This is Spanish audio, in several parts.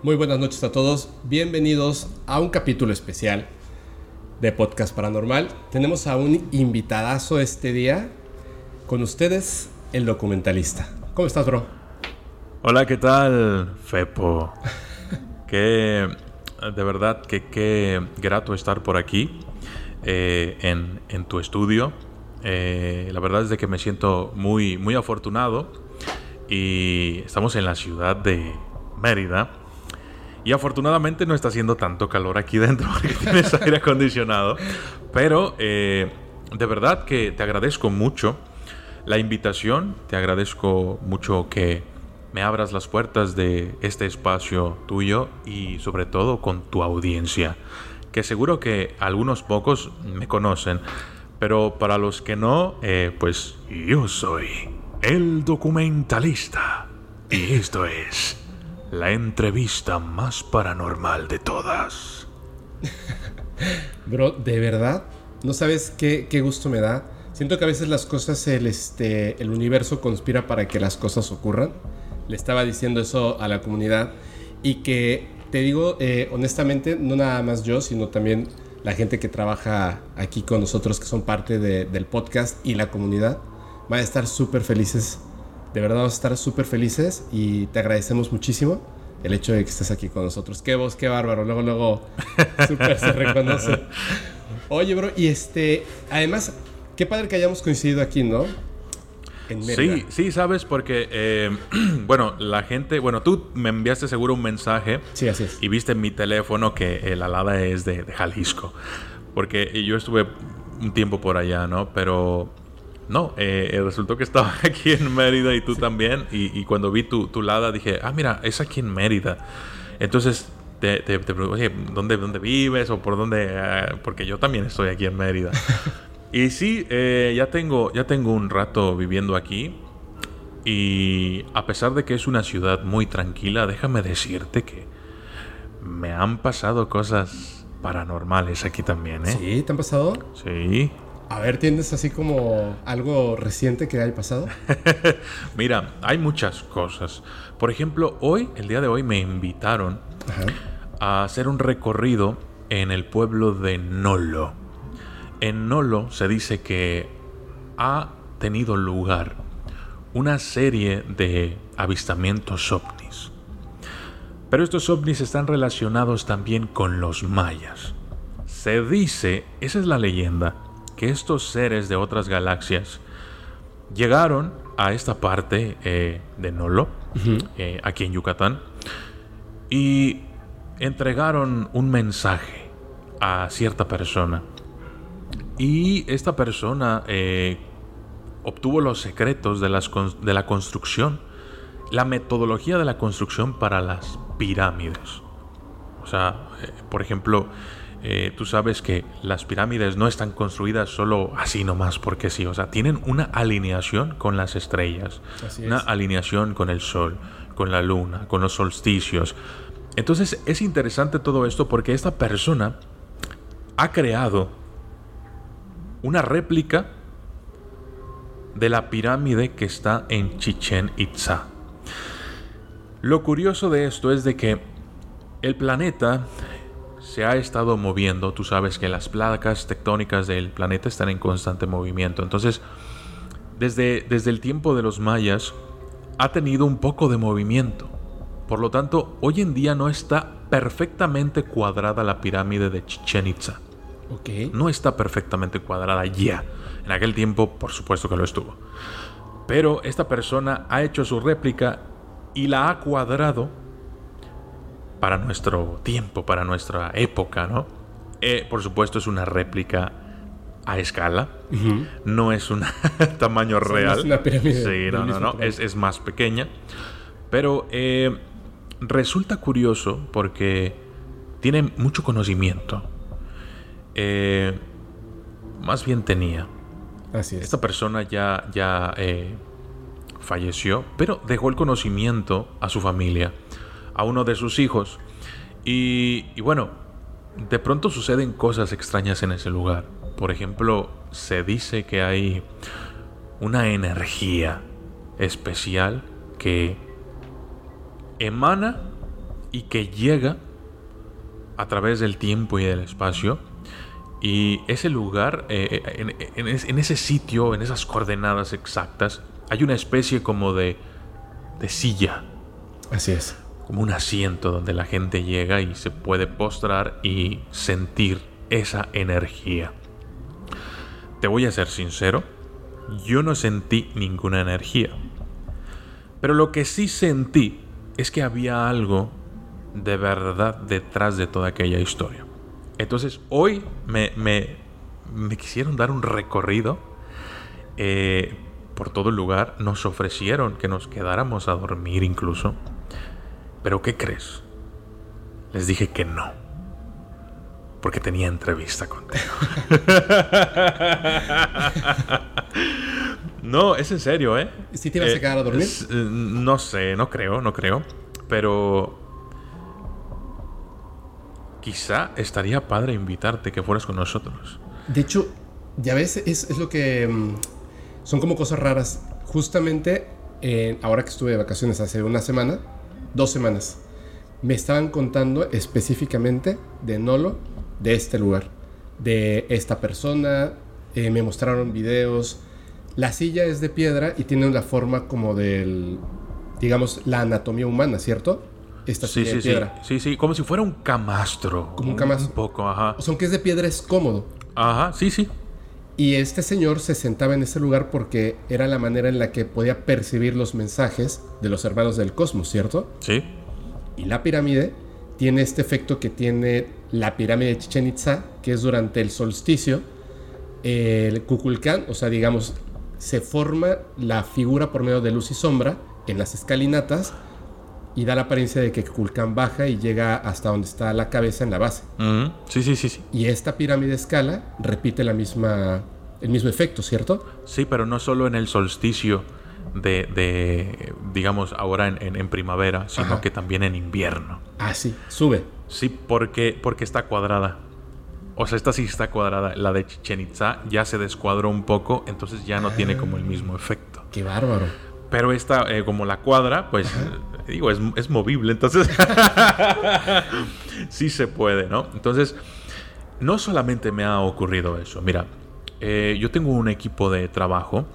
Muy buenas noches a todos, bienvenidos a un capítulo especial de Podcast Paranormal. Tenemos a un invitadazo este día, con ustedes, el documentalista. ¿Cómo estás, bro? Hola, ¿qué tal, Fepo? que de verdad que qué grato estar por aquí eh, en, en, tu estudio. Eh, la verdad es de que me siento muy, muy afortunado y estamos en la ciudad de Mérida. Y afortunadamente no está haciendo tanto calor aquí dentro porque tienes aire acondicionado. Pero eh, de verdad que te agradezco mucho la invitación. Te agradezco mucho que me abras las puertas de este espacio tuyo y sobre todo con tu audiencia. Que seguro que algunos pocos me conocen. Pero para los que no, eh, pues yo soy el documentalista. Y esto es la entrevista más paranormal de todas. Bro, de verdad, no sabes qué, qué, gusto me da. Siento que a veces las cosas, el, este, el universo conspira para que las cosas ocurran. Le estaba diciendo eso a la comunidad. Y que te digo, eh, honestamente, no nada más yo, sino también la gente que trabaja aquí con nosotros, que son parte de, del podcast y la comunidad, van a estar súper felices de verdad vamos a estar súper felices y te agradecemos muchísimo el hecho de que estés aquí con nosotros. Qué voz, qué bárbaro. Luego, luego, súper se reconoce. Oye, bro, y este, además, qué padre que hayamos coincidido aquí, ¿no? sí, sí, sabes, porque, eh, bueno, la gente, bueno, tú me enviaste seguro un mensaje. Sí, así es. Y viste en mi teléfono que el alada es de, de Jalisco. Porque yo estuve un tiempo por allá, ¿no? Pero no, eh, eh, resultó que estaba aquí en Mérida y tú también. Y, cuando vi tu, tu, lada dije, ah, mira, es aquí en Mérida. Entonces te, te, pregunto, oye, ¿dónde, ¿dónde vives? O por dónde. Ah, porque yo también estoy aquí en Mérida. y sí, eh, ya, tengo, ya tengo un rato viviendo aquí. Y a pesar de que es una ciudad muy tranquila, déjame decirte que me han pasado cosas paranormales aquí también, ¿eh? ¿Sí? ¿Te han pasado? Sí. A ver, ¿tienes así como algo reciente que haya pasado? Mira, hay muchas cosas. Por ejemplo, hoy, el día de hoy, me invitaron a hacer un recorrido en el pueblo de Nolo. En Nolo se dice que ha tenido lugar una serie de avistamientos ovnis. Pero estos ovnis están relacionados también con los mayas. Se dice, esa es la leyenda, que estos seres de otras galaxias llegaron a esta parte eh, de Nolo, eh, aquí en Yucatán, y entregaron un mensaje a cierta persona. Y esta persona eh, obtuvo los secretos de, las, de la construcción, la metodología de la construcción para las pirámides. O sea, por ejemplo, eh, tú sabes que las pirámides no están construidas solo así nomás porque sí, o sea, tienen una alineación con las estrellas, una alineación con el sol, con la luna, con los solsticios. Entonces es interesante todo esto porque esta persona ha creado una réplica de la pirámide que está en Chichen Itza. Lo curioso de esto es de que el planeta se ha estado moviendo. Tú sabes que las placas tectónicas del planeta están en constante movimiento. Entonces, desde, desde el tiempo de los mayas, ha tenido un poco de movimiento. Por lo tanto, hoy en día no está perfectamente cuadrada la pirámide de Chichen Itza. No está perfectamente cuadrada ya. En aquel tiempo, por supuesto que lo estuvo. Pero esta persona ha hecho su réplica y la ha cuadrado para nuestro tiempo, para nuestra época, ¿no? Eh, por supuesto es una réplica a escala, no es un tamaño real. Es una pirámide. Sí, no, no, no, es, más pequeña. Pero eh, resulta curioso porque tiene mucho conocimiento. Eh, más bien tenía. Así es. Esta persona ya, ya falleció, pero dejó el conocimiento a su familia a uno de sus hijos. Y, bueno, de pronto suceden cosas extrañas en ese lugar. Por ejemplo, se dice que hay una energía especial que emana y que llega a través del tiempo y del espacio. Y ese lugar, eh, eh, en, ese sitio, en esas coordenadas exactas, hay una especie como de silla. Así es. Como un asiento donde la gente llega y se puede postrar y sentir esa energía. Te voy a ser sincero, yo no sentí ninguna energía. Pero lo que sí sentí es que había algo de verdad detrás de toda aquella historia. Entonces hoy me, me, quisieron dar un recorrido eh, por todo el lugar. Nos ofrecieron que nos quedáramos a dormir incluso. Pero ¿qué crees? Les dije que no. Porque tenía entrevista contigo. no, es en serio, ¿eh? ¿Sí te ibas a eh, quedar a dormir? Eh, no sé, no creo, no creo. Pero quizá estaría padre invitarte que fueras con nosotros. De hecho, ya ves, es, lo que... Mm, son como cosas raras. Justamente, ahora que estuve de vacaciones hace una semana, dos semanas, me estaban contando específicamente de Nolo de este lugar, de esta persona, eh, me mostraron videos. La silla es de piedra y tiene la forma como del, digamos, la anatomía humana, ¿cierto? Esta sí, silla sí, de piedra. Sí, sí, como si fuera un camastro. Como un camastro. Un poco, ajá. O sea, aunque es de piedra, es cómodo. Ajá, sí, sí. Y este señor se sentaba en ese lugar porque era la manera en la que podía percibir los mensajes de los hermanos del cosmos, ¿cierto? Sí. Y la pirámide tiene este efecto que tiene la pirámide de Chichen Itza, que es durante el solsticio. El Kukulcán, o sea, digamos, se forma la figura por medio de luz y sombra en las escalinatas y da la apariencia de que Kukulcán baja y llega hasta donde está la cabeza en la base. Sí, sí, sí, sí. Y esta pirámide escala repite la misma, el mismo efecto, ¿cierto? Sí, pero no solo en el solsticio de, digamos, ahora en, primavera, sino que también en invierno. Ah, sí, sube. Sí, porque, porque está cuadrada. O sea, esta sí está cuadrada. La de Chichen Itza ya se descuadró un poco, entonces ya no tiene como el mismo efecto. Qué bárbaro. Pero esta, eh, como la cuadra, pues digo, es, movible, entonces sí se puede, ¿no? Entonces, no solamente me ha ocurrido eso. Mira, eh, yo tengo un equipo de trabajo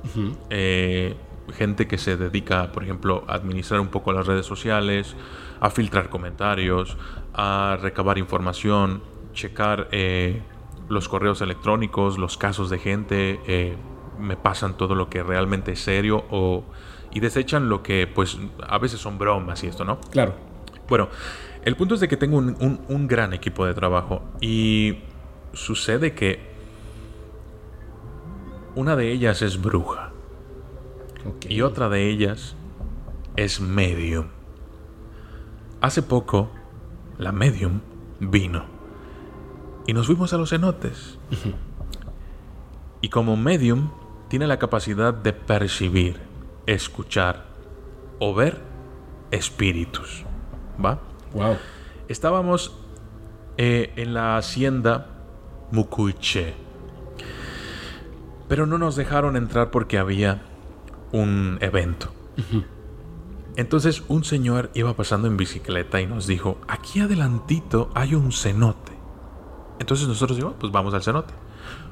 gente que se dedica, por ejemplo, a administrar un poco las redes sociales, a filtrar comentarios, a recabar información, checar eh, los correos electrónicos, los casos de gente, eh, me pasan todo lo que realmente es serio o, y desechan lo que pues a veces son bromas y esto, ¿no? Claro. Bueno, el punto es de que tengo un, un gran equipo de trabajo y sucede que una de ellas es bruja. Y otra de ellas es Medium. Hace poco, la Medium vino. Y nos fuimos a los cenotes. y como Medium, tiene la capacidad de percibir, escuchar o ver espíritus. ¿Va? Wow. Estábamos eh, en la hacienda Mukuiche. Pero no nos dejaron entrar porque había un evento. Entonces un señor iba pasando en bicicleta y nos dijo, aquí adelantito hay un cenote. Entonces nosotros dijimos, pues vamos al cenote.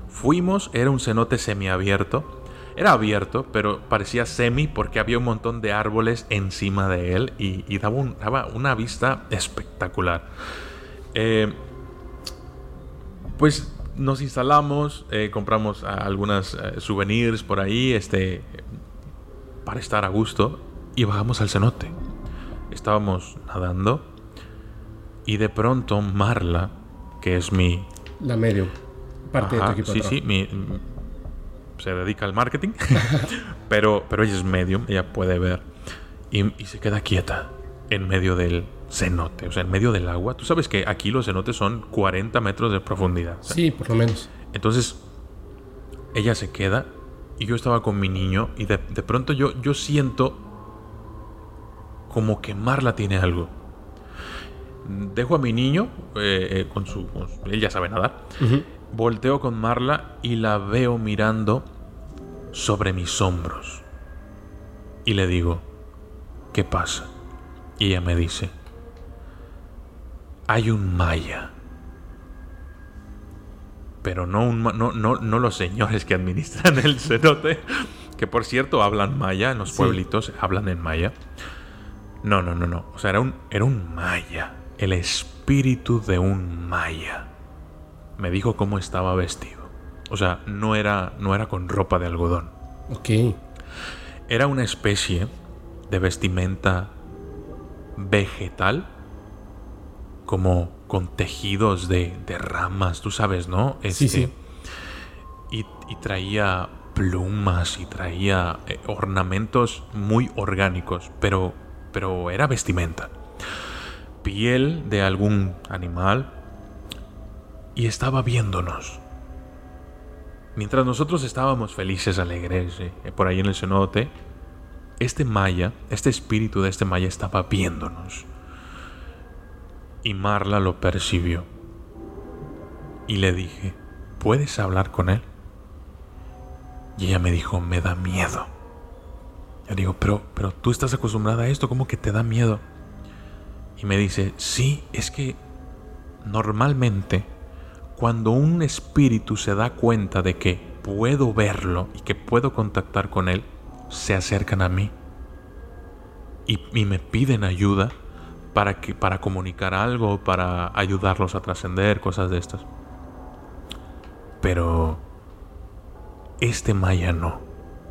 Fuimos, era un cenote semiabierto. Era abierto, pero parecía semi porque había un montón de árboles encima de él y, daba, una vista espectacular. Eh, pues nos instalamos, eh, compramos algunas eh, souvenirs por ahí, este, para estar a gusto y bajamos al cenote. Estábamos nadando y de pronto Marla, que es mi... La medio. Parte de tu equipo. Sí, sí, se dedica al marketing, pero, pero ella es medium, ella puede ver y, se queda quieta en medio del cenote, o sea, en medio del agua. Tú sabes que aquí los cenotes son 40 metros de profundidad. Sí, por lo menos. Entonces, ella se queda y yo estaba con mi niño y de, pronto yo, yo siento como que Marla tiene algo. Dejo a mi niño eh, eh, con su... él ya sabe nadar. Volteo con Marla y la veo mirando sobre mis hombros. Y le digo, ¿qué pasa? Y ella me dice, hay un maya. Pero no, un, no, no, los señores que administran el cenote, que por cierto hablan maya en los pueblitos, hablan en maya. No, no, no, no. O sea, era un, era un maya. El espíritu de un maya. Me dijo cómo estaba vestido. O sea, no era, no era con ropa de algodón. Ok. Era una especie de vestimenta vegetal, como con tejidos de, ramas, tú sabes, ¿no? sí, sí. Este, y, traía plumas y traía eh, ornamentos muy orgánicos, pero, pero era vestimenta. Piel de algún animal y estaba viéndonos. Mientras nosotros estábamos felices, alegres, eh, por ahí en el cenote, este Maya, este espíritu de este Maya estaba viéndonos. Y Marla lo percibió. Y le dije, ¿puedes hablar con él? Y ella me dijo, me da miedo. Yo digo, pero, pero tú estás acostumbrada a esto, ¿cómo que te da miedo? Y me dice, sí, es que normalmente cuando un espíritu se da cuenta de que puedo verlo y que puedo contactar con él, se acercan a mí y, me piden ayuda para, que, para comunicar algo, para ayudarlos a trascender, cosas de estas. Pero este Maya no.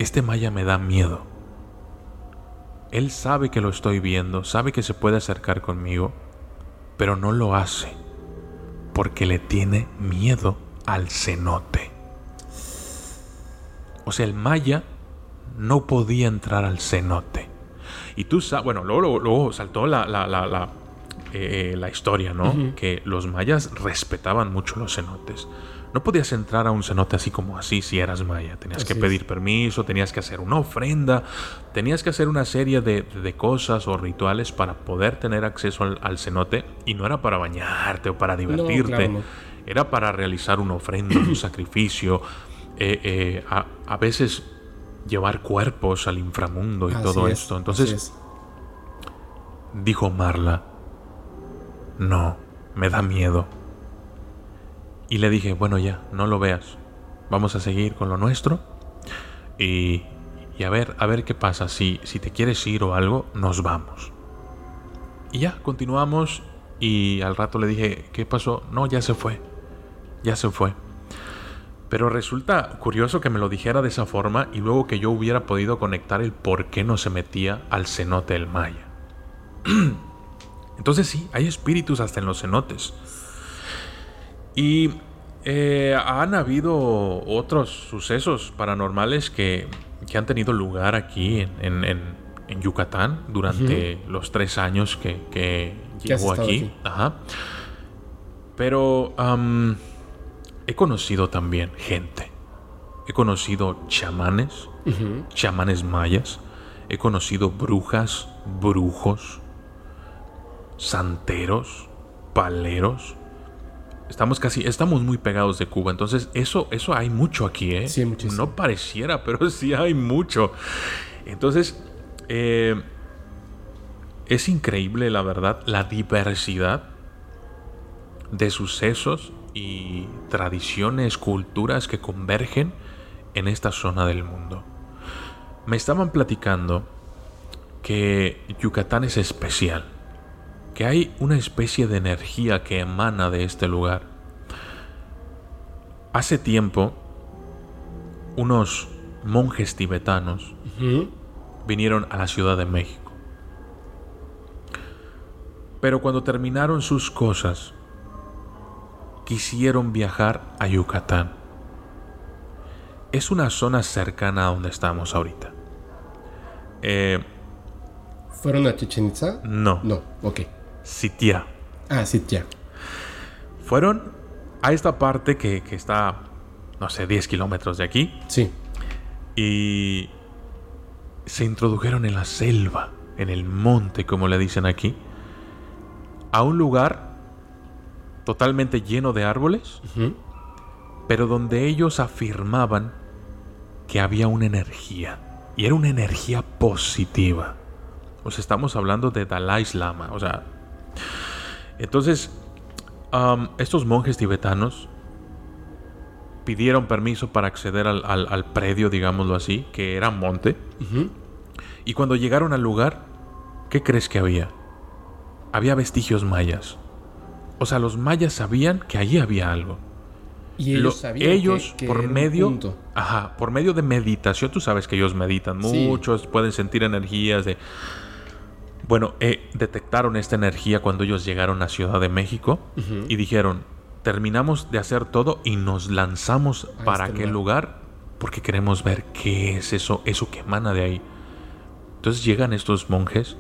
Este Maya me da miedo. Él sabe que lo estoy viendo, sabe que se puede acercar conmigo, pero no lo hace porque le tiene miedo al cenote. O sea, el Maya no podía entrar al cenote. Y tú sabes, bueno, luego, luego, saltó la, la, la, eh, la historia, ¿no? Que los mayas respetaban mucho los cenotes. No podías entrar a un cenote así como así si eras maya. Tenías que pedir permiso, tenías que hacer una ofrenda, tenías que hacer una serie de, de cosas o rituales para poder tener acceso al, cenote. Y no era para bañarte o para divertirte. Era para realizar una ofrenda, un sacrificio. Eh, eh, a, a veces llevar cuerpos al inframundo y todo esto. Entonces, dijo Marla, no, me da miedo. Y le dije, bueno ya, no lo veas. Vamos a seguir con lo nuestro. Y, a ver, a ver qué pasa. Si, si te quieres ir o algo, nos vamos. Y ya, continuamos. Y al rato le dije, ¿qué pasó? No, ya se fue. Ya se fue. Pero resulta curioso que me lo dijera de esa forma y luego que yo hubiera podido conectar el por qué no se metía al cenote del Maya. Entonces sí, hay espíritus hasta en los cenotes. Y eh, han habido otros sucesos paranormales que, han tenido lugar aquí en, Yucatán durante los tres años que, que llevo aquí. Ajá. Pero he conocido también gente. He conocido chamanes, chamanes mayas. He conocido brujas, brujos, santeros, paleros. Estamos casi, estamos muy pegados de Cuba. Entonces, eso, eso hay mucho aquí, ¿eh? Sí, No pareciera, pero sí hay mucho. Entonces, eh, es increíble, la verdad, la diversidad de sucesos y tradiciones, culturas que convergen en esta zona del mundo. Me estaban platicando que Yucatán es especial, que hay una especie de energía que emana de este lugar. Hace tiempo, unos monjes tibetanos vinieron a la Ciudad de México. Pero cuando terminaron sus cosas, quisieron viajar a Yucatán. Es una zona cercana a donde estamos ahorita. Eh, ¿Fueron a Chichen Itza? No. No, ok. Sitia. Ah, Sitia. Fueron a esta parte que, que está, no sé, 10 kilómetros de aquí. Sí. Y se introdujeron en la selva, en el monte, como le dicen aquí, a un lugar totalmente lleno de árboles, pero donde ellos afirmaban que había una energía, y era una energía positiva. O sea, estamos hablando de Dalai Lama, o sea, entonces estos monjes tibetanos pidieron permiso para acceder al, predio, digámoslo así, que era monte. Y cuando llegaron al lugar, ¿qué crees que había? Había vestigios mayas. O sea, los mayas sabían que allí había algo. Y ellos sabían ellos por medio, ajá, por medio de meditación, tú sabes que ellos meditan mucho, pueden sentir energías de bueno, eh, detectaron esta energía cuando ellos llegaron a Ciudad de México y dijeron, terminamos de hacer todo y nos lanzamos para este aquel lugar. porque queremos ver qué es eso, eso que emana de ahí. Entonces llegan estos monjes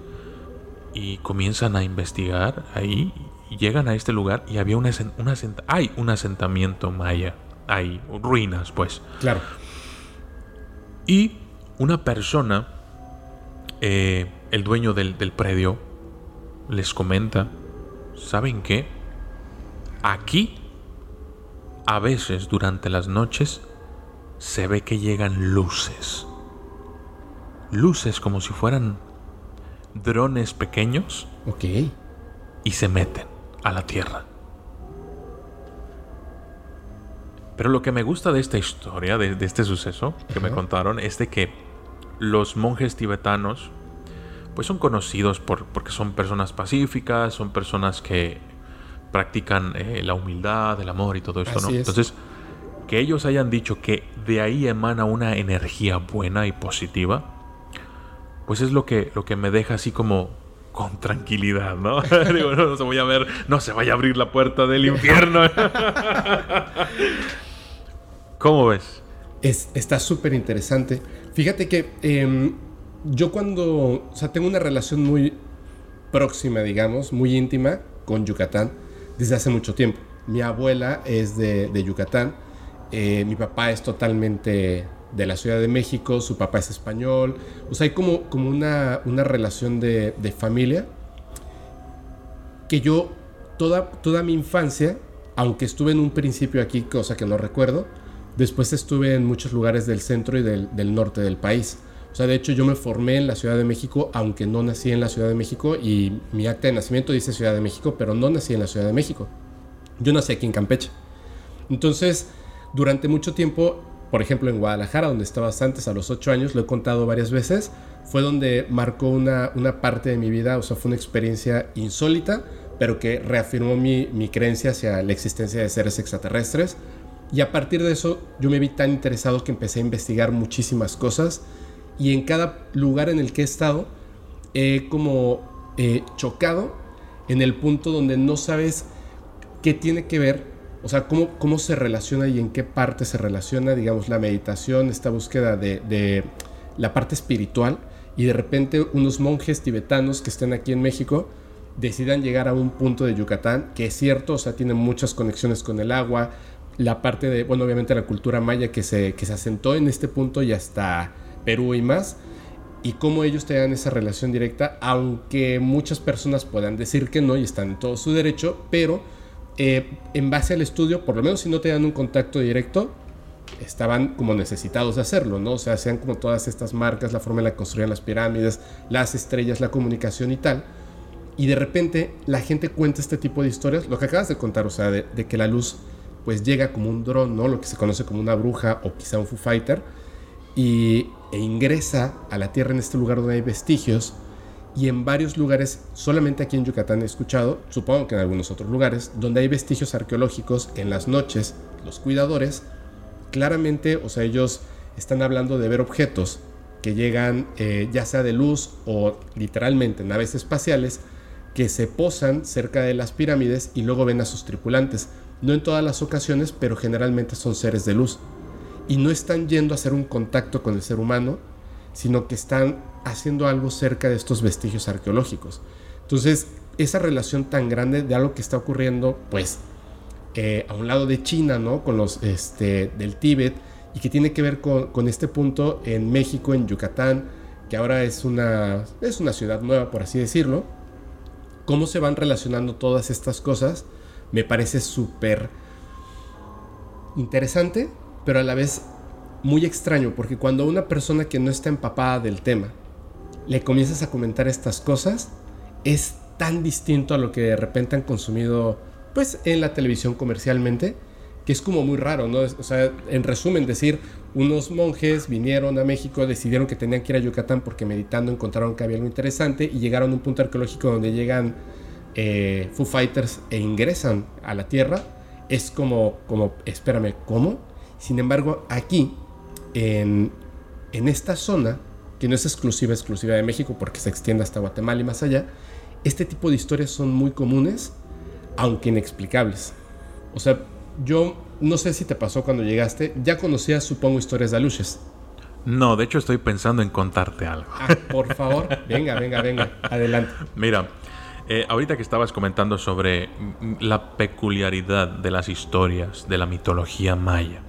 y comienzan a investigar ahí, y llegan a este lugar y había una, hay un asentamiento maya, hay ruinas pues. Claro. Y una persona, eh, el dueño del, del predio, les comenta, ¿saben qué? Aquí, a veces durante las noches, se ve que llegan luces. Luces como si fueran drones pequeños. Ok. Y se meten a la tierra. Pero lo que me gusta de esta historia, de, este suceso que me contaron, es de que los monjes tibetanos, pues son conocidos por, porque son personas pacíficas, son personas que practican eh, la humildad, el amor y todo esto, ¿no? Entonces, que ellos hayan dicho que de ahí emana una energía buena y positiva, pues es lo que, lo que me deja así como con tranquilidad, ¿no? Digo, no, se vaya a ver, no se vaya a abrir la puerta del infierno. ¿Cómo ves? Es, está súper interesante. Fíjate que em, yo cuando, o sea, tengo una relación muy próxima, digamos, muy íntima con Yucatán desde hace mucho tiempo. Mi abuela es de, Yucatán, eh, mi papá es totalmente de la Ciudad de México, su papá es español, o sea, hay como, como una, una relación de, de, familia que yo toda, toda mi infancia, aunque estuve en un principio aquí, cosa que no recuerdo, después estuve en muchos lugares del centro y del, del norte del país. O sea, de hecho yo me formé en la Ciudad de México, aunque no nací en la Ciudad de México y mi acta de nacimiento dice Ciudad de México, pero no nací en la Ciudad de México. Yo nací aquí en Campeche. Entonces, durante mucho tiempo, por ejemplo en Guadalajara, donde estabas antes a los 8 años, lo he contado varias veces, fue donde marcó una, una parte de mi vida, o sea, fue una experiencia insólita, pero que reafirmó mi, mi creencia hacia la existencia de seres extraterrestres. Y a partir de eso yo me vi tan interesado que empecé a investigar muchísimas cosas y en cada lugar en el que he estado he como eh, chocado en el punto donde no sabes qué tiene que ver, o sea, cómo, cómo se relaciona y en qué parte se relaciona, digamos, la meditación, esta búsqueda de, la parte espiritual y de repente unos monjes tibetanos que estén aquí en México decidan llegar a un punto de Yucatán que es cierto, o sea, tiene muchas conexiones con el agua, la parte de, bueno, obviamente la cultura maya que se, que se asentó en este punto y hasta Perú y más, y cómo ellos tengan esa relación directa, aunque muchas personas puedan decir que no y están en todo su derecho, pero eh, en base al estudio, por lo menos si no te dan un contacto directo, estaban como necesitados de hacerlo, ¿no? O sea, hacían como todas estas marcas, la forma en la que construían las pirámides, las estrellas, la comunicación y tal. Y de repente la gente cuenta este tipo de historias, lo que acabas de contar, o sea, de, de que la luz pues llega como un dron, ¿no? Lo que se conoce como una bruja o quizá un Foo Fighter y, e ingresa a la Tierra en este lugar donde hay vestigios y en varios lugares, solamente aquí en Yucatán he escuchado, supongo que en algunos otros lugares, donde hay vestigios arqueológicos en las noches, los cuidadores, claramente, o sea, ellos están hablando de ver objetos que llegan eh, ya sea de luz o literalmente naves espaciales que se posan cerca de las pirámides y luego ven a sus tripulantes. No en todas las ocasiones, pero generalmente son seres de luz y no están yendo a hacer un contacto con el ser humano, sino que están haciendo algo cerca de estos vestigios arqueológicos. Entonces, esa relación tan grande de algo que está ocurriendo, pues, eh, a un lado de China, ¿no? Con los este, del Tíbet, y que tiene que ver con, con, este punto en México, en Yucatán, que ahora es una, es una ciudad nueva, por así decirlo. Cómo se van relacionando todas estas cosas, me parece súper interesante pero a la vez muy extraño, porque cuando una persona que no está empapada del tema le comienzas a comentar estas cosas, es tan distinto a lo que de repente han consumido pues en la televisión comercialmente, que es como muy raro, ¿no? O sea, en resumen, decir, unos monjes vinieron a México, decidieron que tenían que ir a Yucatán porque meditando encontraron que había algo interesante y llegaron a un punto arqueológico donde llegan eh, Foo Fighters e ingresan a la Tierra. Es como, como, espérame, ¿cómo? Sin embargo, aquí, en, en esta zona, que no es exclusiva, exclusiva de México porque se extiende hasta Guatemala y más allá, este tipo de historias son muy comunes, aunque inexplicables. O sea, yo no sé si te pasó cuando llegaste, ya conocías, supongo, historias de aluches. No, de hecho estoy pensando en contarte algo. Ah, por favor, venga, venga, venga, adelante. Mira, eh, ahorita que estabas comentando sobre la peculiaridad de las historias de la mitología maya,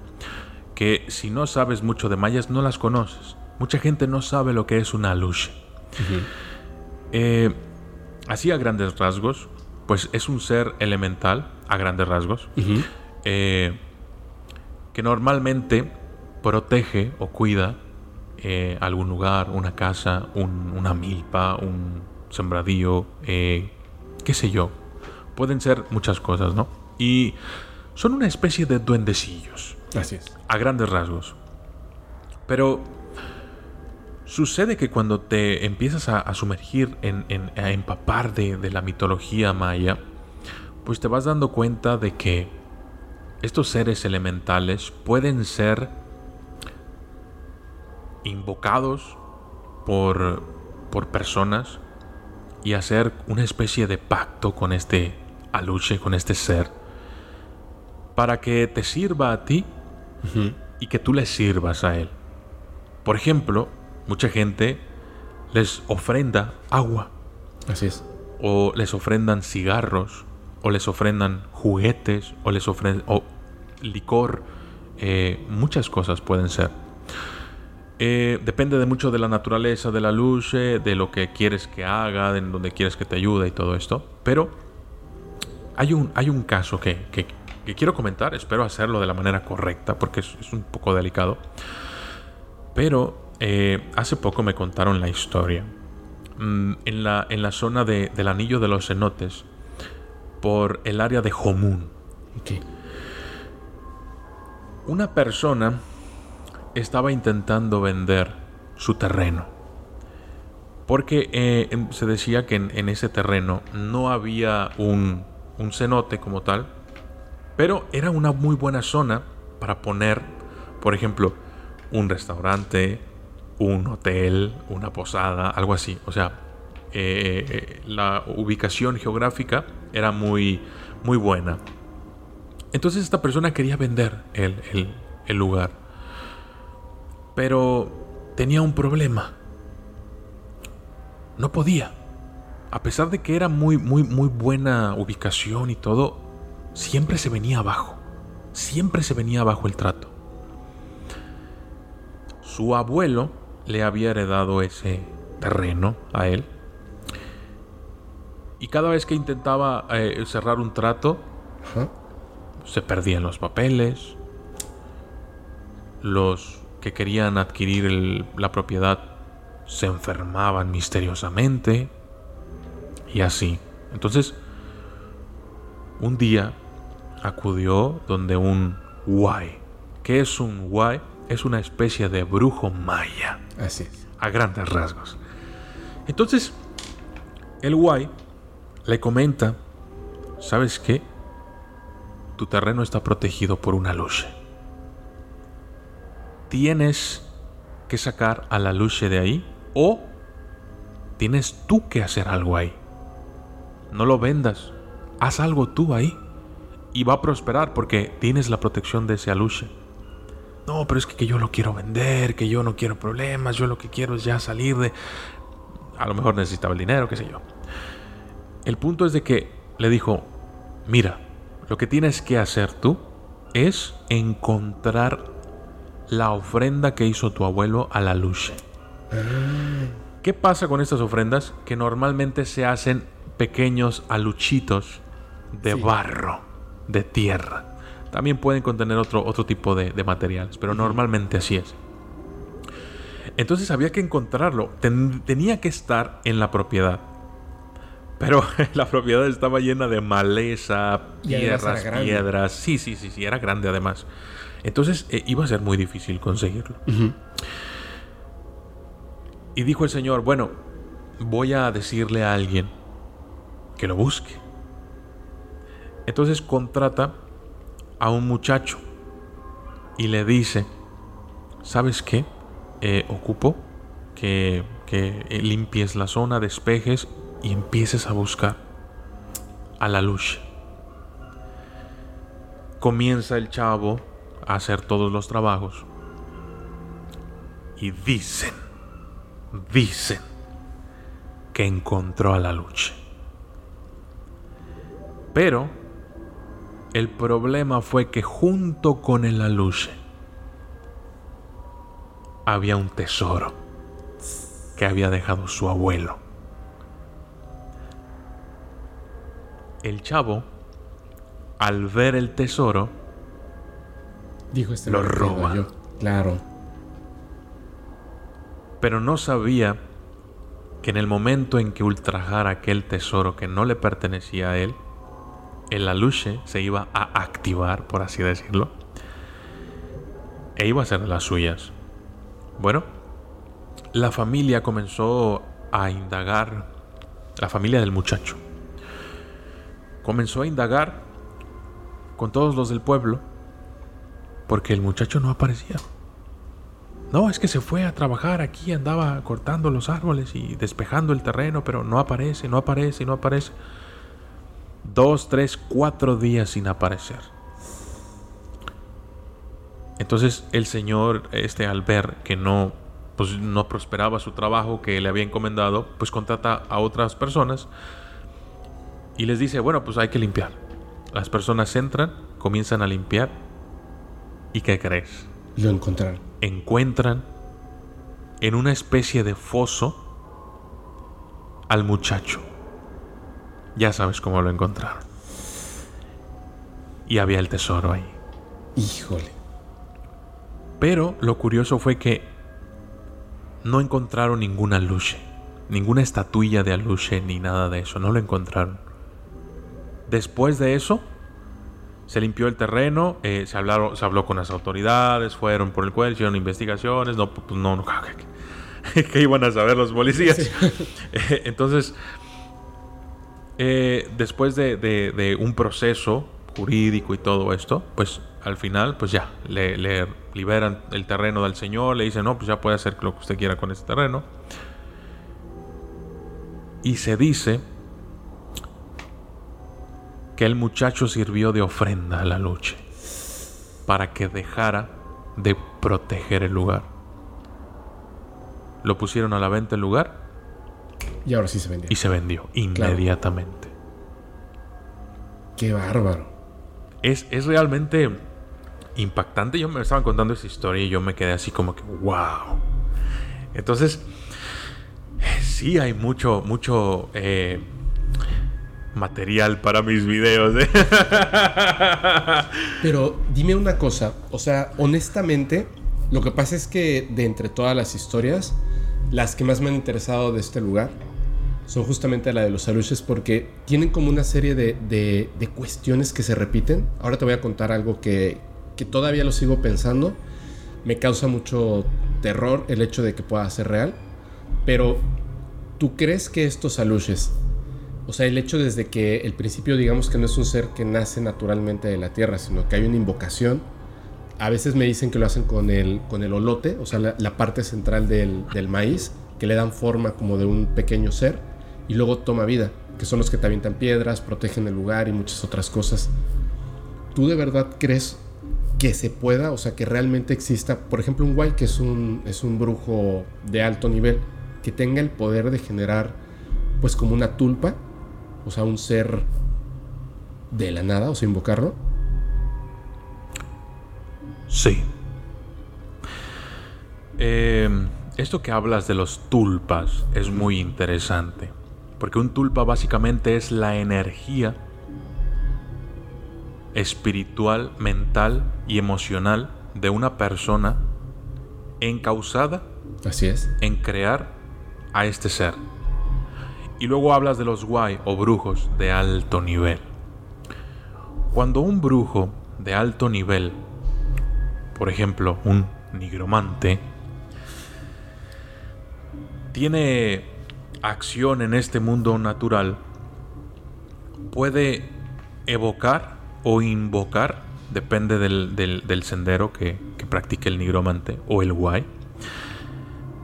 que si no sabes mucho de mayas no las conoces. Mucha gente no sabe lo que es una aluche. Eh, así a grandes rasgos, pues es un ser elemental, a grandes rasgos, eh, que normalmente protege o cuida eh, algún lugar, una casa, una milpa, un sembradío, qué sé yo. Pueden ser muchas cosas, ¿no? Y son una especie de duendecillos. Así es. A grandes rasgos. Pero sucede que cuando te empiezas a, sumergir, en, a empapar de la mitología maya, pues te vas dando cuenta de que estos seres elementales pueden ser invocados por, por personas y hacer una especie de pacto con este aluche, con este ser, para que te sirva a ti y que tú le sirvas a él. Por ejemplo, mucha gente les ofrenda agua. Así es. O les ofrendan cigarros o les ofrendan juguetes, o les ofrendan o licor, eh, muchas cosas pueden ser. Eh, depende de mucho de la naturaleza de la luz, de lo que quieres que haga, de donde quieres que te ayude y todo esto. Pero hay un, hay un caso que, que, quiero comentar, espero hacerlo de la manera correcta porque es, un poco delicado. Pero eh, hace poco me contaron la historia. Mm, en, la, en la zona del anillo de los cenotes por el área de Jomun. Una persona estaba intentando vender su terreno. Porque eh, em, se decía que en, ese terreno no había un, un cenote como tal, pero era una muy buena zona para poner, por ejemplo, un restaurante, un hotel, una posada, algo así. O sea, eh, eh, la ubicación geográfica era muy, muy buena. Entonces esta persona quería vender el, el lugar. Pero tenía un problema. No podía. A pesar de que era muy, muy, muy buena ubicación y todo, siempre se venía abajo. Siempre se venía abajo el trato. Su abuelo le había heredado ese terreno a él y cada vez que intentaba eh, cerrar un trato, se perdían los papeles. Los que querían adquirir la propiedad se enfermaban misteriosamente. Y así. Entonces, un día acudió donde un guay. ¿Qué es un guay? Es una especie de brujo maya. Así A grandes rasgos. Entonces, el guay le comenta, ¿sabes qué? Tu terreno está protegido por una luz. Tienes que sacar a la luz de ahí o tienes tú que hacer algo ahí. No lo vendas, haz algo tú ahí y va a prosperar porque tienes la protección de ese aluche. No, pero es que, que, yo lo quiero vender, que yo no quiero problemas, yo lo que quiero es ya salir de... A lo mejor necesitaba el dinero, qué sé yo. El punto es de que le dijo, mira, lo que tienes que hacer tú es encontrar la ofrenda que hizo tu abuelo a la luz. ¿Qué pasa con estas ofrendas? Que normalmente se hacen pequeños aluchitos de barro, de tierra. También pueden contener otro, otro tipo de, materiales, pero normalmente así es. Entonces había que encontrarlo, tenía que estar en la propiedad. Pero la propiedad estaba llena de maleza, tierras, piedras. Sí, sí, sí, sí, era grande además. Entonces eh, iba a ser muy difícil conseguirlo. Y dijo el Señor, bueno, voy a decirle a alguien que lo busque. Entonces contrata a un muchacho y le dice, ¿sabes qué? Eh, ocupo que, que limpies la zona, despejes y empieces a buscar a la luz. Comienza el chavo a hacer todos los trabajos y dicen, dicen que encontró a la luz. Pero el problema fue que junto con el aluche había un tesoro que había dejado su abuelo. El chavo, al ver el tesoro, dijo este lo roba. Claro. Pero no sabía que en el momento en que ultrajara aquel tesoro que no le pertenecía a él, el aluche se iba a activar, por así decirlo, e iba a ser de las suyas. Bueno, la familia comenzó a indagar, la familia del muchacho, comenzó a indagar con todos los del pueblo, porque el muchacho no aparecía. No, es que se fue a trabajar aquí, andaba cortando los árboles y despejando el terreno, pero no aparece, no aparece, no aparece dos, tres, cuatro días sin aparecer. Entonces el Señor, este, al ver que no, pues, no prosperaba su trabajo que le había encomendado, pues contrata a otras personas y les dice, bueno, pues hay que limpiar. Las personas entran, comienzan a limpiar y ¿qué crees? Lo encontraron. Encuentran en una especie de foso al muchacho. Ya sabes cómo lo encontraron. Y había el tesoro ahí. Híjole. Pero lo curioso fue que no encontraron ninguna aluche, ninguna estatuilla de aluche ni nada de eso, no lo encontraron. Después de eso, se limpió el terreno, eh, se, hablaron, se habló con las autoridades, fueron por el cuerpo, hicieron investigaciones, no, pues no, no, ¿qué iban a saber los policías? Entonces, eh, después de, un proceso jurídico y todo esto, pues al final, pues ya, le, liberan el terreno del señor, le dicen, no, pues ya puede hacer lo que usted quiera con ese terreno. Y se dice que el muchacho sirvió de ofrenda a la lucha para que dejara de proteger el lugar. Lo pusieron a la venta el lugar y ahora sí se vendió. Y se vendió inmediatamente. Qué bárbaro. Es, es realmente impactante. Yo me estaban contando esa historia y yo me quedé así como que, wow. Entonces, sí hay mucho, mucho eh, material para mis videos. ¿eh? Pero dime una cosa, o sea, honestamente, lo que pasa es que de entre todas las historias, las que más me han interesado de este lugar son justamente la de los aluches porque tienen como una serie de, cuestiones que se repiten. Ahora te voy a contar algo que, que todavía lo sigo pensando. Me causa mucho terror el hecho de que pueda ser real. Pero, ¿tú crees que estos aluches, o sea, el hecho desde que el principio digamos que no es un ser que nace naturalmente de la tierra, sino que hay una invocación, a veces me dicen que lo hacen con el, con el olote, o sea, la, parte central del, maíz, que le dan forma como de un pequeño ser, y luego toma vida, que son los que te avientan piedras, protegen el lugar y muchas otras cosas. ¿Tú de verdad crees que se pueda, o sea, que realmente exista, por ejemplo, un guay que es un, es un brujo de alto nivel, que tenga el poder de generar, pues como una tulpa, o sea, un ser de la nada, o sea, invocarlo? Sí. Em, esto que hablas de los tulpas es muy interesante. Porque un tulpa básicamente es la energía espiritual, mental y emocional de una persona encausada Así es. en crear a este ser. Y luego hablas de los guay o brujos de alto nivel. Cuando un brujo de alto nivel, por ejemplo, un nigromante, tiene acción en este mundo natural, puede evocar o invocar, depende del, sendero que, que, practique el nigromante o el guay,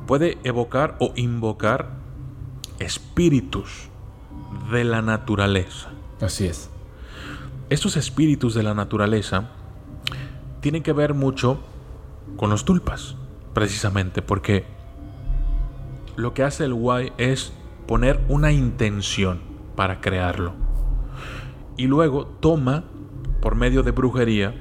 puede evocar o invocar espíritus de la naturaleza. Así es. Estos espíritus de la naturaleza tienen que ver mucho con los tulpas, precisamente porque lo que hace el guay es poner una intención para crearlo. Y luego toma, por medio de brujería,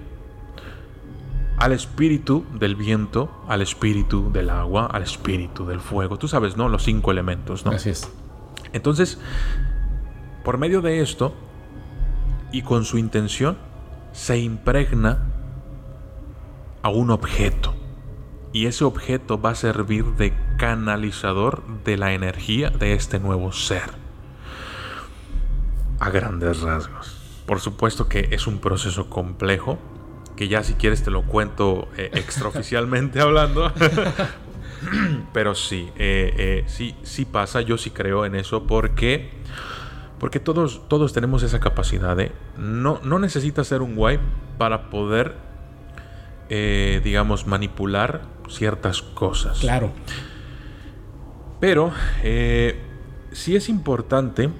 al espíritu del viento, al espíritu del agua, al espíritu del fuego. Tú sabes, ¿no? Los cinco elementos, ¿no? Así es. Entonces, por medio de esto, y con su intención se impregna a un objeto. Y ese objeto va a servir de canalizador de la energía de este nuevo ser. A grandes rasgos. Por supuesto que es un proceso complejo, que ya si quieres te lo cuento eh, extraoficialmente hablando. Pero sí, eh, eh, sí, sí pasa, yo sí creo en eso porque porque todos, todos tenemos esa capacidad de... No, no necesitas ser un guay para poder, eh, digamos, manipular ciertas cosas. Claro. Pero eh, sí es importante,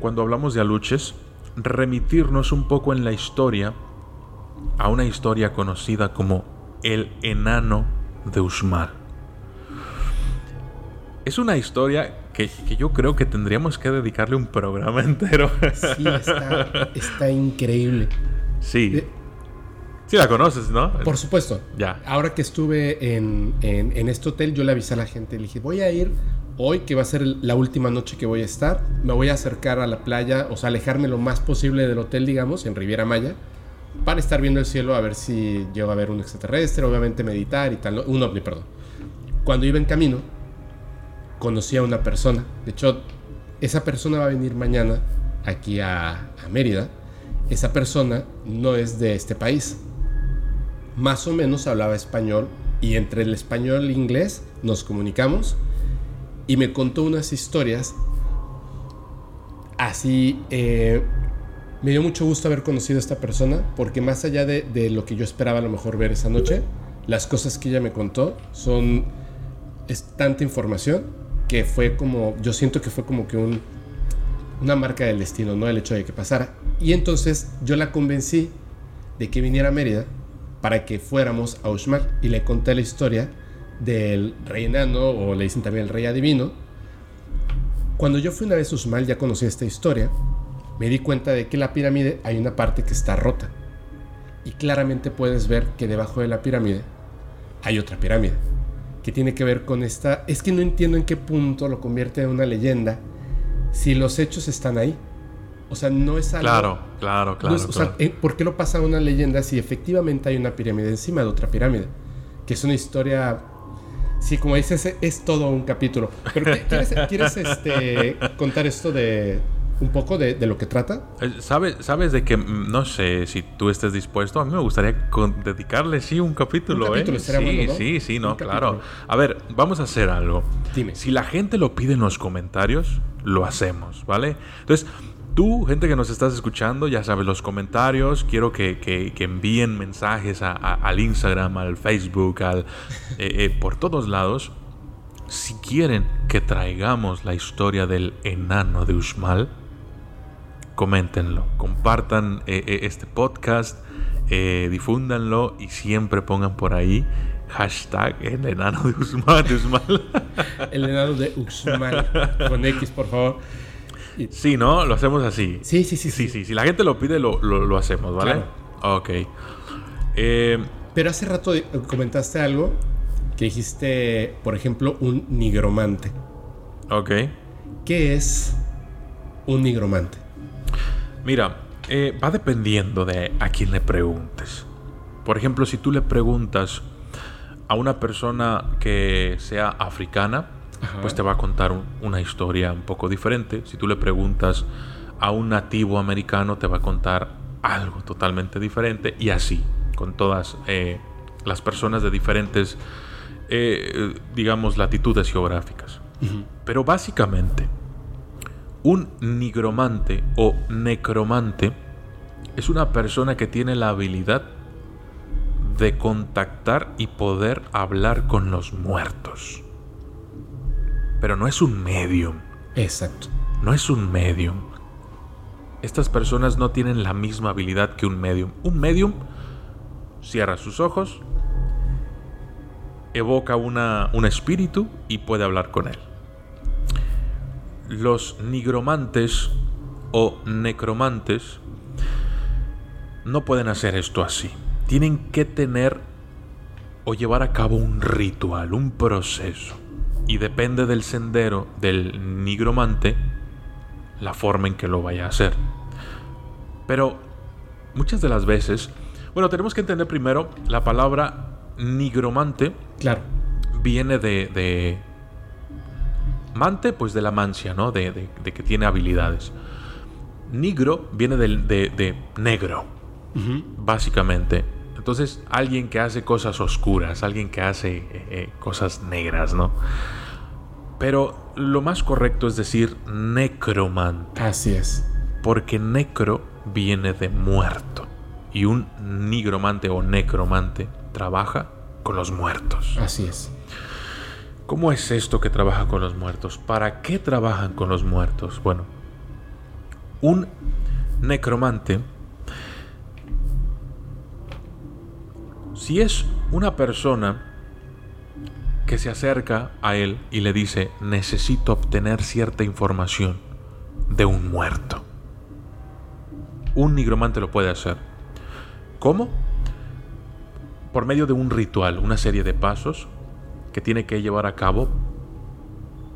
cuando hablamos de aluches, remitirnos un poco en la historia a una historia conocida como el enano de Usmal. Es una historia que, yo creo que tendríamos que dedicarle un programa entero. Sí, está, increíble. Sí. Sí la conoces, ¿no? Por supuesto. Ya. Ahora que estuve en, este hotel, yo le avisé a la gente, le dije, voy a ir hoy, que va a ser la última noche que voy a estar. Me voy a acercar a la playa, o sea, alejarme lo más posible del hotel, digamos, en Riviera Maya, para estar viendo el cielo, a ver si llego a ver un extraterrestre, obviamente meditar y tal, un ovni, perdón. Cuando iba en camino, conocí a una persona. De hecho, esa persona va a venir mañana aquí a, Mérida. Esa persona no es de este país. Más o menos hablaba español y entre el español e inglés nos comunicamos y me contó unas historias así. Eh, me dio mucho gusto haber conocido a esta persona porque más allá de, lo que yo esperaba a lo mejor ver esa noche, las cosas que ella me contó son es tanta información que fue como, yo siento que fue como que un, una marca del destino, ¿no? El hecho de que pasara. Y entonces yo la convencí de que viniera a Mérida para que fuéramos a Uxmal y le conté la historia del rey enano o le dicen también el rey adivino. Cuando yo fui una vez a Uxmal ya conocí esta historia, me di cuenta de que la pirámide hay una parte que está rota y claramente puedes ver que debajo de la pirámide hay otra pirámide que tiene que ver con esta... Es que no entiendo en qué punto lo convierte en una leyenda si los hechos están ahí. O sea, no es algo... Claro, claro, claro. o Sea, eh, ¿por qué lo pasa una leyenda si efectivamente hay una pirámide encima de otra pirámide? Que es una historia... Sí, como dices, es, todo un capítulo. Pero ¿quieres, ¿quieres este, contar esto de, un poco de, lo que trata? Eh, ¿Sabes, sabes de que, mm, no sé si tú estés dispuesto, a mí me gustaría dedicarle, sí, un capítulo. ¿eh? sí, sí, sí, no, claro. A ver, vamos a hacer algo. Dime. Si la gente lo pide en los comentarios, lo hacemos, ¿vale? Entonces, Tú, gente que nos estás escuchando, ya sabes, los comentarios, quiero que, envíen mensajes al Instagram, al Facebook, al, eh, por todos lados. Si quieren que traigamos la historia del enano de Uxmal, coméntenlo, compartan eh, eh, este podcast, eh, difúndanlo y siempre pongan por ahí hashtag el enano de Usmal. el enano de Usmal. Con X, por favor. Sí, ¿no? Lo hacemos así. Sí, sí, sí. Sí, sí. Si la gente lo pide, lo, hacemos, ¿vale? Ok. Pero hace rato comentaste algo que dijiste, por ejemplo, un nigromante. Ok. ¿Qué es un nigromante? Mira, eh, va dependiendo de a quién le preguntes. Por ejemplo, si tú le preguntas a una persona que sea africana, pues te va a contar una historia un poco diferente. Si tú le preguntas a un nativo americano, te va a contar algo totalmente diferente y así, con todas eh, las personas de diferentes, eh, digamos, latitudes geográficas. Pero básicamente, un nigromante o necromante es una persona que tiene la habilidad de contactar y poder hablar con los muertos. Pero no es un medium. Exacto. No es un medium. Estas personas no tienen la misma habilidad que un medium. Un medium cierra sus ojos, evoca una, un espíritu y puede hablar con él. Los nigromantes o necromantes no pueden hacer esto así. Tienen que tener o llevar a cabo un ritual, un proceso. Y depende del sendero del nigromante la forma en que lo vaya a hacer. Pero muchas de las veces, bueno, tenemos que entender primero la palabra nigromante. Claro. Viene de, de mante, pues de la mancia, ¿no? De, de, que tiene habilidades. Nigro viene de, de negro básicamente. Entonces, alguien que hace cosas oscuras, alguien que hace eh, eh, cosas negras, ¿no? Pero lo más correcto es decir necromante. Así es. Porque necro viene de muerto. Y un nigromante o necromante trabaja con los muertos. Así es. ¿Cómo es esto que trabaja con los muertos? ¿Para qué trabajan con los muertos? Bueno, un necromante Si es una persona que se acerca a él y le dice, necesito obtener cierta información de un muerto. Un nigromante lo puede hacer. ¿Cómo? Por medio de un ritual, una serie de pasos que tiene que llevar a cabo.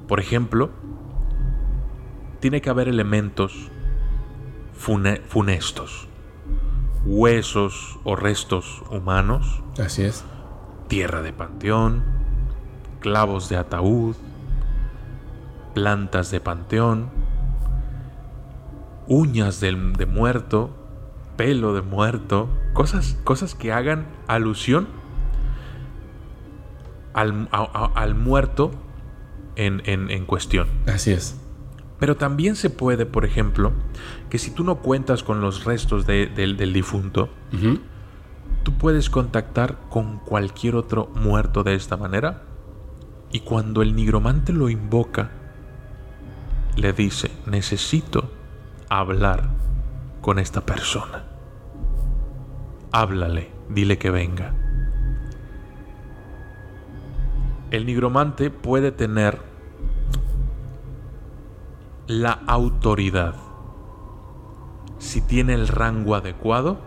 Por ejemplo, tiene que haber elementos funestos huesos o restos humanos. Así es. Tierra de panteón, clavos de ataúd, plantas de panteón, uñas de, muerto, pelo de muerto, cosas, cosas que hagan alusión al, muerto en, en cuestión. Así es. Pero también se puede, por ejemplo, que si tú no cuentas con los restos del difunto, tú puedes contactar con cualquier otro muerto de esta manera. Y cuando el nigromante lo invoca, le dice, necesito hablar con esta persona. Háblale, dile que venga. El nigromante puede tener la autoridad, si tiene el rango adecuado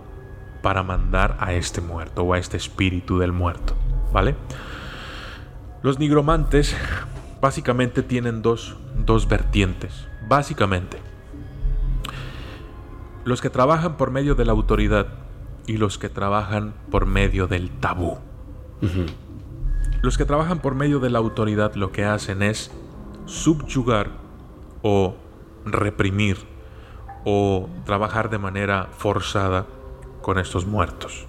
para mandar a este muerto o a este espíritu del muerto, ¿vale? Los nigromantes básicamente tienen dos, dos vertientes, básicamente. Los que trabajan por medio de la autoridad y los que trabajan por medio del tabú. Los que trabajan por medio de la autoridad lo que hacen es subyugar o reprimir o trabajar de manera forzada con estos muertos.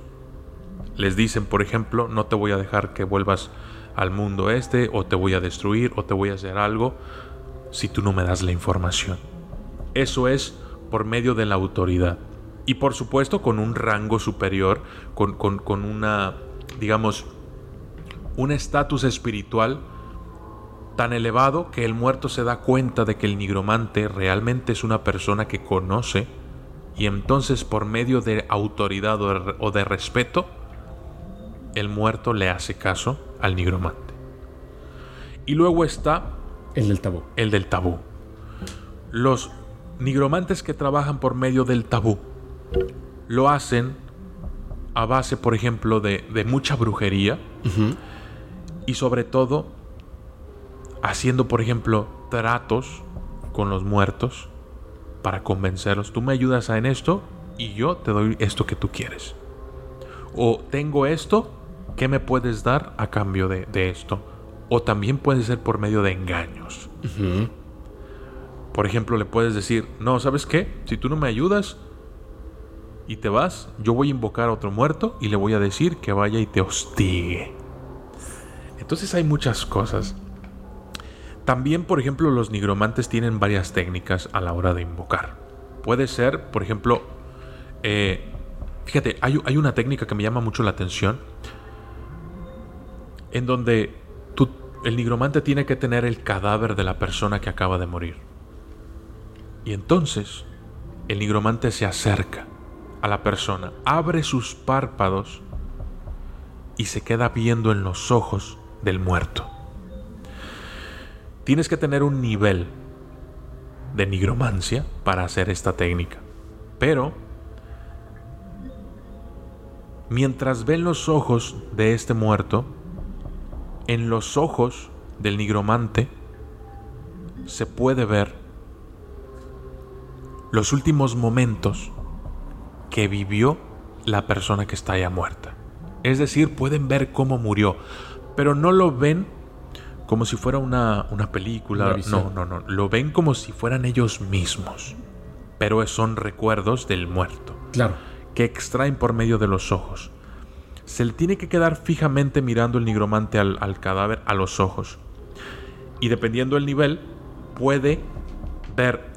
Les dicen, por ejemplo, no te voy a dejar que vuelvas al mundo este o te voy a destruir o te voy a hacer algo si tú no me das la información. Eso es por medio de la autoridad. Y por supuesto con un rango superior, con, con una, digamos, un estatus espiritual tan elevado que el muerto se da cuenta de que el nigromante realmente es una persona que conoce y entonces por medio de autoridad o de respeto, el muerto le hace caso al nigromante. Y luego está el del tabú. El del tabú. Los nigromantes que trabajan por medio del tabú lo hacen a base, por ejemplo, de, mucha brujería y sobre todo haciendo, por ejemplo, tratos con los muertos para convencerlos. Tú me ayudas en esto y yo te doy esto que tú quieres. O tengo esto, ¿qué me puedes dar a cambio de, esto? o también puede ser por medio de engaños. Por ejemplo, le puedes decir, no, ¿sabes qué? Si tú no me ayudas y te vas, yo voy a invocar a otro muerto y le voy a decir que vaya y te hostigue. Entonces hay muchas cosas. También, por ejemplo, los nigromantes tienen varias técnicas a la hora de invocar. Puede ser, por ejemplo, eh, fíjate, hay, hay, una técnica que me llama mucho la atención, en donde el nigromante tiene que tener el cadáver de la persona que acaba de morir. Y entonces, el nigromante se acerca a la persona, abre sus párpados y se queda viendo en los ojos del muerto. Tienes que tener un nivel de nigromancia para hacer esta técnica. Pero, mientras ven los ojos de este muerto, en los ojos del nigromante se puede ver los últimos momentos que vivió la persona que está ya muerta. Es decir, pueden ver cómo murió, pero no lo ven como si fuera una, película. no, no, no. Lo ven como si fueran ellos mismos. Pero son recuerdos del muerto. Claro. Que extraen por medio de los ojos. Se le tiene que quedar fijamente mirando el nigromante al, al cadáver a los ojos. Y dependiendo del nivel, puede ver.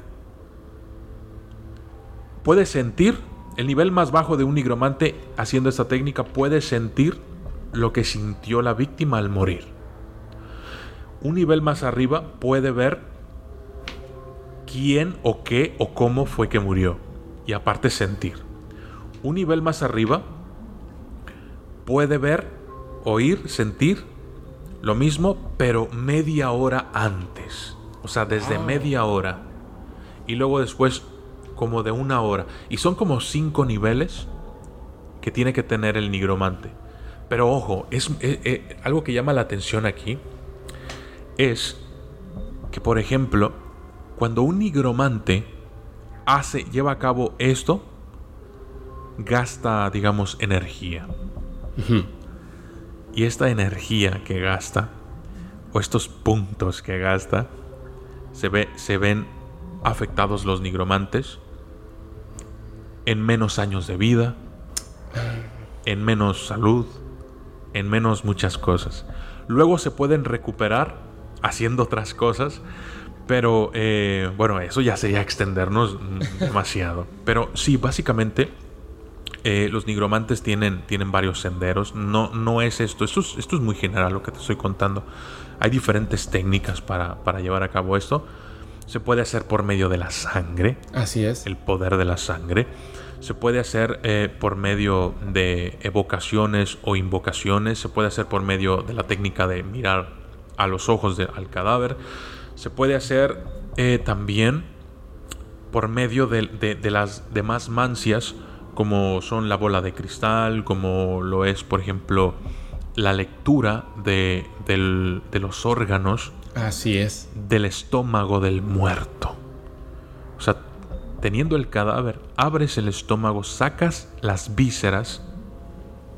Puede sentir. El nivel más bajo de un nigromante haciendo esta técnica puede sentir lo que sintió la víctima al morir un nivel más arriba puede ver quién o qué o cómo fue que murió. Y aparte sentir. Un nivel más arriba puede ver, oír, sentir lo mismo, pero media hora antes. O sea, desde ah. media hora. Y luego después como de una hora. Y son como cinco niveles que tiene que tener el nigromante. Pero ojo, es, eh, eh, algo que llama la atención aquí es que, por ejemplo, cuando un nigromante hace, lleva a cabo esto, gasta, digamos, energía. Y esta energía que gasta, o estos puntos que gasta, se, ve, se ven afectados los nigromantes en menos años de vida, en menos salud, en menos muchas cosas. Luego se pueden recuperar haciendo otras cosas. Pero eh, bueno, eso ya sería extendernos demasiado. Pero sí, básicamente eh, los nigromantes tienen, tienen varios senderos. No, no es esto. esto es, esto es muy general lo que te estoy contando. Hay diferentes técnicas para, llevar a cabo esto. Se puede hacer por medio de la sangre. Así es. El poder de la sangre. Se puede hacer eh, por medio de evocaciones o invocaciones. Se puede hacer por medio de la técnica de mirar a los ojos del al cadáver. Se puede hacer eh, también por medio de, las demás mancias, como son la bola de cristal, como lo es, por ejemplo, la lectura de, de los órganos. Así es. Del estómago del muerto. O sea, teniendo el cadáver, abres el estómago, sacas las vísceras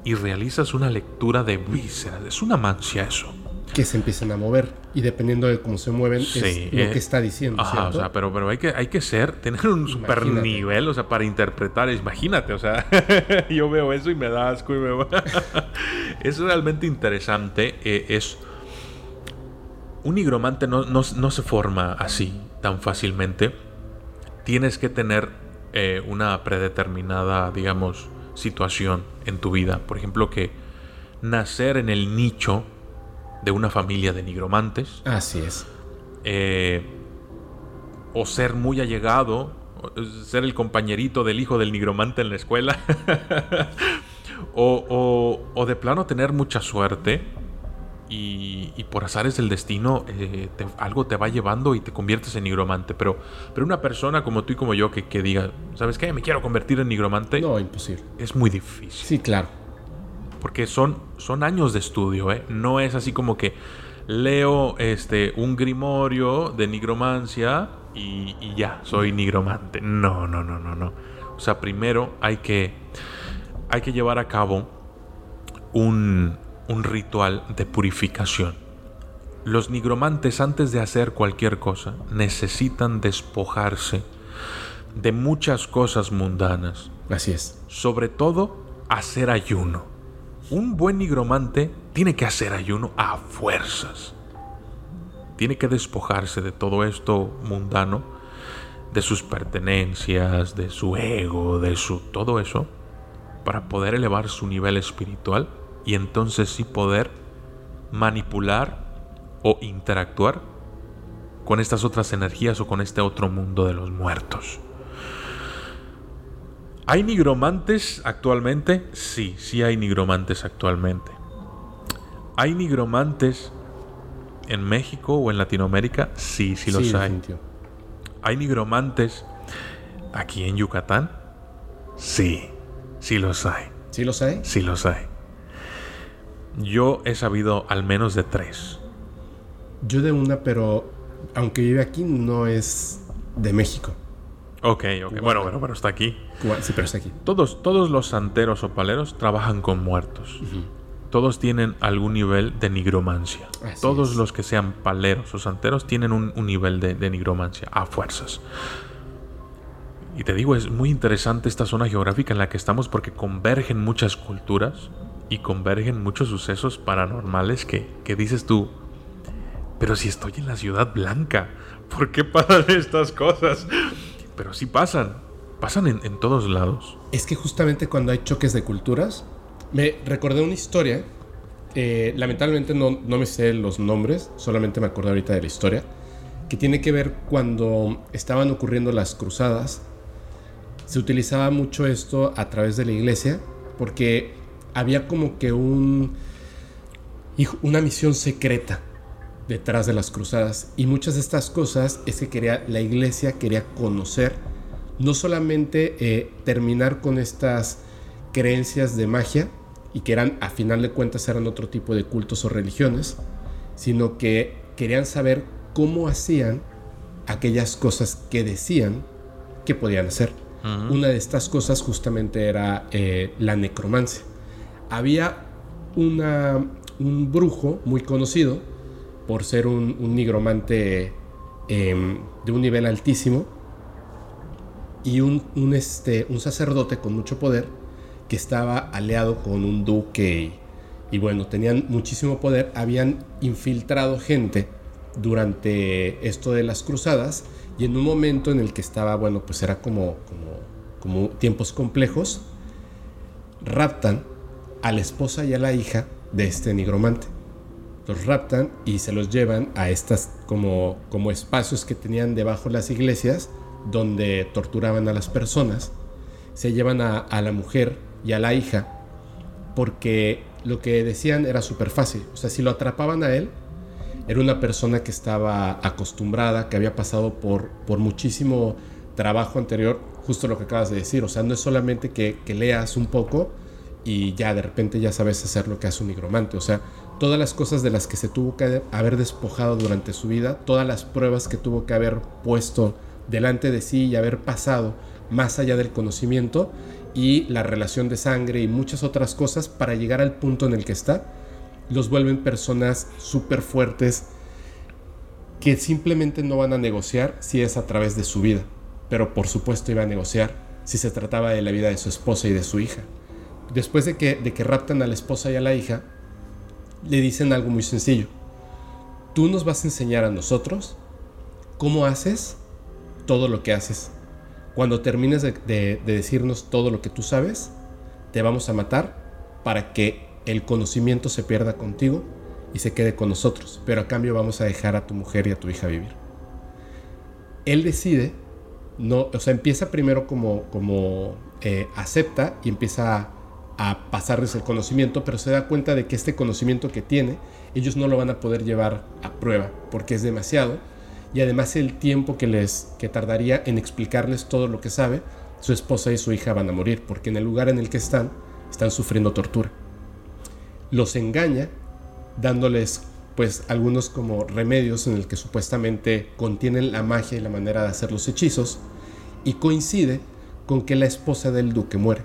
y realizas una lectura de vísceras. Es una mancia eso que se empiecen a mover y dependiendo de cómo se mueven es lo que eh, está diciendo. o sea, pero, pero hay que, hay que ser, tener un super nivel, o sea, para interpretar, imagínate, o sea, yo veo eso y me da asco y me es realmente interesante, eh, es un nigromante no, no, se forma así tan fácilmente. Tienes que tener eh, una predeterminada, digamos, situación en tu vida. Por ejemplo, que nacer en el nicho de una familia de nigromantes. Así es. Eh, o ser muy allegado, ser el compañerito del hijo del nigromante en la escuela. o, o, de plano tener mucha suerte y, y por azares del destino eh, algo te va llevando y te conviertes en nigromante. Pero, pero una persona como tú y como yo que, que diga, ¿sabes qué? Me quiero convertir en nigromante. No, imposible. Es muy difícil. Sí, claro. Porque son, son años de estudio, ¿eh? No es así como que leo este, un grimorio de nigromancia y, ya, soy nigromante. No, no, no, no, no. O sea, primero hay que, hay que llevar a cabo un, un ritual de purificación. Los nigromantes antes de hacer cualquier cosa necesitan despojarse de muchas cosas mundanas. Así es. Sobre todo hacer ayuno. Un buen nigromante tiene que hacer ayuno a fuerzas. Tiene que despojarse de todo esto mundano, de sus pertenencias, de su ego, de su todo eso, para poder elevar su nivel espiritual y entonces sí poder manipular o interactuar con estas otras energías o con este otro mundo de los muertos. ¿Hay nigromantes actualmente? Sí, sí hay nigromantes actualmente. ¿Hay nigromantes en México o en Latinoamérica? Sí, sí los hay. ¿Hay nigromantes aquí en Yucatán? Sí, sí los hay. ¿Sí los hay? Sí los hay. Yo he sabido al menos de tres. Yo de una, pero aunque vive aquí, no es de México. Ok, ok. Bueno, bueno, pero está aquí. Sí, pero está aquí. Todos, todos los santeros o paleros trabajan con muertos. Todos tienen algún nivel de nigromancia. todos los que sean paleros o santeros tienen un, nivel de, de, nigromancia, a fuerzas. Y te digo, es muy interesante esta zona geográfica en la que estamos porque convergen muchas culturas y convergen muchos sucesos paranormales que, que dices tú, pero si estoy en la ciudad blanca, ¿por qué pasan estas cosas? Pero sí pasan, pasan en, todos lados. Es que justamente cuando hay choques de culturas, me recordé una historia, eh, lamentablemente no, no me sé los nombres, solamente me acuerdo ahorita de la historia, que tiene que ver cuando estaban ocurriendo las cruzadas. Se utilizaba mucho esto a través de la iglesia porque había como que un, una misión secreta detrás de las cruzadas. Y muchas de estas cosas es que quería, la iglesia quería conocer, no solamente eh, terminar con estas creencias de magia, y que eran, a final de cuentas, eran otro tipo de cultos o religiones, sino que querían saber cómo hacían aquellas cosas que decían que podían hacer. Una de estas cosas justamente era eh, la necromancia. Había una, un brujo muy conocido por ser un, nigromante em, de un nivel altísimo y un, este, un sacerdote con mucho poder que estaba aliado con un duque y, bueno, tenían muchísimo poder, habían infiltrado gente durante esto de las cruzadas y en un momento en el que estaba, bueno, pues era como, como, como tiempos complejos, raptan a la esposa y a la hija de este nigromante. Los raptan y se los llevan a estas como, como espacios que tenían debajo las iglesias donde torturaban a las personas. Se llevan a, la mujer y a la hija porque lo que decían era súper fácil. O sea, si lo atrapaban a él, era una persona que estaba acostumbrada, que había pasado por, por muchísimo trabajo anterior, justo lo que acabas de decir. O sea, no es solamente que, que leas un poco y ya de repente ya sabes hacer lo que hace un nigromante. O sea, todas las cosas de las que se tuvo que haber despojado durante su vida, todas las pruebas que tuvo que haber puesto delante de sí y haber pasado más allá del conocimiento y la relación de sangre y muchas otras cosas para llegar al punto en el que está, los vuelven personas súper fuertes que simplemente no van a negociar si es a través de su vida, pero por supuesto iba a negociar si se trataba de la vida de su esposa y de su hija. Después de que, de que raptan a la esposa y a la hija, le dicen algo muy sencillo. Tú nos vas a enseñar a nosotros cómo haces todo lo que haces. Cuando termines de, decirnos todo lo que tú sabes, te vamos a matar para que el conocimiento se pierda contigo y se quede con nosotros. Pero a cambio vamos a dejar a tu mujer y a tu hija vivir. Él decide, no, o sea, empieza primero como, eh, acepta y empieza a a pasarles el conocimiento, pero se da cuenta de que este conocimiento que tiene, ellos no lo van a poder llevar a prueba porque es demasiado y además el tiempo que les que tardaría en explicarles todo lo que sabe, su esposa y su hija van a morir porque en el lugar en el que están están sufriendo tortura. Los engaña dándoles pues algunos como remedios en el que supuestamente contienen la magia y la manera de hacer los hechizos y coincide con que la esposa del duque muere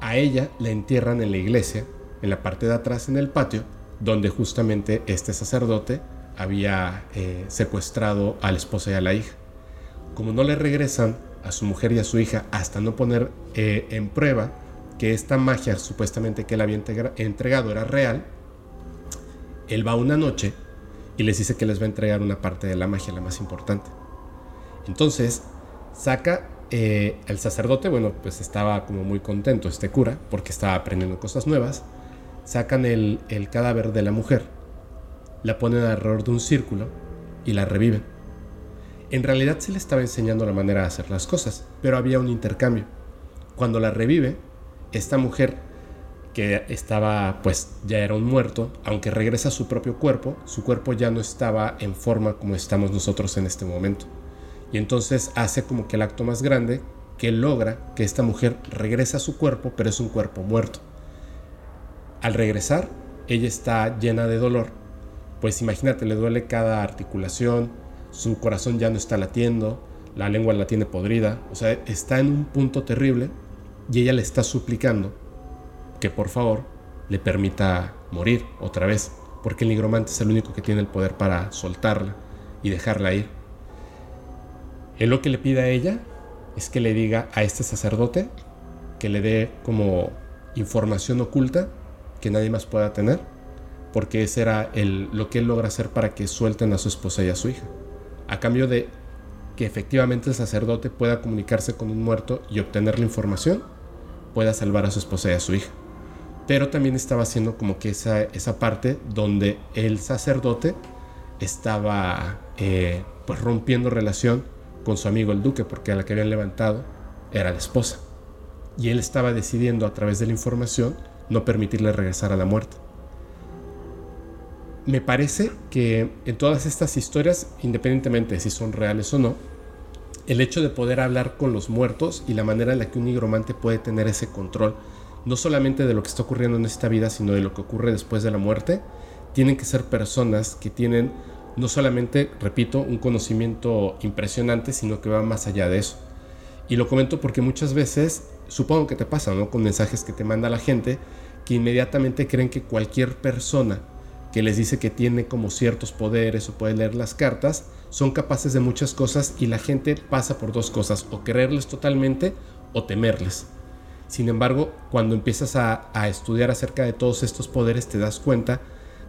a ella la entierran en la iglesia, en la parte de atrás en el patio, donde justamente este sacerdote había eh, secuestrado a la esposa y a la hija. Como no le regresan a su mujer y a su hija hasta no poner eh, en prueba que esta magia supuestamente que él había entregado era real, él va una noche y les dice que les va a entregar una parte de la magia, la más importante. Entonces, saca eh, el sacerdote, bueno, pues estaba como muy contento este cura porque estaba aprendiendo cosas nuevas. Sacan el, el cadáver de la mujer, la ponen alrededor de un círculo y la reviven. En realidad se le estaba enseñando la manera de hacer las cosas, pero había un intercambio. Cuando la revive, esta mujer que estaba pues ya era un muerto, aunque regresa a su propio cuerpo, su cuerpo ya no estaba en forma como estamos nosotros en este momento. Y entonces hace como que el acto más grande que logra que esta mujer regrese a su cuerpo, pero es un cuerpo muerto. Al regresar, ella está llena de dolor, pues imagínate, le duele cada articulación, su corazón ya no está latiendo, la lengua la tiene podrida, o sea, está en un punto terrible y ella le está suplicando que por favor le permita morir otra vez, porque el nigromante es el único que tiene el poder para soltarla y dejarla ir. Él lo que le pide a ella es que le diga a este sacerdote que le dé como información oculta que nadie más pueda tener, porque ese era el, lo que él logra hacer para que suelten a su esposa y a su hija, a cambio de que efectivamente el sacerdote pueda comunicarse con un muerto y obtener la información, pueda salvar a su esposa y a su hija. Pero también estaba haciendo como que esa, esa parte donde el sacerdote estaba eh, pues rompiendo relación con su amigo el duque, porque a la que habían levantado era la esposa. Y él estaba decidiendo a través de la información no permitirle regresar a la muerte. Me parece que en todas estas historias, independientemente de si son reales o no, el hecho de poder hablar con los muertos y la manera en la que un nigromante puede tener ese control, no solamente de lo que está ocurriendo en esta vida, sino de lo que ocurre después de la muerte, tienen que ser personas que tienen no solamente, repito, un conocimiento impresionante, sino que va más allá de eso. Y lo comento porque muchas veces, supongo que te pasa, ¿no? Con mensajes que te manda la gente, que inmediatamente creen que cualquier persona que les dice que tiene como ciertos poderes o puede leer las cartas, son capaces de muchas cosas y la gente pasa por dos cosas, o quererles totalmente o temerles. Sin embargo, cuando empiezas a, estudiar acerca de todos estos poderes, te das cuenta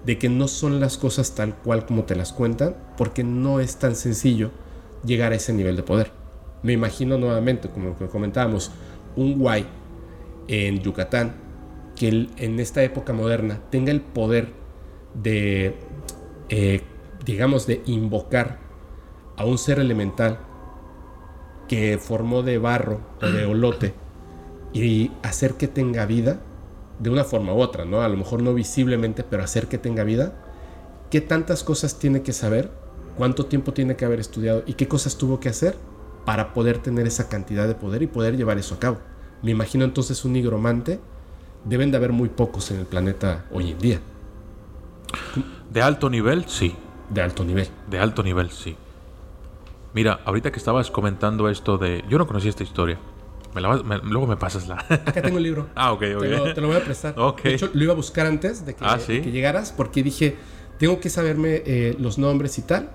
de que no son las cosas tal cual como te las cuentan, porque no es tan sencillo llegar a ese nivel de poder. Me imagino nuevamente, como comentábamos, un guay en Yucatán que en esta época moderna tenga el poder de, eh, digamos, de invocar a un ser elemental que formó de barro o de olote y hacer que tenga vida, de una forma u otra, ¿no? A lo mejor no visiblemente, pero hacer que tenga vida. ¿Qué tantas cosas tiene que saber? ¿Cuánto tiempo tiene que haber estudiado? ¿Y qué cosas tuvo que hacer para poder tener esa cantidad de poder y poder llevar eso a cabo? Me imagino entonces un nigromante. Deben de haber muy pocos en el planeta hoy en día. De alto nivel, sí. De alto nivel. De alto nivel, sí. Mira, ahorita que estabas comentando esto de... Yo no conocía esta historia luego me pasas la. Acá tengo el libro. Ah, ok, ok. Te lo, voy a prestar. De hecho, lo iba a buscar antes de que, ah, llegaras porque dije, tengo que saberme eh, los nombres y tal.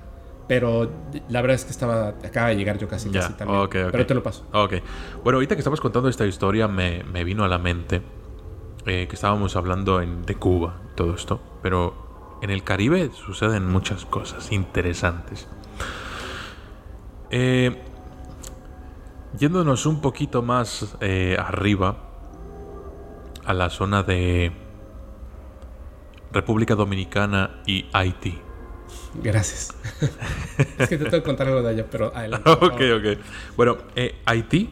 Pero la verdad es que estaba acaba de llegar yo casi, casi también. Pero te lo paso. Ok. Bueno, ahorita que estabas contando esta historia, me, vino a la mente eh, que estábamos hablando de Cuba, todo esto. Pero en el Caribe suceden muchas cosas interesantes. Eh, Yéndonos un poquito más eh, arriba, a la zona de República Dominicana y Haití. Gracias. es que te tengo que contar algo de allá, pero adelante. ok, ok. Bueno, eh, Haití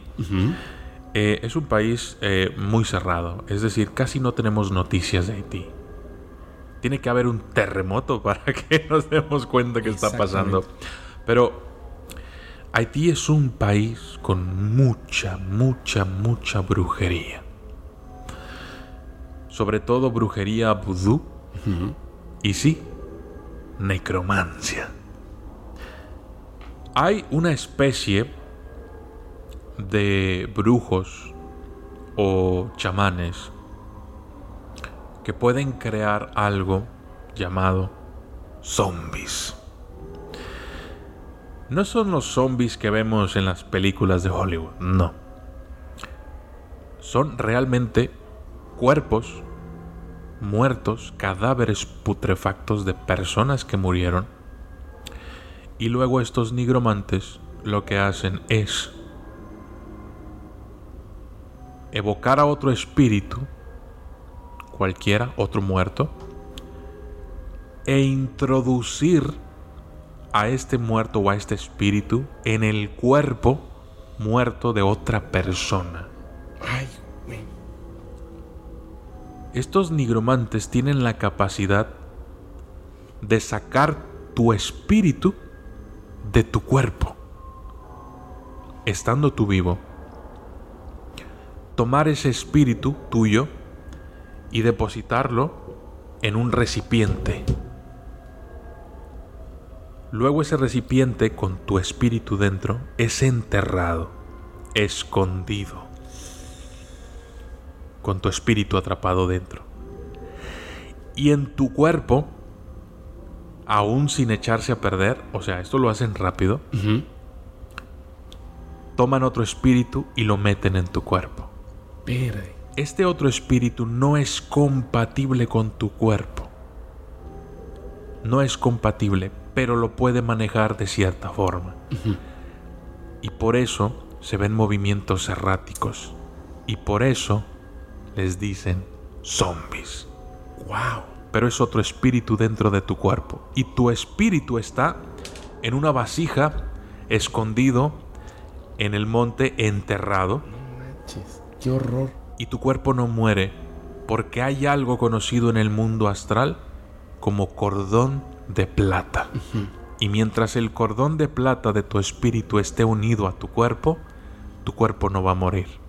eh, es un país muy cerrado. Es decir, casi no tenemos noticias de Haití. Tiene que haber un terremoto para que nos demos cuenta que está pasando. Pero Haití es un país con mucha, mucha, mucha brujería. Sobre todo brujería vudú. Y sí, necromancia. Hay una especie de brujos o chamanes que pueden crear algo llamado zombies. No son los zombies que vemos en las películas de Hollywood, no. Son realmente cuerpos muertos, cadáveres putrefactos de personas que murieron. Y luego estos nigromantes lo que hacen es evocar a otro espíritu, cualquiera, otro muerto, e introducir a este muerto o a este espíritu en el cuerpo muerto de otra persona. Estos nigromantes tienen la capacidad de sacar tu espíritu de tu cuerpo, estando tú vivo. Tomar ese espíritu tuyo y depositarlo en un recipiente. Luego ese recipiente con tu espíritu dentro es enterrado, escondido con tu espíritu atrapado dentro. Y en tu cuerpo, aún sin echarse a perder, o sea, esto lo hacen rápido, toman otro espíritu y lo meten en tu cuerpo. Este otro espíritu no es compatible con tu cuerpo. No es compatible, pero lo puede manejar de cierta forma. Y por eso se ven movimientos erráticos. Y por eso les dicen zombies. Wow. Pero es otro espíritu dentro de tu cuerpo. Y tu espíritu está en una vasija, escondido en el monte, enterrado. No manches, qué horror. Y tu cuerpo no muere porque hay algo conocido en el mundo astral como cordón de plata. Y mientras el cordón de plata de tu espíritu esté unido a tu cuerpo, tu cuerpo no va a morir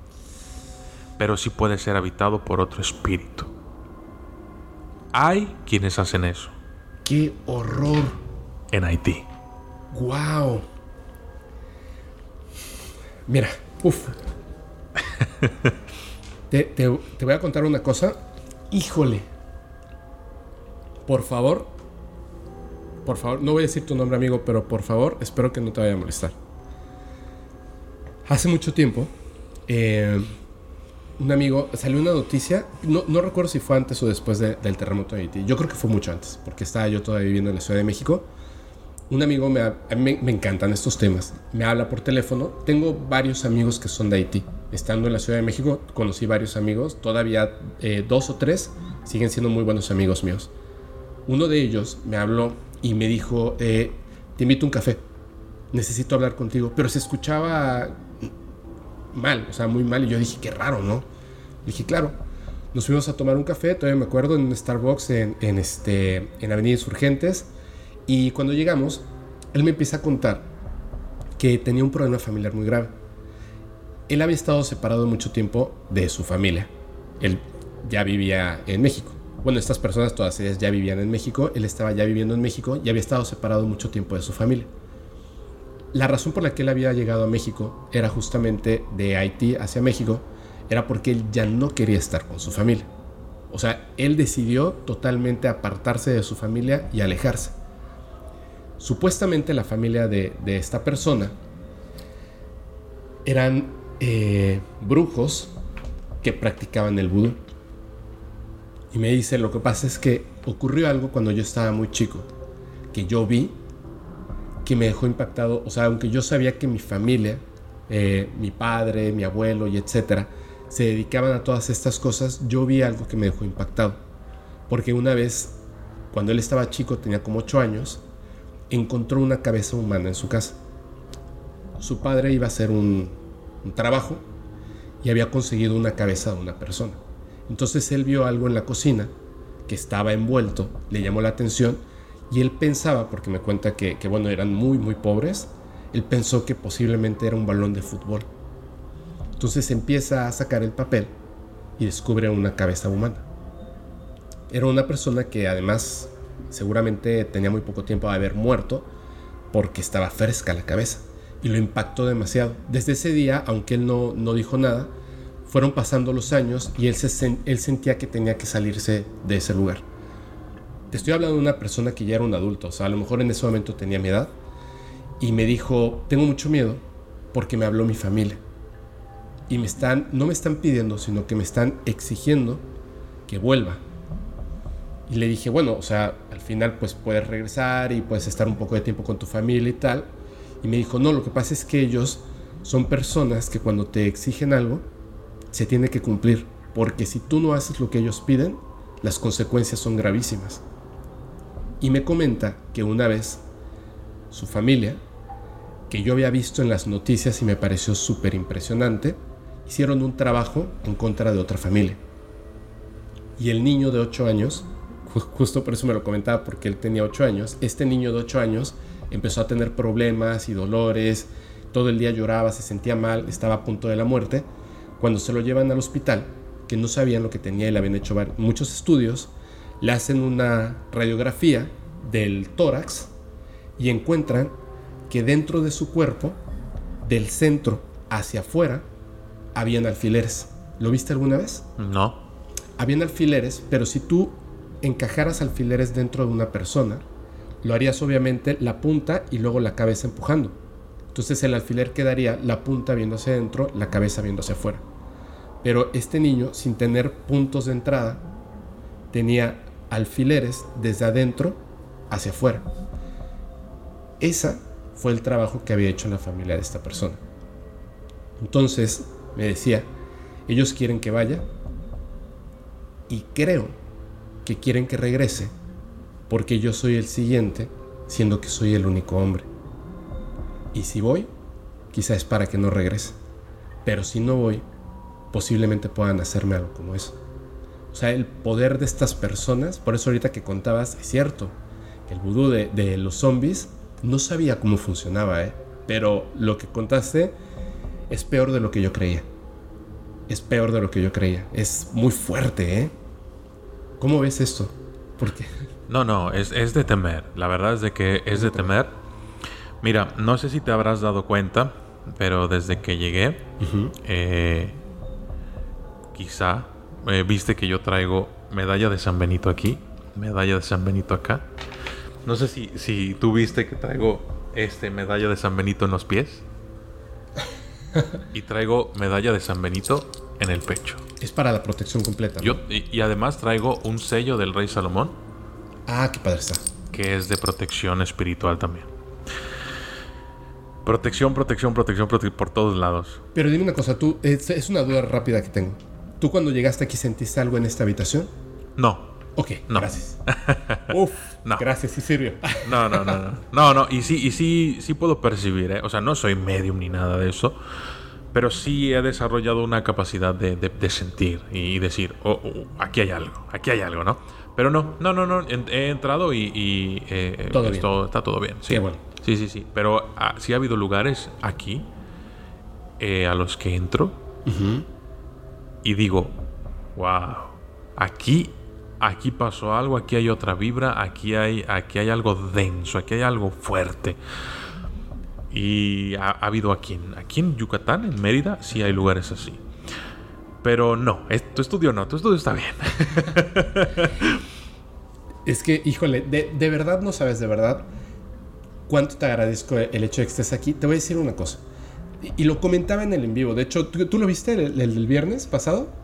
pero sí puede ser habitado por otro espíritu. Hay quienes hacen eso. ¡Qué horror! En Haití. ¡Wow! Mira, uff. te, te voy a contar una cosa. Híjole. Por favor. Por favor, no voy a decir tu nombre, amigo, pero por favor, espero que no te vaya a molestar. Hace mucho tiempo, eh, un amigo, salió una noticia, no, no recuerdo si fue antes o después del terremoto de Haití, yo creo que fue mucho antes, porque estaba yo todavía viviendo en la Ciudad de México. Un amigo, me, me, encantan estos temas, me habla por teléfono, tengo varios amigos que son de Haití. Estando en la Ciudad de México, conocí varios amigos, todavía eh, dos o tres siguen siendo muy buenos amigos míos. Uno de ellos me habló y me dijo, eh, te invito a un café, necesito hablar contigo, pero se escuchaba mal, o sea, muy mal. Y yo dije, qué raro, ¿no? Dije, claro. Nos fuimos a tomar un café, todavía me acuerdo, en un Starbucks en, en, este, en Avenida Insurgentes. Y cuando llegamos, él me empieza a contar que tenía un problema familiar muy grave. Él había estado separado mucho tiempo de su familia. Él ya vivía en México. Bueno, estas personas todas ellas ya vivían en México. Él estaba ya viviendo en México y había estado separado mucho tiempo de su familia. La razón por la que él había llegado a México era justamente de Haití hacia México, era porque él ya no quería estar con su familia. O sea, él decidió totalmente apartarse de su familia y alejarse. Supuestamente la familia de, esta persona eran eh, brujos que practicaban el vudú. Y me dice, lo que pasa es que ocurrió algo cuando yo estaba muy chico, que yo vi que me dejó impactado. O sea, aunque yo sabía que mi familia, eh, mi padre, mi abuelo y etcétera, se dedicaban a todas estas cosas, yo vi algo que me dejó impactado. Porque una vez, cuando él estaba chico, tenía como 8 años, encontró una cabeza humana en su casa. Su padre iba a hacer un, trabajo y había conseguido una cabeza de una persona. Entonces él vio algo en la cocina que estaba envuelto, le llamó la atención y él pensaba, porque me cuenta que, bueno, eran muy, muy pobres, él pensó que posiblemente era un balón de fútbol. Entonces empieza a sacar el papel y descubre una cabeza humana. Era una persona que además seguramente tenía muy poco tiempo de haber muerto porque estaba fresca la cabeza y lo impactó demasiado. Desde ese día, aunque él no, no dijo nada, fueron pasando los años y él, se, él sentía que tenía que salirse de ese lugar estoy hablando de una persona que ya era un adulto, o sea, a lo mejor en ese momento tenía mi edad, y me dijo, tengo mucho miedo porque me habló mi familia. Y me están, no me están pidiendo, sino que me están exigiendo que vuelva. Y le dije, bueno, o sea, al final pues puedes regresar y puedes estar un poco de tiempo con tu familia y tal. Y me dijo, no, lo que pasa es que ellos son personas que cuando te exigen algo, se tiene que cumplir. Porque si tú no haces lo que ellos piden, las consecuencias son gravísimas. Y me comenta que una vez su familia, que yo había visto en las noticias y me pareció súper impresionante, hicieron un trabajo en contra de otra familia. Y el niño de 8 años, justo por eso me lo comentaba, porque él tenía 8 años, este niño de 8 años empezó a tener problemas y dolores, todo el día lloraba, se sentía mal, estaba a punto de la muerte. Cuando se lo llevan al hospital, que no sabían lo que tenía y le habían hecho muchos estudios, le hacen una radiografía del tórax y encuentran que dentro de su cuerpo, del centro hacia afuera, habían alfileres. ¿Lo viste alguna vez? No. Habían alfileres, pero si tú encajaras alfileres dentro de una persona, lo harías obviamente la punta y luego la cabeza empujando. Entonces el alfiler quedaría la punta viendo hacia adentro, la cabeza viendo hacia afuera. Pero este niño, sin tener puntos de entrada, tenía alfileres desde adentro hacia afuera. Esa fue el trabajo que había hecho la familia de esta persona. Entonces me decía, ellos quieren que vaya y creo que quieren que regrese porque yo soy el siguiente, siendo que soy el único hombre. Y si voy, quizá es para que no regrese. Pero si no voy, posiblemente puedan hacerme algo como eso. O sea, el poder de estas personas, por eso ahorita que contabas, es cierto, el vudú de, los zombies no sabía cómo funcionaba, ¿eh? Pero lo que contaste es peor de lo que yo creía. Es peor de lo que yo creía. Es muy fuerte, ¿eh? ¿Cómo ves esto? Porque no, no, es, de temer. La verdad es de que es de temer. Mira, no sé si te habrás dado cuenta, pero desde que llegué, eh, quizá eh, viste que yo traigo medalla de San Benito aquí, medalla de San Benito acá. No sé si, si tú viste que traigo este medalla de San Benito en los pies. y traigo medalla de San Benito en el pecho. Es para la protección completa. Yo, y, además traigo un sello del rey Salomón Ah, qué padre está. Que es de protección espiritual también. Protección, protección, protección, por todos lados. Pero dime una cosa, tú, es, una duda rápida que tengo. ¿Tú cuando llegaste aquí sentiste algo en esta habitación? No. Ok, no. gracias. Uf, no. gracias, sí sirvió. no, no, no, no. No, no, y sí, y sí, sí puedo percibir, ¿eh? O sea, no soy medium ni nada de eso, pero sí he desarrollado una capacidad de, sentir y decir, oh, oh, aquí hay algo, aquí hay algo, ¿no? Pero no, no, no, no. He entrado y, eh, esto, está todo bien. Sí, bueno. Sí, sí, sí. Pero ah, sí ha habido lugares aquí eh, a los que entro y digo, wow, aquí, aquí pasó algo, aquí hay otra vibra, aquí hay, aquí hay algo denso, aquí hay algo fuerte. Y ha, ha habido aquí aquí en Yucatán, en Mérida, sí hay lugares así. Pero no, tu estudio no, tu estudio está bien. es que, híjole, de, verdad no sabes, de verdad, cuánto te agradezco el hecho de que estés aquí. Te voy a decir una cosa. Y, lo comentaba en el en vivo. De hecho, ¿tú, lo viste el, del viernes pasado?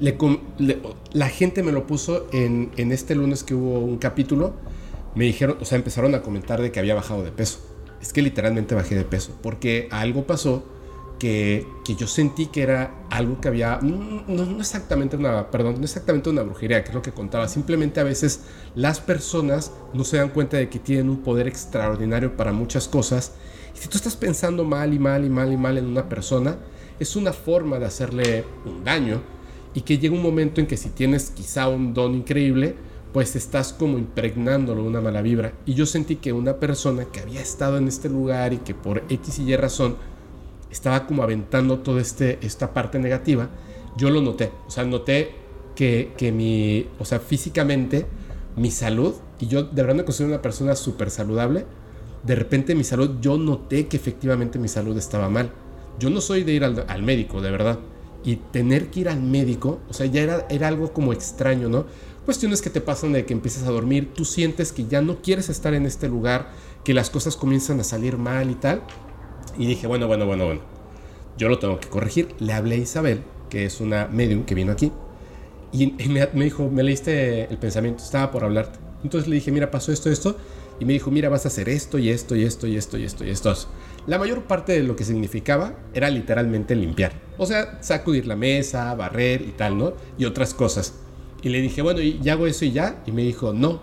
la gente me lo puso en, en este lunes que hubo un capítulo. Me dijeron, o sea, empezaron a comentar de que había bajado de peso. Es que literalmente bajé de peso. Porque algo pasó que, yo sentí que era algo que había, no, no, exactamente una, perdón, no exactamente una brujería, que es lo que contaba, simplemente a veces las personas no se dan cuenta de que tienen un poder extraordinario para muchas cosas, y si tú estás pensando mal y mal y mal y mal en una persona, es una forma de hacerle un daño, y que llega un momento en que si tienes quizá un don increíble, pues estás como impregnándolo una mala vibra. Y yo sentí que una persona que había estado en este lugar y que por X y Y razón estaba como aventando toda este, esta parte negativa, yo lo noté. O sea, noté que, que mi, o sea, físicamente, mi salud, y yo de verdad me considero una persona súper saludable, de repente mi salud, yo noté que efectivamente mi salud estaba mal. Yo no soy de ir al, al, médico, de verdad. y tener que ir al médico, o sea, ya era, era algo como extraño, ¿no? Cuestiones que te pasan de que empiezas a dormir, tú sientes que ya no quieres estar en este lugar, que las cosas comienzan a salir mal y tal. Y dije, bueno, bueno, bueno, bueno, yo lo tengo que corregir. Le hablé a Isabel, que es una medium que vino aquí, y me, me dijo, me leíste el pensamiento, estaba por hablarte. Entonces le dije, mira, pasó esto, esto, y me dijo, mira, vas a hacer esto y esto y esto y esto y esto y esto. La mayor parte de lo que significaba era literalmente limpiar. O sea, sacudir la mesa, barrer y tal, ¿no? Y otras cosas. Y le dije, bueno, ¿y hago eso y ya? Y me dijo, no.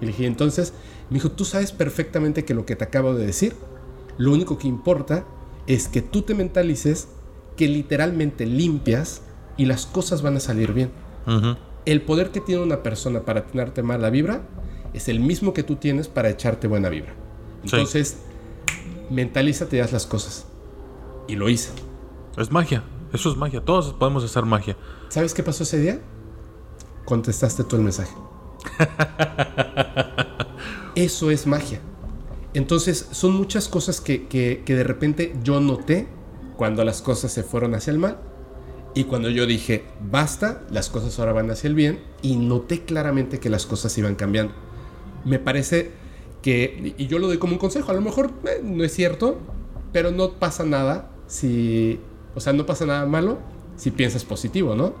Y le dije, entonces, me dijo, tú sabes perfectamente que lo que te acabo de decir, lo único que importa es que tú te mentalices que literalmente limpias y las cosas van a salir bien. El poder que tiene una persona para tenerte mala vibra es el mismo que tú tienes para echarte buena vibra. Entonces, mentalízate y haz las cosas. Y lo hice. Es magia, eso es magia. Todos podemos hacer magia. ¿Sabes qué pasó ese día? Contestaste tú el mensaje. eso es magia. Entonces, son muchas cosas que, que, que de repente yo noté cuando las cosas se fueron hacia el mal. Y cuando yo dije, basta, las cosas ahora van hacia el bien, y noté claramente que las cosas iban cambiando me parece que, y yo lo doy como un consejo, a lo mejor eh, no es cierto, pero no pasa nada si, o sea, no pasa nada malo si piensas positivo, ¿no?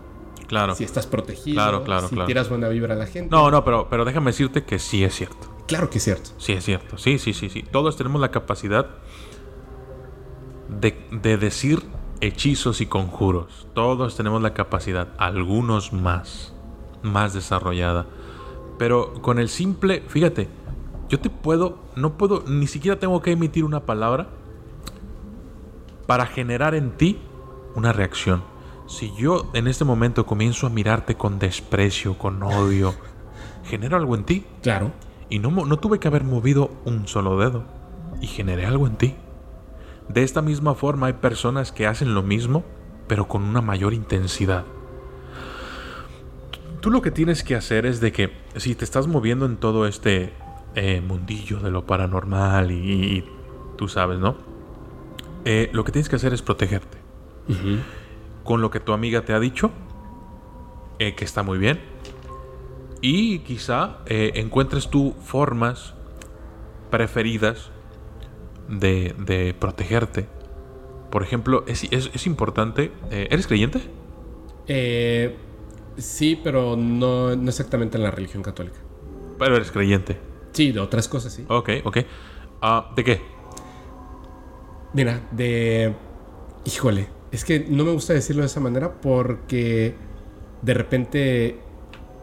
Claro. Si estás protegido, claro, claro, si tiras buena vibra a la gente. No, no, pero, pero déjame decirte que sí es cierto. Claro que es cierto. Sí es cierto, sí, sí, sí, sí. Todos tenemos la capacidad de, de decir hechizos y conjuros. Todos tenemos la capacidad, algunos más, más desarrollada. Pero con el simple, fíjate, yo te puedo, no puedo, ni siquiera tengo que emitir una palabra para generar en ti una reacción. Si yo en este momento comienzo a mirarte con desprecio, con odio, genero algo en ti. Claro. Y no, no tuve que haber movido un solo dedo. Y generé algo en ti. De esta misma forma hay personas que hacen lo mismo, pero con una mayor intensidad. Tú lo que tienes que hacer es de que si te estás moviendo en todo este eh, mundillo de lo paranormal y, tú sabes, ¿no? Eh, lo que tienes que hacer es protegerte. Con lo que tu amiga te ha dicho, eh, que está muy bien. Y quizá encuentres tú formas preferidas de, protegerte. Por ejemplo, es, es importante. ¿Eres creyente? Eh Sí, pero no, exactamente en la religión católica. Pero eres creyente. Sí, de otras cosas, sí. Ok, ok. Ah, ¿De qué? Mira, de... Híjole, es que no me gusta decirlo de esa manera porque de repente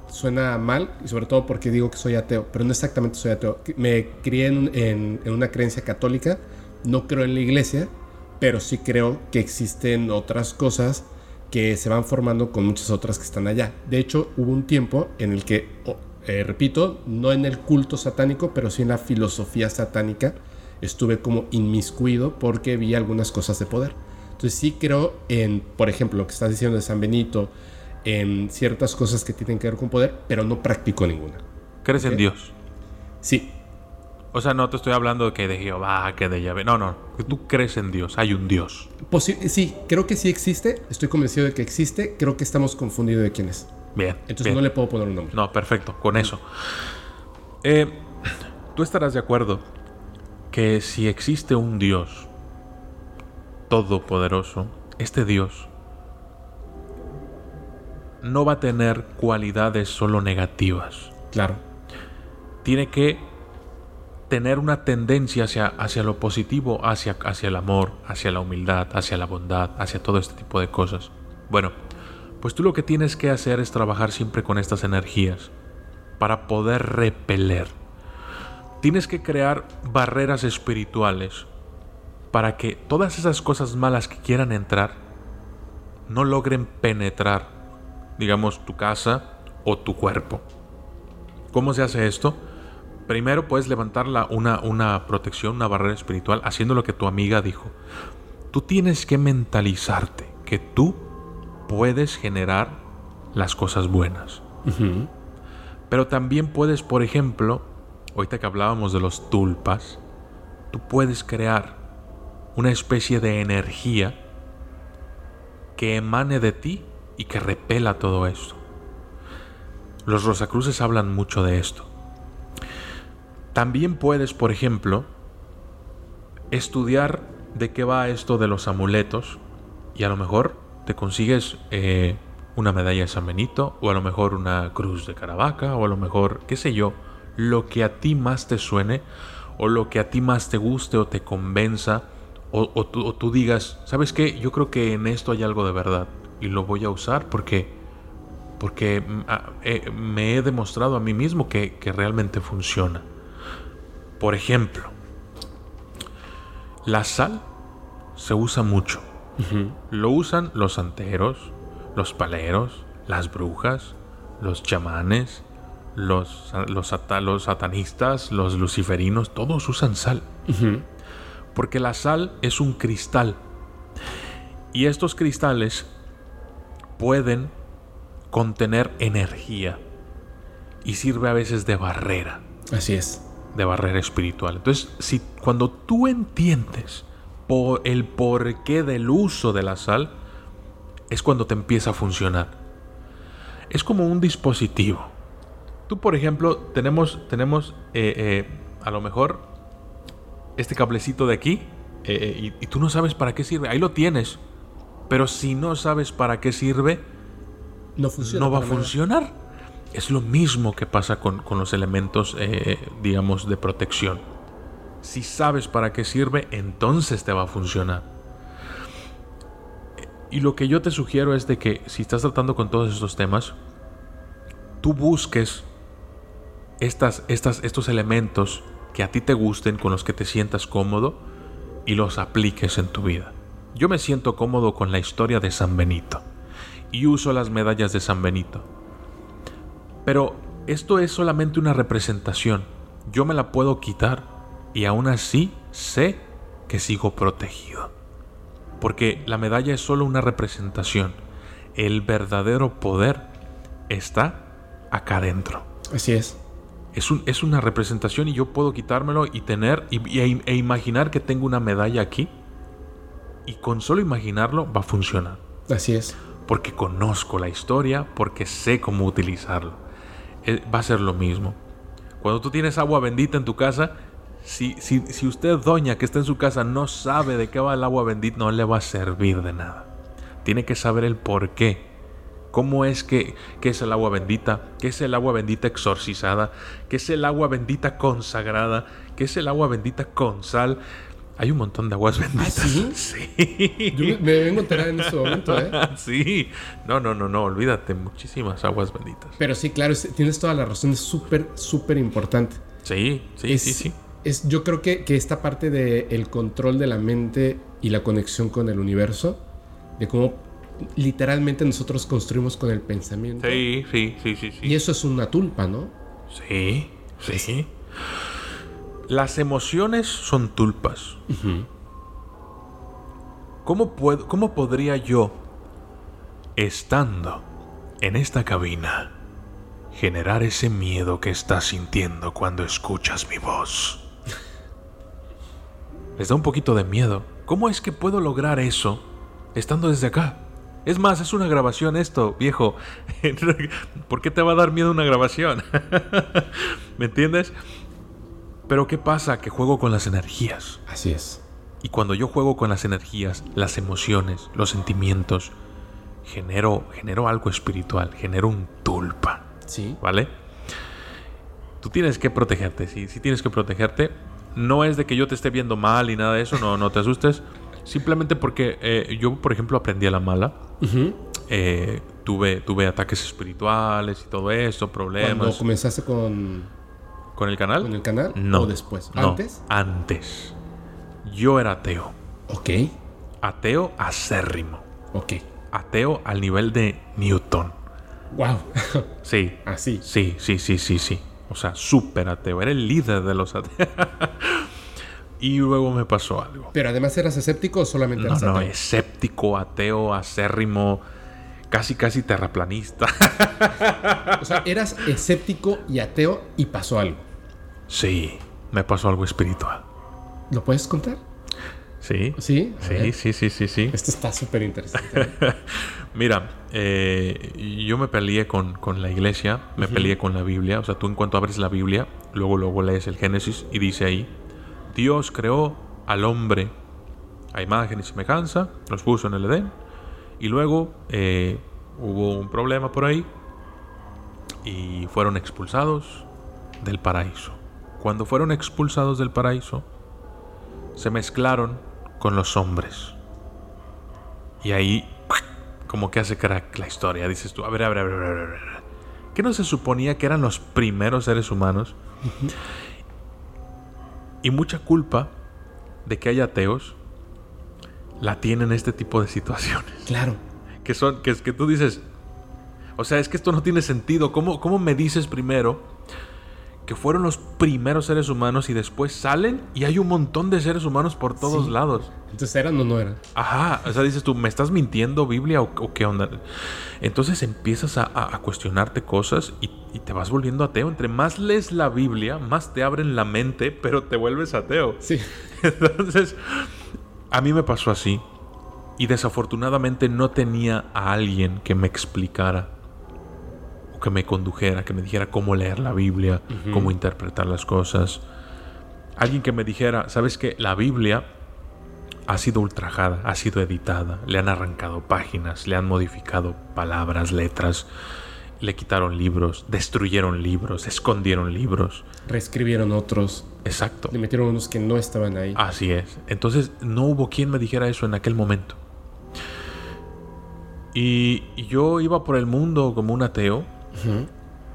suena mal, y sobre todo porque digo que soy ateo, pero no exactamente soy ateo. Me crié en, una creencia católica, no creo en la iglesia, pero sí creo que existen otras cosas que se van formando con muchas otras que están allá. De hecho, hubo un tiempo en el que, eh, repito, no en el culto satánico, pero sí en la filosofía satánica, estuve como inmiscuido porque vi algunas cosas de poder. Entonces sí creo en, por ejemplo, lo que estás diciendo de San Benito, en ciertas cosas que tienen que ver con poder, pero no practico ninguna. ¿Crees en Dios? Sí, o sea, no te estoy hablando de que de Jehová, que de Yahvé. No, no. Tú crees en Dios. Hay un Dios. sí, creo que sí existe. Estoy convencido de que existe. Creo que estamos confundidos de quién es. Bien. Entonces no le puedo poner un nombre. No, perfecto. Con eso. Eh, tú estarás de acuerdo que si existe un Dios todopoderoso, este Dios no va a tener cualidades solo negativas. Claro. Tiene que tener una tendencia hacia, hacia lo positivo, hacia, hacia el amor, hacia la humildad, hacia la bondad, hacia todo este tipo de cosas. Bueno, pues tú lo que tienes que hacer es trabajar siempre con estas energías para poder repeler. Tienes que crear barreras espirituales para que todas esas cosas malas que quieran entrar no logren penetrar, digamos, tu casa o tu cuerpo. ¿Cómo se hace esto? Primero puedes levantar una, una protección, una barrera espiritual, haciendo lo que tu amiga dijo. Tú tienes que mentalizarte que tú puedes generar las cosas buenas. Pero también puedes, por ejemplo, ahorita que hablábamos de los tulpas, tú puedes crear una especie de energía que emane de ti y que repela todo esto. Los Rosacruces hablan mucho de esto. También puedes, por ejemplo, estudiar de qué va esto de los amuletos y a lo mejor te consigues eh, una medalla de San Benito o a lo mejor una cruz de Caravaca o a lo mejor, qué sé yo, lo que a ti más te suene o lo que a ti más te guste o te convenza o, tú, digas, ¿sabes qué? Yo creo que en esto hay algo de verdad y lo voy a usar porque, porque mm, ah, eh, me he demostrado a mí mismo que, realmente funciona. Por ejemplo, la sal se usa mucho. Lo usan los santeros, los paleros, las brujas, los chamanes, los, los, satanistas, los luciferinos, todos usan sal. Porque la sal es un cristal. Y estos cristales pueden contener energía. Y sirve a veces de barrera. Así es. De barrera espiritual. Entonces, si cuando tú entiendes por el porqué del uso de la sal, es cuando te empieza a funcionar. Es como un dispositivo. Tú, por ejemplo, tenemos, tenemos eh, eh, a lo mejor este cablecito de aquí eh, y, tú no sabes para qué sirve. Ahí lo tienes. Pero si no sabes para qué sirve, no, funciona no va a funcionar. Es lo mismo que pasa con, con los elementos, digamos, de protección. Si sabes para qué sirve, entonces te va a funcionar. Y lo que yo te sugiero es de que si estás tratando con todos estos temas, tú busques estas, estas, estos elementos que a ti te gusten, con los que te sientas cómodo y los apliques en tu vida. Yo me siento cómodo con la historia de San Benito y uso las medallas de San Benito. Pero esto es solamente una representación. Yo me la puedo quitar y aún así sé que sigo protegido. Porque la medalla es solo una representación. El verdadero poder está acá adentro. Así es es, una representación y yo puedo quitármelo y tener y, e, e, imaginar que tengo una medalla aquí. Y con solo imaginarlo va a funcionar. Así es. Porque conozco la historia, porque sé cómo utilizarlo. Eh, va a ser lo mismo. Cuando tú tienes agua bendita en tu casa, si, si, si usted, doña, que está en su casa, no sabe de qué va el agua bendita, no le va a servir de nada. Tiene que saber el por qué cómo es que, es el agua bendita, qué es el agua bendita exorcizada, qué es el agua bendita consagrada, qué es el agua bendita con sal. Hay un montón de aguas benditas. ¿Ah, sí? Yo me, vengo a enterar en este momento, ¿eh? sí. No, no, no, no. Olvídate. Muchísimas aguas benditas. Pero sí, claro. tienes toda la razón. Es súper, súper importante. Sí, sí, sí, sí. Es, yo creo que, que esta parte del el control de la mente y la conexión con el universo, de cómo literalmente nosotros construimos con el pensamiento. Sí, sí, sí, sí. Y eso es una tulpa, ¿no? Sí, sí. Las emociones son tulpas. ¿Cómo, puedo, ¿Cómo podría yo, estando en esta cabina, generar ese miedo que estás sintiendo cuando escuchas mi voz? Les da un poquito de miedo. ¿Cómo es que puedo lograr eso estando desde acá? Es más, es una grabación esto, viejo. ¿Por qué te va a dar miedo una grabación? ¿Me entiendes? Pero ¿qué pasa? Que juego con las energías. Así es. Y cuando yo juego con las energías, las emociones, los sentimientos, genero, genero algo espiritual, genero un tulpa. Sí. ¿Vale? Tú tienes que protegerte, sí, sí tienes que protegerte. No es de que yo te esté viendo mal y nada de eso, no, no te asustes. Simplemente porque eh, yo, por ejemplo, aprendí a la mala. Eh, tuve, tuve ataques espirituales y todo eso, problemas. ¿Cuándo comenzaste con. ¿Con el canal? ¿Con el canal? No. ¿O después? ¿Antes? antes. Yo era ateo. Ok. Ateo acérrimo. Ok. Ateo al nivel de Newton. Wow. sí. Así. Sí, sí, sí, sí, sí. O sea, súper ateo. Era el líder de los ateos. Y luego me pasó algo. ¿Pero además eras escéptico o solamente eras no, No, escéptico, ateo, acérrimo, casi, casi terraplanista. o sea, eras escéptico y ateo y pasó algo. Sí, me pasó algo espiritual. ¿Lo puedes contar? Sí. ¿Sí? Sí, sí, sí, sí, sí. Esto está súper interesante. Mira, eh, yo me peleé con, la iglesia, me peleé con la Biblia. O sea, tú en cuanto abres la Biblia, luego, luego lees el Génesis y dice ahí, Dios creó al hombre a imagen y semejanza, los puso en el Edén. Y luego eh, hubo un problema por ahí y fueron expulsados del paraíso. Cuando fueron expulsados del paraíso, se mezclaron con los hombres. Y ahí, como que hace crack la historia. Dices tú, a ver, a ver, a ver, a ver, a ver. ¿Qué no se suponía que eran los primeros seres humanos? Y mucha culpa de que haya ateos la tienen este tipo de situaciones. Claro. Que son, que, que tú dices, o sea, es que esto no tiene sentido. ¿Cómo, cómo me dices primero que fueron los primeros seres humanos y después salen y hay un montón de seres humanos por todos lados? Entonces, ¿eran o no eran? Ajá, o sea, dices tú, ¿me estás mintiendo Biblia o, qué onda? Entonces empiezas a, cuestionarte cosas y, y, te vas volviendo ateo. Entre más lees la Biblia, más te abren la mente, pero te vuelves ateo. Sí. Entonces, a mí me pasó así. Y desafortunadamente no tenía a alguien que me explicara que me condujera, que me dijera cómo leer la Biblia, cómo interpretar las cosas. Alguien que me dijera, ¿sabes qué? La Biblia ha sido ultrajada, ha sido editada, le han arrancado páginas, le han modificado palabras, letras, le quitaron libros, destruyeron libros, escondieron libros. Reescribieron otros. Exacto. Le metieron unos que no estaban ahí. Así es. Entonces no hubo quien me dijera eso en aquel momento. Y, yo iba por el mundo como un ateo.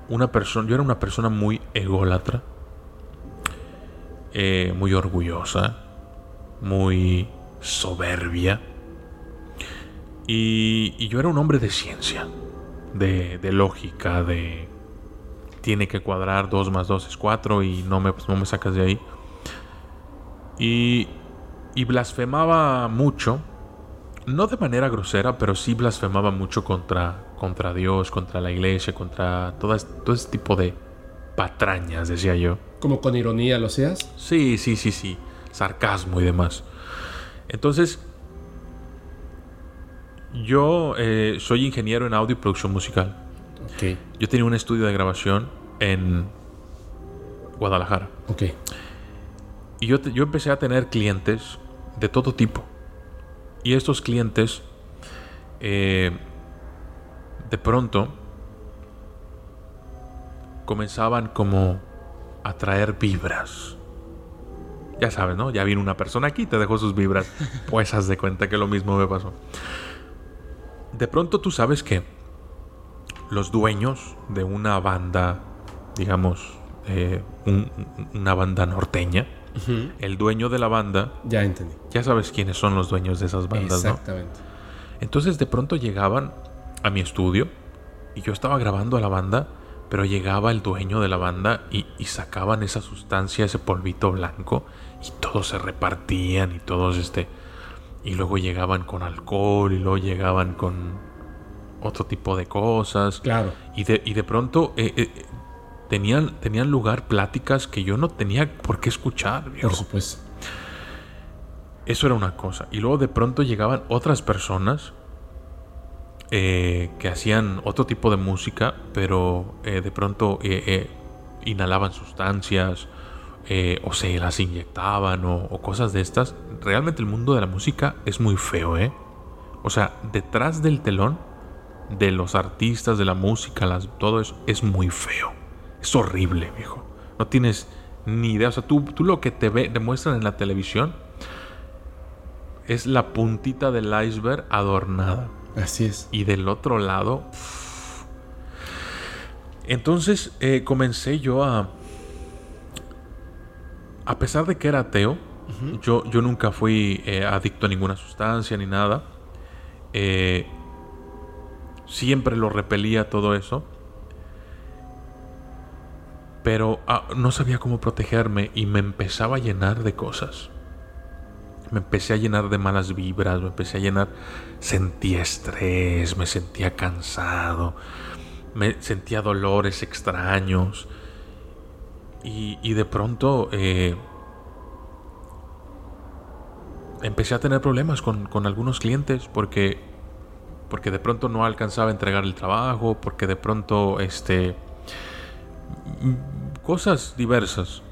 Una persona, yo era una persona muy ególatra, eh, muy orgullosa, muy soberbia. Y, yo era un hombre de ciencia, de, lógica, de tiene que cuadrar 2 más 2 es 4 y no me, no me sacas de ahí. Y, y blasfemaba mucho no de manera grosera, pero sí blasfemaba mucho contra, contra Dios, contra la iglesia, contra todo, todo ese tipo de patrañas, decía yo. ¿Como con ironía lo seas? Sí, sí, sí, sí. Sarcasmo y demás. Entonces, yo eh, soy ingeniero en audio y producción musical. Okay. Yo tenía un estudio de grabación en Guadalajara. Ok. Y yo, yo empecé a tener clientes de todo tipo y estos clientes, eh, de pronto, comenzaban como a traer vibras. Ya sabes, ¿no? Ya vino una persona aquí, te dejó sus vibras. Pues haz de cuenta que lo mismo me pasó. De pronto tú sabes que los dueños de una banda, digamos, eh, una banda norteña, el dueño de la banda. Ya entendí. Ya sabes quiénes son los dueños de esas bandas, Exactamente. Entonces de pronto llegaban a mi estudio y yo estaba grabando a la banda, pero llegaba el dueño de la banda y, sacaban esa sustancia, ese polvito blanco y todos se repartían y todos este... Y luego llegaban con alcohol y luego llegaban con otro tipo de cosas. Claro. Y de, y de pronto eh, eh, tenían, tenían lugar pláticas que yo no tenía por qué escuchar. Por supuesto. Eso era una cosa. Y luego de pronto llegaban otras personas eh, que hacían otro tipo de música, pero eh, de pronto eh, inhalaban sustancias o se las inyectaban o, cosas de estas. Realmente el mundo de la música es muy feo, ¿eh? O sea, detrás del telón de los artistas, de la música, todo eso es muy feo. Es horrible, viejo. No tienes ni idea. O sea, tú, tú lo que te ve, demuestran en la televisión es la puntita del iceberg adornada. Así es. Y del otro lado. Entonces eh, comencé yo a. A pesar de que era ateo, yo, yo nunca fui eh, adicto a ninguna sustancia ni nada. Eh, siempre lo repelía todo eso pero ah, no sabía cómo protegerme y me empezaba a llenar de cosas. Me empecé a llenar de malas vibras, me empecé a llenar, sentía estrés, me sentía cansado, me sentía dolores extraños y, de pronto eh, empecé a tener problemas con, con algunos clientes porque, porque de pronto no alcanzaba a entregar el trabajo, porque de pronto, este, cosas diversas.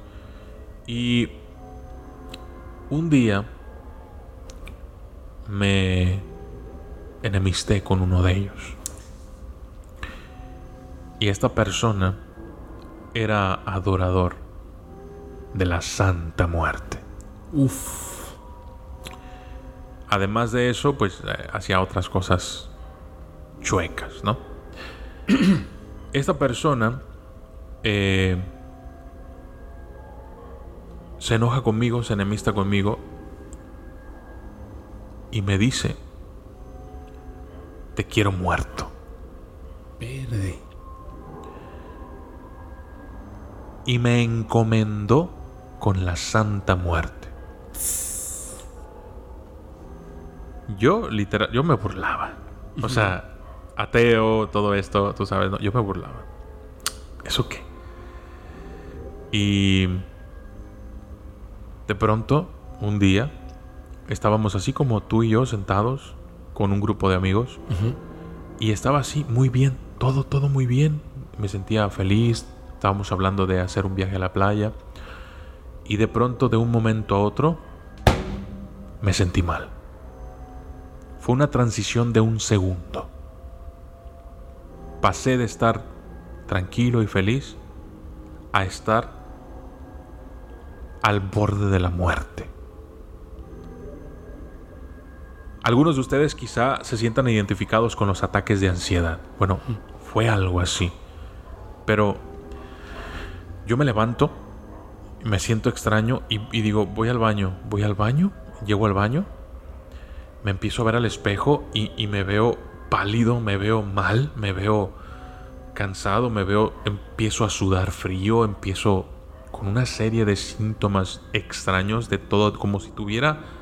Y un día me enemisté con uno de ellos. Y esta persona era adorador de la Santa Muerte. Uf. Además de eso, pues eh, hacía otras cosas chuecas, ¿no? Esta persona eh, se enoja conmigo, se enemista conmigo y me dice, te quiero muerto. Verde. Y me encomendó con la Santa Muerte. Yo, literal, yo me burlaba. O sea, ateo, todo esto, tú sabes, ¿no? yo me burlaba. ¿Eso qué? Y de pronto, un día, estábamos así como tú y yo sentados con un grupo de amigos. Y estaba así, muy bien, todo, todo muy bien. Me sentía feliz, estábamos hablando de hacer un viaje a la playa. Y de pronto, de un momento a otro, me sentí mal. Fue una transición de un segundo. Pasé de estar tranquilo y feliz a estar al borde de la muerte. Algunos de ustedes quizá se sientan identificados con los ataques de ansiedad. Bueno, fue algo así. Pero yo me levanto, me siento extraño y, digo, voy al baño, voy al baño, llego al baño, me empiezo a ver al espejo y, y me veo pálido, me veo mal, me veo cansado, me veo, empiezo a sudar frío, empiezo con una serie de síntomas extraños de todo, como si tuviera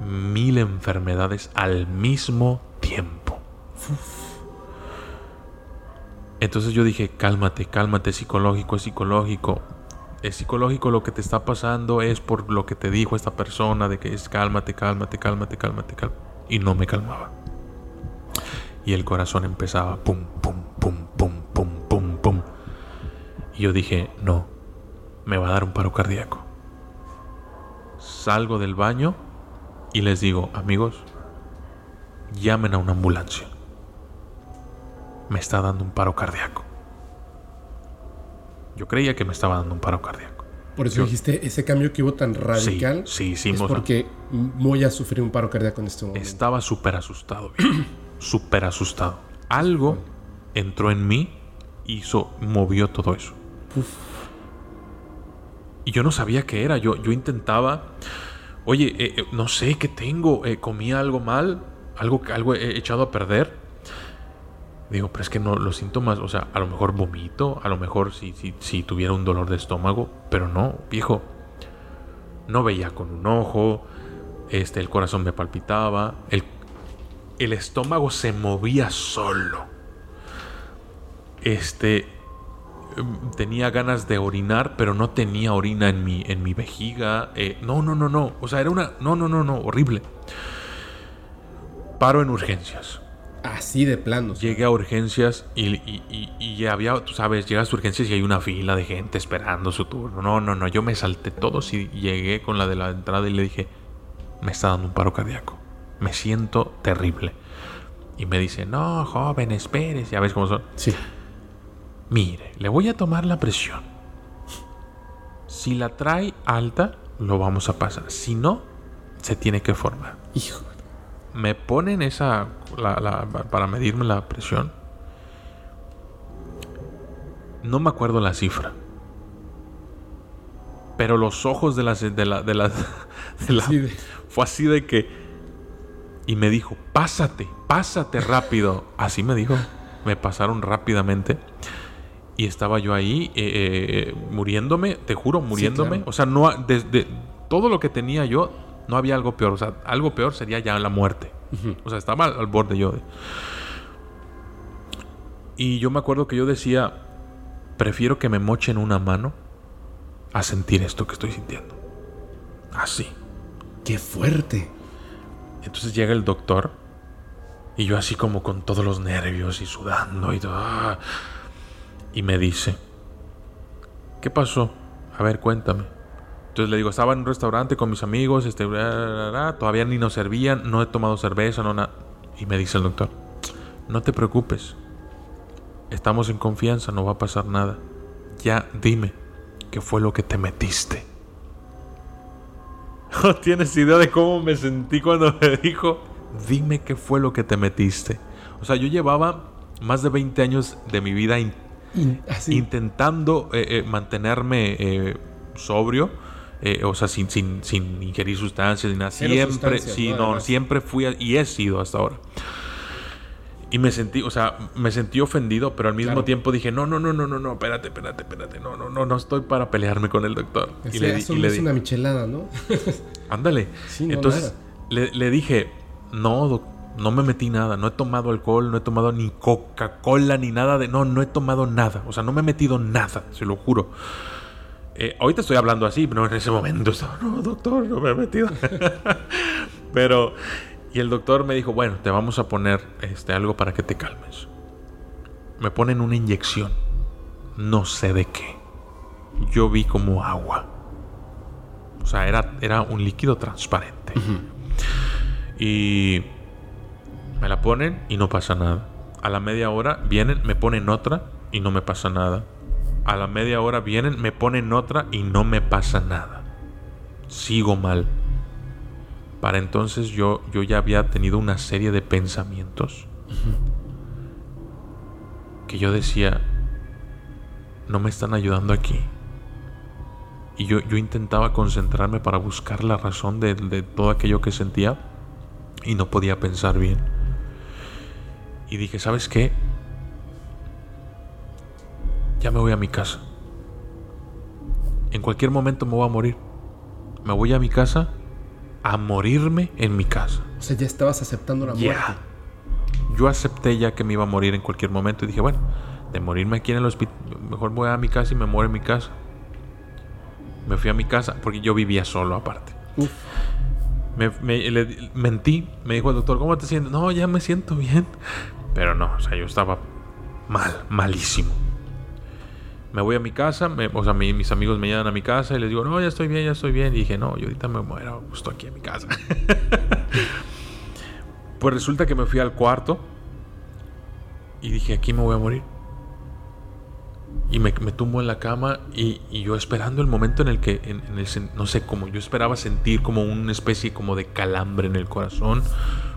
mil enfermedades al mismo tiempo. Entonces yo dije, cálmate, cálmate, psicológico, es psicológico. Es psicológico lo que te está pasando, es por lo que te dijo esta persona de que es cálmate, cálmate, cálmate, cálmate, cálmate. Y no me calmaba. Y el corazón empezaba pum, pum, pum, pum, pum, pum, pum. Y yo dije, no, me va a dar un paro cardíaco. Salgo del baño y les digo, amigos, llamen a una ambulancia. Me está dando un paro cardíaco. Yo creía que me estaba dando un paro cardíaco. Por eso dijiste, ese cambio que hubo tan radical. Sí, sí, es porque voy a sufrir un paro cardíaco en este momento. Estaba súper asustado, súper asustado. Algo entró en mí, hizo, movió todo eso. Y yo no sabía qué era. Yo, yo intentaba oye, eh, eh, no sé qué tengo, eh, comí algo mal, algo, algo he echado a perder. Digo, pero es que no, los síntomas, o sea, a lo mejor vomito, a lo mejor si, si, tuviera un dolor de estómago, pero no, viejo. No veía con un ojo, este, el corazón me palpitaba, el, el estómago se movía solo. Este, tenía ganas de orinar, pero no tenía orina en mi, en mi vejiga. Eh, no, no, no, no. O sea, era una... No, no, no, no. Horrible. Paro en urgencias. Así de plano. Llegué a urgencias y, y, ya había, tú sabes, llegas a urgencias y hay una fila de gente esperando su turno. No, no, no. Yo me salté todos y llegué con la de la entrada y le dije, me está dando un paro cardíaco. Me siento terrible. Y me dice, no, joven, esperes. Ya ves cómo son. Sí. Mire, le voy a tomar la presión. Si la trae alta, lo vamos a pasar. Si no, se tiene que formar. Hijo. Me ponen esa para medirme la presión. No me acuerdo la cifra. Pero los ojos de la de la de la, fue así de que y me dijo, "Pásate, pásate rápido." Así me dijo. Me pasaron rápidamente. Y estaba yo ahí eh, eh, muriéndome, te juro, muriéndome. O sea, no desde todo lo que tenía yo, no había algo peor. O sea, algo peor sería ya la muerte. O sea, estaba al, borde yo. Y yo me acuerdo que yo decía, prefiero que me mochen una mano a sentir esto que estoy sintiendo. Así. Qué fuerte. Entonces llega el doctor y yo así como con todos los nervios y sudando y todo. Y me dice, ¿qué pasó? A ver, cuéntame. Entonces le digo, estaba en un restaurante con mis amigos, este, todavía ni nos servían, no he tomado cerveza, no nada. Y me dice el doctor, no te preocupes, estamos en confianza, no va a pasar nada. Ya dime, ¿qué fue lo que te metiste? Tienes idea de cómo me sentí cuando me dijo, dime qué fue lo que te metiste. O sea, yo llevaba más de 20 años de mi vida intentando eh, eh, mantenerme eh, sobrio. o sea, sin, sin, sin, ingerir sustancias ni nada. siempre, sí, no, siempre fui y he sido hasta ahora. Y me sentí, o sea, me sentí ofendido, pero al mismo tiempo dije, no, no, no, no, no, no, espérate, espérate, espérate, no, no, no, no estoy para pelearme con el doctor. y le, es una michelada, ¿no? Ándale. Entonces le, le, dije, no, no me metí nada, no he tomado alcohol, no he tomado ni Coca-Cola, ni nada de... No, no he tomado nada, o sea, no me he metido nada, se lo juro. Eh, ahorita estoy hablando así, pero en ese momento estaba, no, doctor, no me he metido. pero y el doctor me dijo, bueno, te vamos a poner este, algo para que te calmes. Me ponen una inyección. No sé de qué. Yo vi como agua. O sea, era, era un líquido transparente. Y me la ponen y no pasa nada. A la media hora vienen, me ponen otra y no me pasa nada. A la media hora vienen, me ponen otra y no me pasa nada. Sigo mal. Para entonces yo, yo ya había tenido una serie de pensamientos que yo decía, no me están ayudando aquí. Y yo, yo intentaba concentrarme para buscar la razón de, de todo aquello que sentía y no podía pensar bien. Y dije, ¿sabes qué? Ya me voy a mi casa. En cualquier momento me voy a morir. Me voy a mi casa a morirme en mi casa. O sea, ya estabas aceptando la muerte. Yo acepté ya que me iba a morir en cualquier momento y dije, bueno, de morirme aquí en el hospital, mejor voy a mi casa y me muero en mi casa. Me fui a mi casa porque yo vivía solo aparte. Me, mentí, me dijo el doctor, ¿cómo te sientes? No, ya me siento bien. Pero no, o sea, yo estaba mal, malísimo me voy a mi casa, o sea, mis amigos me llevan a mi casa y les digo, no, ya estoy bien, ya estoy bien. Y dije, no, yo ahorita me muero justo aquí en mi casa. pues resulta que me fui al cuarto y dije, aquí me voy a morir. Y me, tumbo en la cama y, yo esperando el momento en el que, en, el, no sé, como yo esperaba sentir como una especie como de calambre en el corazón,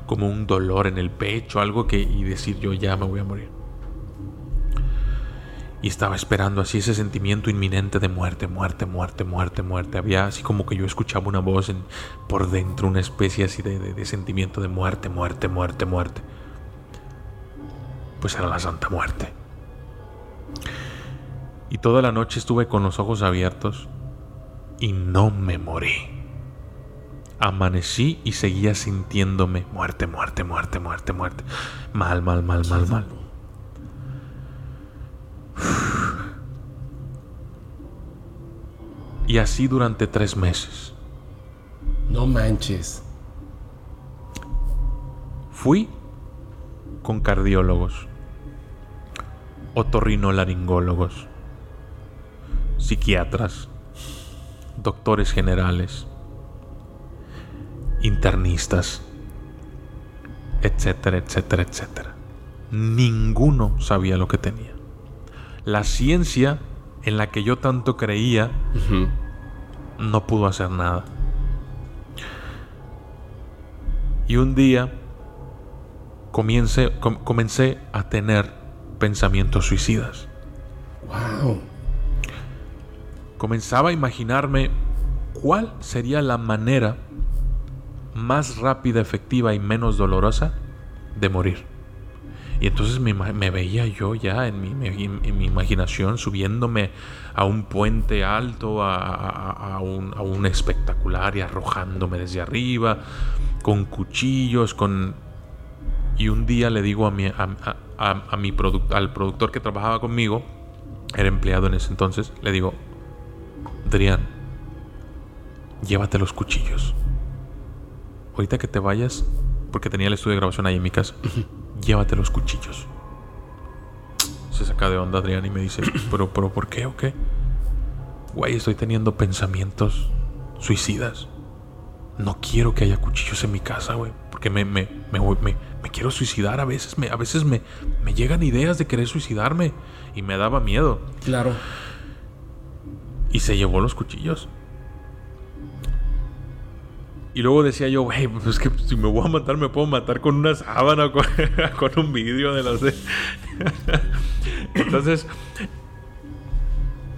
como un dolor en el pecho, algo que, y decir yo ya me voy a morir y estaba esperando así ese sentimiento inminente de muerte, muerte, muerte, muerte, muerte. Había así como que yo escuchaba una voz en, por dentro, una especie así de, de, sentimiento de muerte, muerte, muerte, muerte. Pues era la Santa Muerte. Y toda la noche estuve con los ojos abiertos y no me morí. Amanecí y seguía sintiéndome muerte, muerte, muerte, muerte, muerte. Mal, mal, mal, mal, mal. Y así durante tres meses. No manches. Fui con cardiólogos, otorrinolaringólogos, psiquiatras, doctores generales, internistas, etcétera, etcétera, etcétera. Ninguno sabía lo que tenía. La ciencia en la que yo tanto creía, no pudo hacer nada. Y un día comencé, comencé a tener pensamientos suicidas. Wow. Comenzaba a imaginarme cuál sería la manera más rápida, efectiva y menos dolorosa de morir. Y entonces me, veía yo ya en mi, imaginación subiéndome a un puente alto, a, un, espectacular y arrojándome desde arriba, con cuchillos, con... Y un día le digo a mi, al productor que trabajaba conmigo, era empleado en ese entonces, le digo, Adrián, llévate los cuchillos. Ahorita que te vayas, porque tenía el estudio de grabación ahí en mi casa, llévate los cuchillos. Se saca de onda Adrián y me dice, pero, pero, ¿por qué o qué? Güey, estoy teniendo pensamientos suicidas. No quiero que haya cuchillos en mi casa, güey. Porque me, me, me, me, quiero suicidar a veces. Me, a veces me, me llegan ideas de querer suicidarme. Y me daba miedo. Claro. Y se llevó los cuchillos. Y luego decía yo, güey, pues es que si me voy a matar, me puedo matar con una sábana o con, un vídeo de las... Entonces,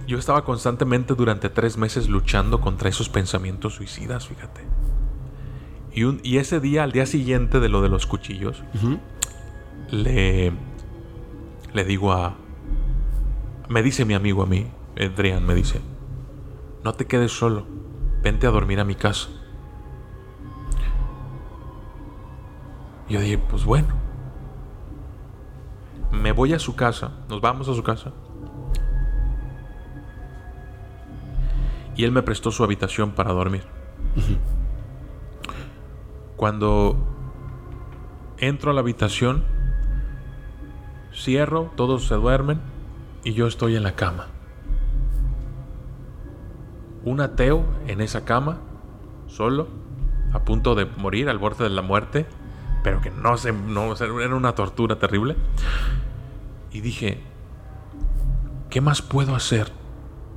yo estaba constantemente durante tres meses luchando contra esos pensamientos suicidas, fíjate. Y, un, y ese día, al día siguiente de lo de los cuchillos, le, le digo a... Me dice mi amigo a mí, Adrián, me dice, no te quedes solo, vente a dormir a mi casa. Yo dije, pues bueno. Me voy a su casa, nos vamos a su casa. Y él me prestó su habitación para dormir. Cuando entro a la habitación, cierro, todos se duermen y yo estoy en la cama. Un ateo en esa cama, solo, a punto de morir, al borde de la muerte, pero que no se. No, era una tortura terrible. Y dije: ¿Qué más puedo hacer?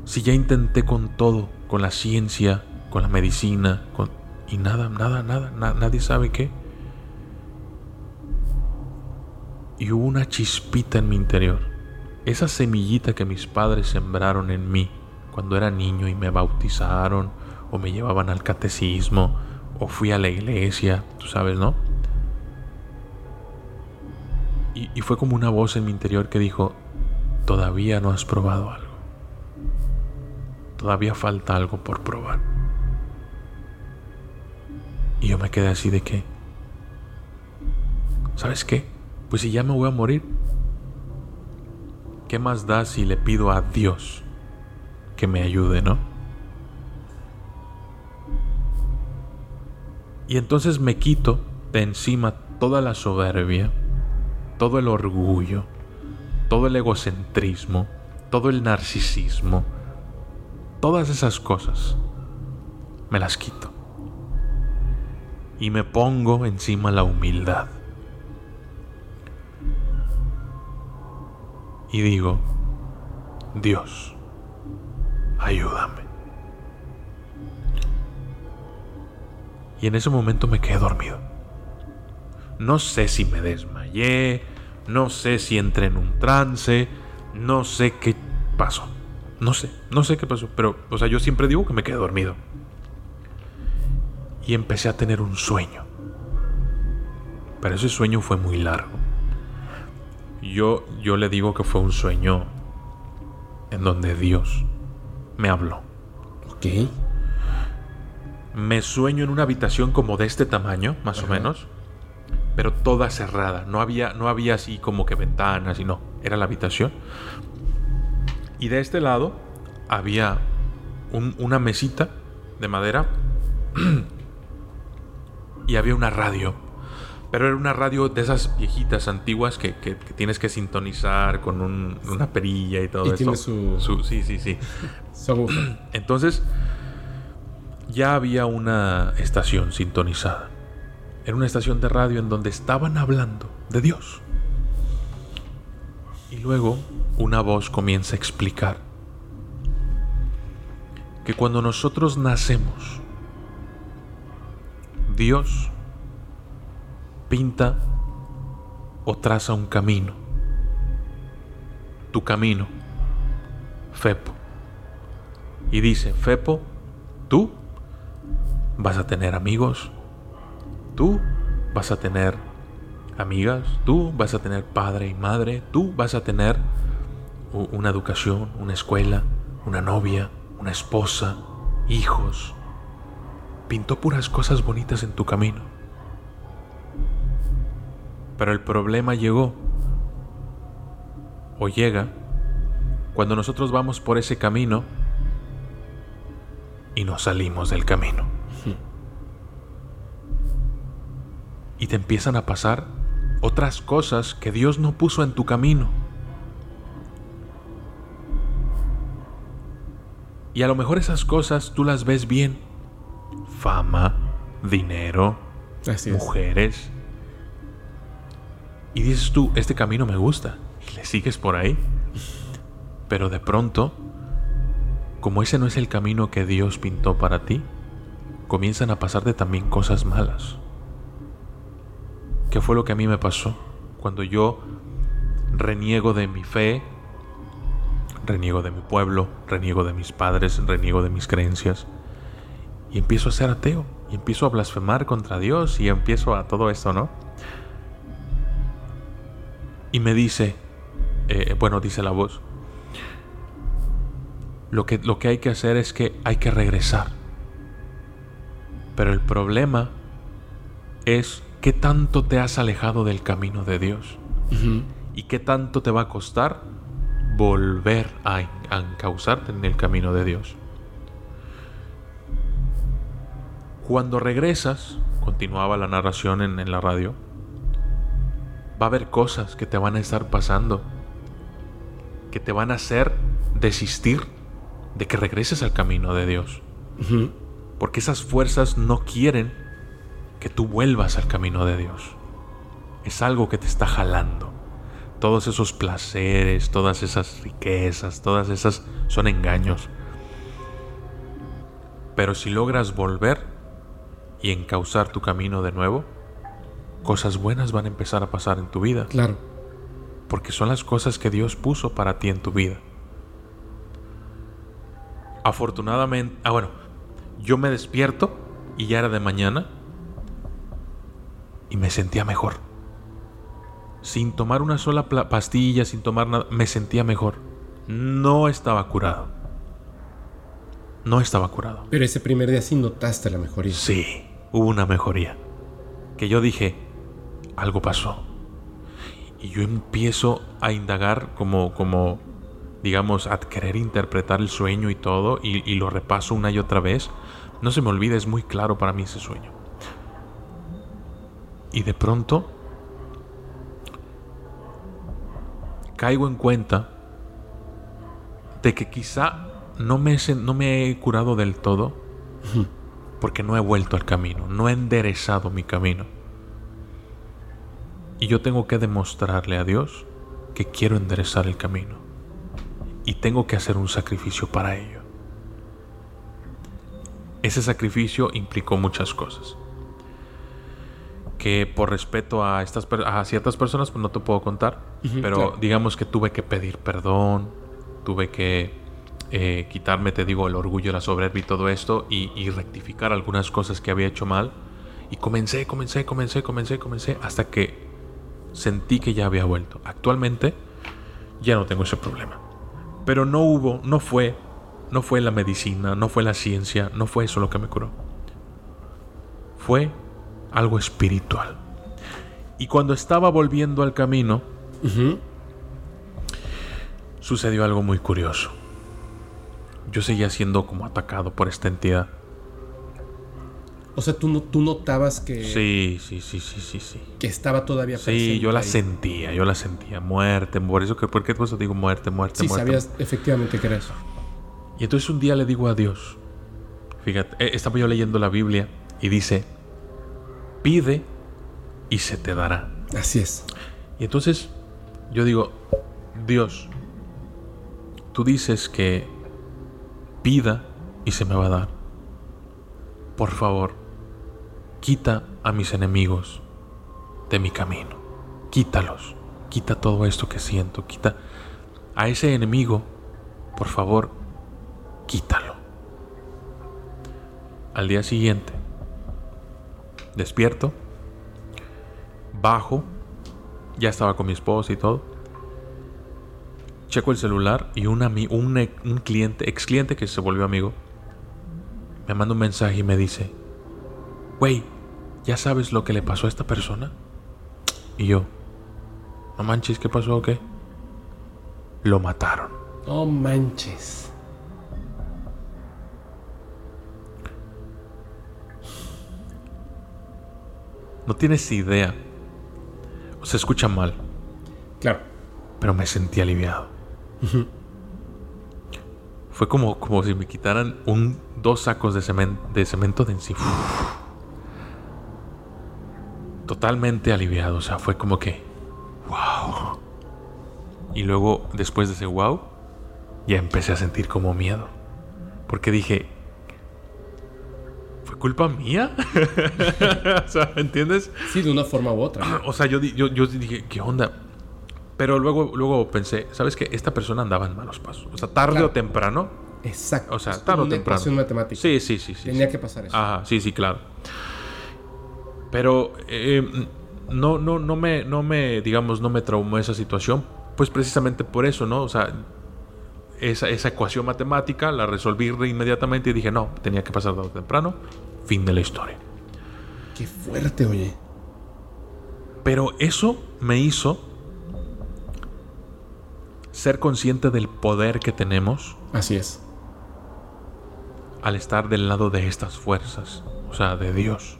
Si ya intenté con todo, con la ciencia, con la medicina, con. Y nada, nada, nada, nadie sabe qué. Y hubo una chispita en mi interior. Esa semillita que mis padres sembraron en mí cuando era niño y me bautizaron, o me llevaban al catecismo, o fui a la iglesia, tú sabes, ¿no? Y, fue como una voz en mi interior que dijo, todavía no has probado algo. Todavía falta algo por probar. Y yo me quedé así de que, ¿sabes qué? Pues si ya me voy a morir, ¿qué más da si le pido a Dios que me ayude, no? Y entonces me quito de encima toda la soberbia todo el orgullo, todo el egocentrismo, todo el narcisismo, todas esas cosas, me las quito. Y me pongo encima la humildad. Y digo, Dios, ayúdame. Y en ese momento me quedé dormido. No sé si me desmayé, no sé si entré en un trance, no sé qué pasó. No sé, no sé qué pasó, pero, o sea, yo siempre digo que me quedé dormido. Y empecé a tener un sueño. Pero ese sueño fue muy largo. Yo, yo le digo que fue un sueño en donde Dios me habló. Ok. Me sueño en una habitación como de este tamaño, más o menos pero toda cerrada. No había, no había así como que ventanas y no. Era la habitación. Y de este lado había una mesita de madera y había una radio. Pero era una radio de esas viejitas antiguas que, tienes que sintonizar con una perilla y todo y eso. Tiene su... Sí, sí, sí. Entonces ya había una estación sintonizada. Era una estación de radio en donde estaban hablando de Dios. Y luego una voz comienza a explicar que cuando nosotros nacemos, Dios pinta o traza un camino. Tu camino, Fepo. Y dice, Fepo, tú vas a tener amigos, Tú vas a tener amigas, tú vas a tener padre y madre, tú vas a tener una educación, una escuela, una novia, una esposa, hijos. Pintó puras cosas bonitas en tu camino. Pero el problema llegó o llega cuando nosotros vamos por ese camino y nos salimos del camino. Y te empiezan a pasar otras cosas que Dios no puso en tu camino. Y a lo mejor esas cosas tú las ves bien. Fama, dinero, mujeres. Y dices tú, este camino me gusta. Y le sigues por ahí. Pero de pronto, como ese no es el camino que Dios pintó para ti, comienzan a pasarte también cosas malas. ¿Qué fue lo que a mí me pasó? Cuando yo reniego de mi fe, reniego de mi pueblo, reniego de mis padres, reniego de mis creencias, y empiezo a ser ateo, y empiezo a blasfemar contra Dios, y empiezo a todo esto, ¿no? Y me dice, eh, bueno, dice la voz, lo que, lo que hay que hacer es que hay que regresar. Pero el problema es ¿qué tanto te has alejado del camino de Dios? ¿Y qué tanto te va a costar volver a, encauzarte en el camino de Dios? Cuando regresas, continuaba la narración en, en la radio, va a haber cosas que te van a estar pasando, que te van a hacer desistir de que regreses al camino de Dios. Porque esas fuerzas no quieren que tú vuelvas al camino de Dios. Es algo que te está jalando. Todos esos placeres, todas esas riquezas, todas esas son engaños. Pero si logras volver y encauzar tu camino de nuevo, cosas buenas van a empezar a pasar en tu vida. Claro. Porque son las cosas que Dios puso para ti en tu vida. Afortunadamente, ah bueno, yo me despierto y ya era de mañana y me sentía mejor. Sin tomar una sola pastilla, sin tomar nada, me sentía mejor. No estaba curado. No estaba curado. Pero ese primer día sí notaste la mejoría. Sí, hubo una mejoría. Que yo dije, algo pasó. Y yo empiezo a indagar como, como digamos, a querer interpretar el sueño y todo, y, y lo repaso una y otra vez. No se me olvida, es muy claro para mí ese sueño. Y de pronto caigo en cuenta de que quizá no me, no me he curado del todo porque no he vuelto al camino, no he enderezado mi camino. Y yo tengo que demostrarle a Dios que quiero enderezar el camino. Y tengo que hacer un sacrificio para ello. Ese sacrificio implicó muchas cosas que por respeto a estas a ciertas personas pues no te puedo contar, pero digamos que tuve que pedir perdón, tuve que eh, quitarme, te digo, el orgullo, la soberbia y todo esto y, rectificar algunas cosas que había hecho mal y comencé, comencé, comencé, comencé, comencé hasta que sentí que ya había vuelto. Actualmente ya no tengo ese problema, pero no hubo, no fue, no fue la medicina, no fue la ciencia, no fue eso lo que me curó. Fue algo espiritual. Y cuando estaba volviendo al camino, sucedió algo muy curioso. Yo seguía siendo como atacado por esta entidad. O sea, tú, no, tú notabas que... Sí, sí, sí, sí, sí, sí. Que estaba todavía Sí, yo la sentía, yo la sentía. Muerte, por eso que, ¿por qué pues digo muerte, muerte, sí, muerte? sabías efectivamente que era eso. Y entonces un día le digo a Dios, fíjate, eh, estaba yo leyendo la Biblia y dice, pide y se te dará. Así es. Y entonces yo digo, Dios, tú dices que pida y se me va a dar. Por favor, quita a mis enemigos de mi camino. Quítalos. Quita todo esto que siento. Quita a ese enemigo. Por favor, quítalo. Al día siguiente, despierto, bajo, ya estaba con mi esposa y todo. Checo el celular y un, un, un cliente, ex cliente que se volvió amigo, me manda un mensaje y me dice, wey, ¿ya sabes lo que le pasó a esta persona? Y yo, no manches, ¿qué pasó o qué? Lo mataron. No manches. No tienes idea. Se escucha mal. Claro. Pero me sentí aliviado. Fue como, como si me quitaran un, dos sacos de cemento de, cemento de encima. Totalmente aliviado. O sea, fue como que. ¡Wow! Y luego, después de ese wow, ya empecé a sentir como miedo. Porque dije, ¿fue culpa mía? o sea, ¿entiendes? Sí, de una forma u otra. O sea, yo, yo, yo dije, ¿qué onda? Pero luego, luego pensé, ¿sabes qué? Esta persona andaba en malos pasos. O sea, tarde o temprano. Exacto. O sea, tarde o temprano. matemática. Sí, sí, sí, sí. Tenía que pasar eso. Ajá, sí, sí, claro. Pero eh, no, no, no me, no me, digamos, no me traumó esa situación. Pues precisamente por eso, ¿no? O sea, esa, esa ecuación matemática la resolví inmediatamente y dije, no, tenía que pasar tarde o temprano. Fin de la historia. Qué fuerte, oye. Pero eso me hizo ser consciente del poder que tenemos. Así es. Al estar del lado de estas fuerzas, o sea, de Dios.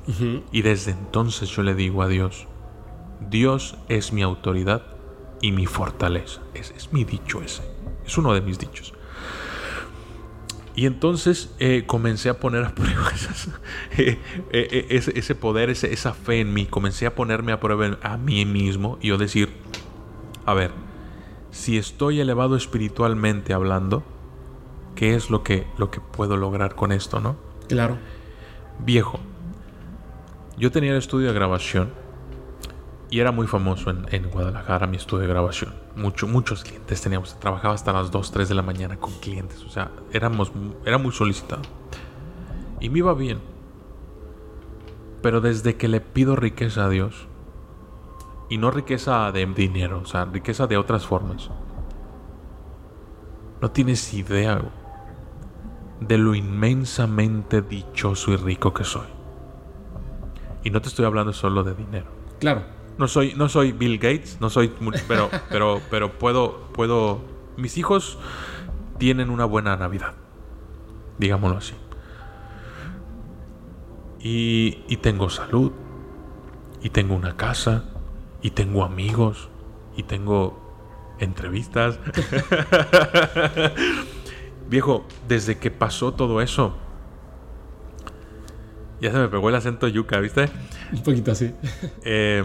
Y desde entonces yo le digo a Dios, Dios es mi autoridad y mi fortaleza. Ese es mi dicho ese. Es uno de mis dichos. Y entonces eh, comencé a poner a prueba eh, eh, ese, poder, esa fe en mí. Comencé a ponerme a prueba a mí mismo y yo decir, a ver, si estoy elevado espiritualmente hablando, ¿qué es lo que, lo que puedo lograr con esto, no? Claro. Viejo, yo tenía el estudio de grabación y era muy famoso en, Guadalajara mi estudio de grabación. Mucho, muchos clientes teníamos. Trabajaba hasta las 2, 3 de la mañana con clientes. O sea, éramos, era muy solicitado. Y me iba bien. Pero desde que le pido riqueza a Dios, y no riqueza de dinero, o sea, riqueza de otras formas. No tienes idea de lo inmensamente dichoso y rico que soy. Y no te estoy hablando solo de dinero. Claro. No soy, no soy Bill Gates, no soy, pero, pero, pero puedo, puedo. Mis hijos tienen una buena Navidad, digámoslo así. Y, y tengo salud, y tengo una casa, y tengo amigos y tengo entrevistas. Viejo, desde que pasó todo eso, ya se me pegó el acento yuca, ¿viste? Un poquito así. Eh,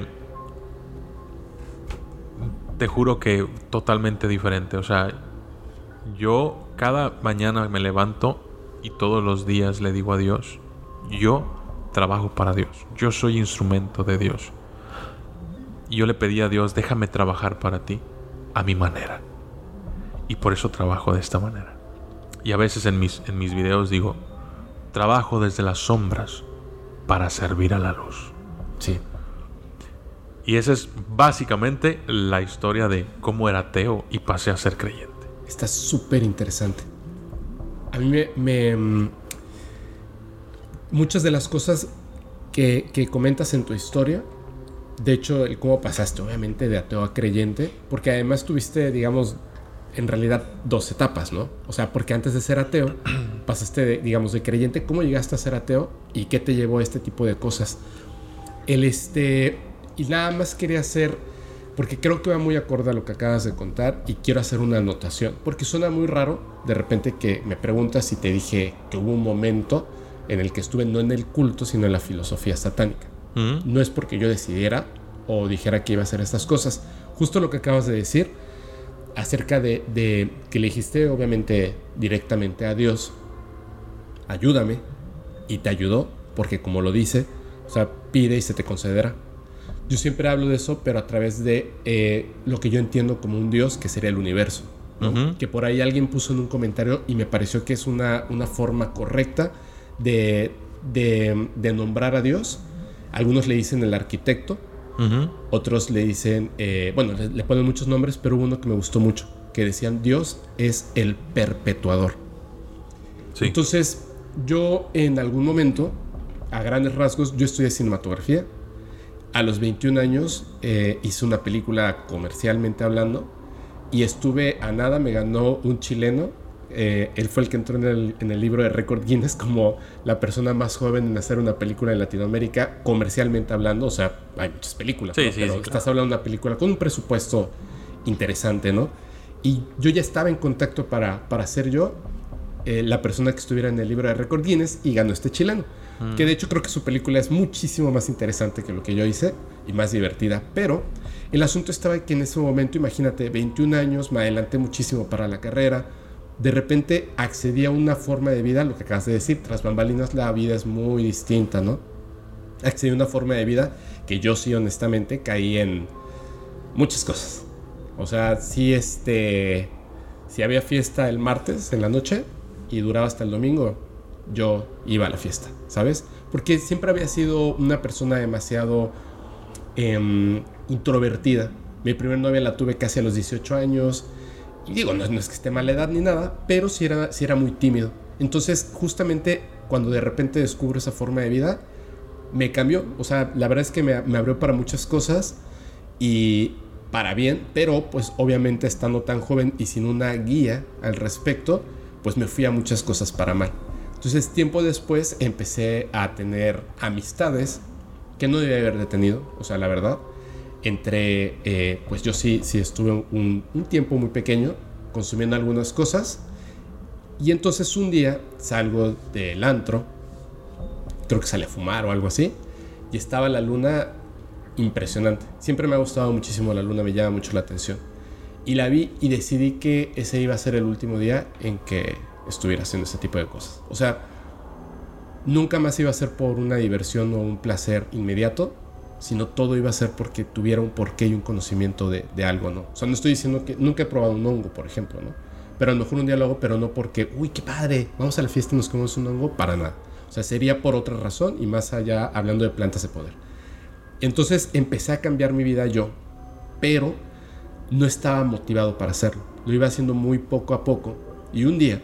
te juro que totalmente diferente. O sea, yo cada mañana me levanto y todos los días le digo a Dios, yo trabajo para Dios, yo soy instrumento de Dios. Y yo le pedí a Dios, déjame trabajar para ti a mi manera. Y por eso trabajo de esta manera. Y a veces en mis, en mis videos digo, trabajo desde las sombras para servir a la luz. Sí. Y esa es básicamente la historia de cómo era ateo y pasé a ser creyente. Está súper interesante. A mí me, mm, Muchas de las cosas que, que comentas en tu historia de hecho, el cómo pasaste, obviamente, de ateo a creyente, porque además tuviste, digamos, en realidad dos etapas, ¿no? O sea, porque antes de ser ateo, pasaste, de, digamos, de creyente, ¿cómo llegaste a ser ateo y qué te llevó a este tipo de cosas? El este, y nada más quería hacer, porque creo que va muy acorde a lo que acabas de contar y quiero hacer una anotación, porque suena muy raro de repente que me preguntas si te dije que hubo un momento en el que estuve no en el culto, sino en la filosofía satánica. No es porque yo decidiera o dijera que iba a hacer estas cosas. Justo lo que acabas de decir acerca de, que le dijiste obviamente directamente a Dios, ayúdame, y te ayudó, porque como lo dice, o sea, pide y se te concederá. Yo siempre hablo de eso, pero a través de eh, lo que yo entiendo como un Dios, que sería el universo. Que por ahí alguien puso en un comentario y me pareció que es una, una forma correcta de, de nombrar a Dios algunos le dicen el arquitecto, otros le dicen, eh, bueno, le, ponen muchos nombres, pero hubo uno que me gustó mucho, que decían Dios es el perpetuador. Entonces, yo en algún momento, a grandes rasgos, yo estudié cinematografía. A los 21 años eh, hice una película comercialmente hablando y estuve a nada, me ganó un chileno eh, él fue el que entró en el, en el libro de Record Guinness como la persona más joven en hacer una película en Latinoamérica, comercialmente hablando. O sea, hay muchas películas, Sí, ¿no? sí, pero sí, estás claro. hablando de una película con un presupuesto interesante, ¿no? Y yo ya estaba en contacto para, para ser yo eh, la persona que estuviera en el libro de Record Guinness y ganó este chileno. Que de hecho creo que su película es muchísimo más interesante que lo que yo hice y más divertida. Pero el asunto estaba que en ese momento, imagínate, 21 años, me adelanté muchísimo para la carrera. De repente accedí a una forma de vida, lo que acabas de decir, tras bambalinas la vida es muy distinta, ¿no? Accedí a una forma de vida que yo sí honestamente caí en muchas cosas. O sea, sí este... Si había fiesta el martes en la noche y duraba hasta el domingo, yo iba a la fiesta, ¿sabes? Porque siempre había sido una persona demasiado em, introvertida. Mi primer novia la tuve casi a los 18 años. Y digo, no, es que esté mala edad ni nada, pero sí era, era muy tímido. Entonces, justamente cuando de repente descubro esa forma de vida, me cambió. O sea, la verdad es que me, me abrió para muchas cosas y para bien, pero pues obviamente estando tan joven y sin una guía al respecto, pues me fui a muchas cosas para mal. Entonces, tiempo después empecé a tener amistades que no debía haber detenido, o sea, la verdad. Entre, eh, pues yo sí, sí estuve un, un tiempo muy pequeño consumiendo algunas cosas. Y entonces un día salgo del antro, creo que salí a fumar o algo así, y estaba la luna impresionante. Siempre me ha gustado muchísimo la luna, me llama mucho la atención. Y la vi y decidí que ese iba a ser el último día en que estuviera haciendo ese tipo de cosas. O sea, nunca más iba a ser por una diversión o un placer inmediato, sino todo iba a ser porque tuviera un porqué y un conocimiento de, algo, ¿no? O sea, no estoy diciendo que nunca he probado un hongo, por ejemplo, ¿no? Pero a lo mejor un día lo hago, pero no porque, uy, qué padre, vamos a la fiesta y nos comemos un hongo, para nada. O sea, sería por otra razón y más allá hablando de plantas de poder. Entonces empecé a cambiar mi vida yo, pero no estaba motivado para hacerlo. Lo iba haciendo muy poco a poco. Y un día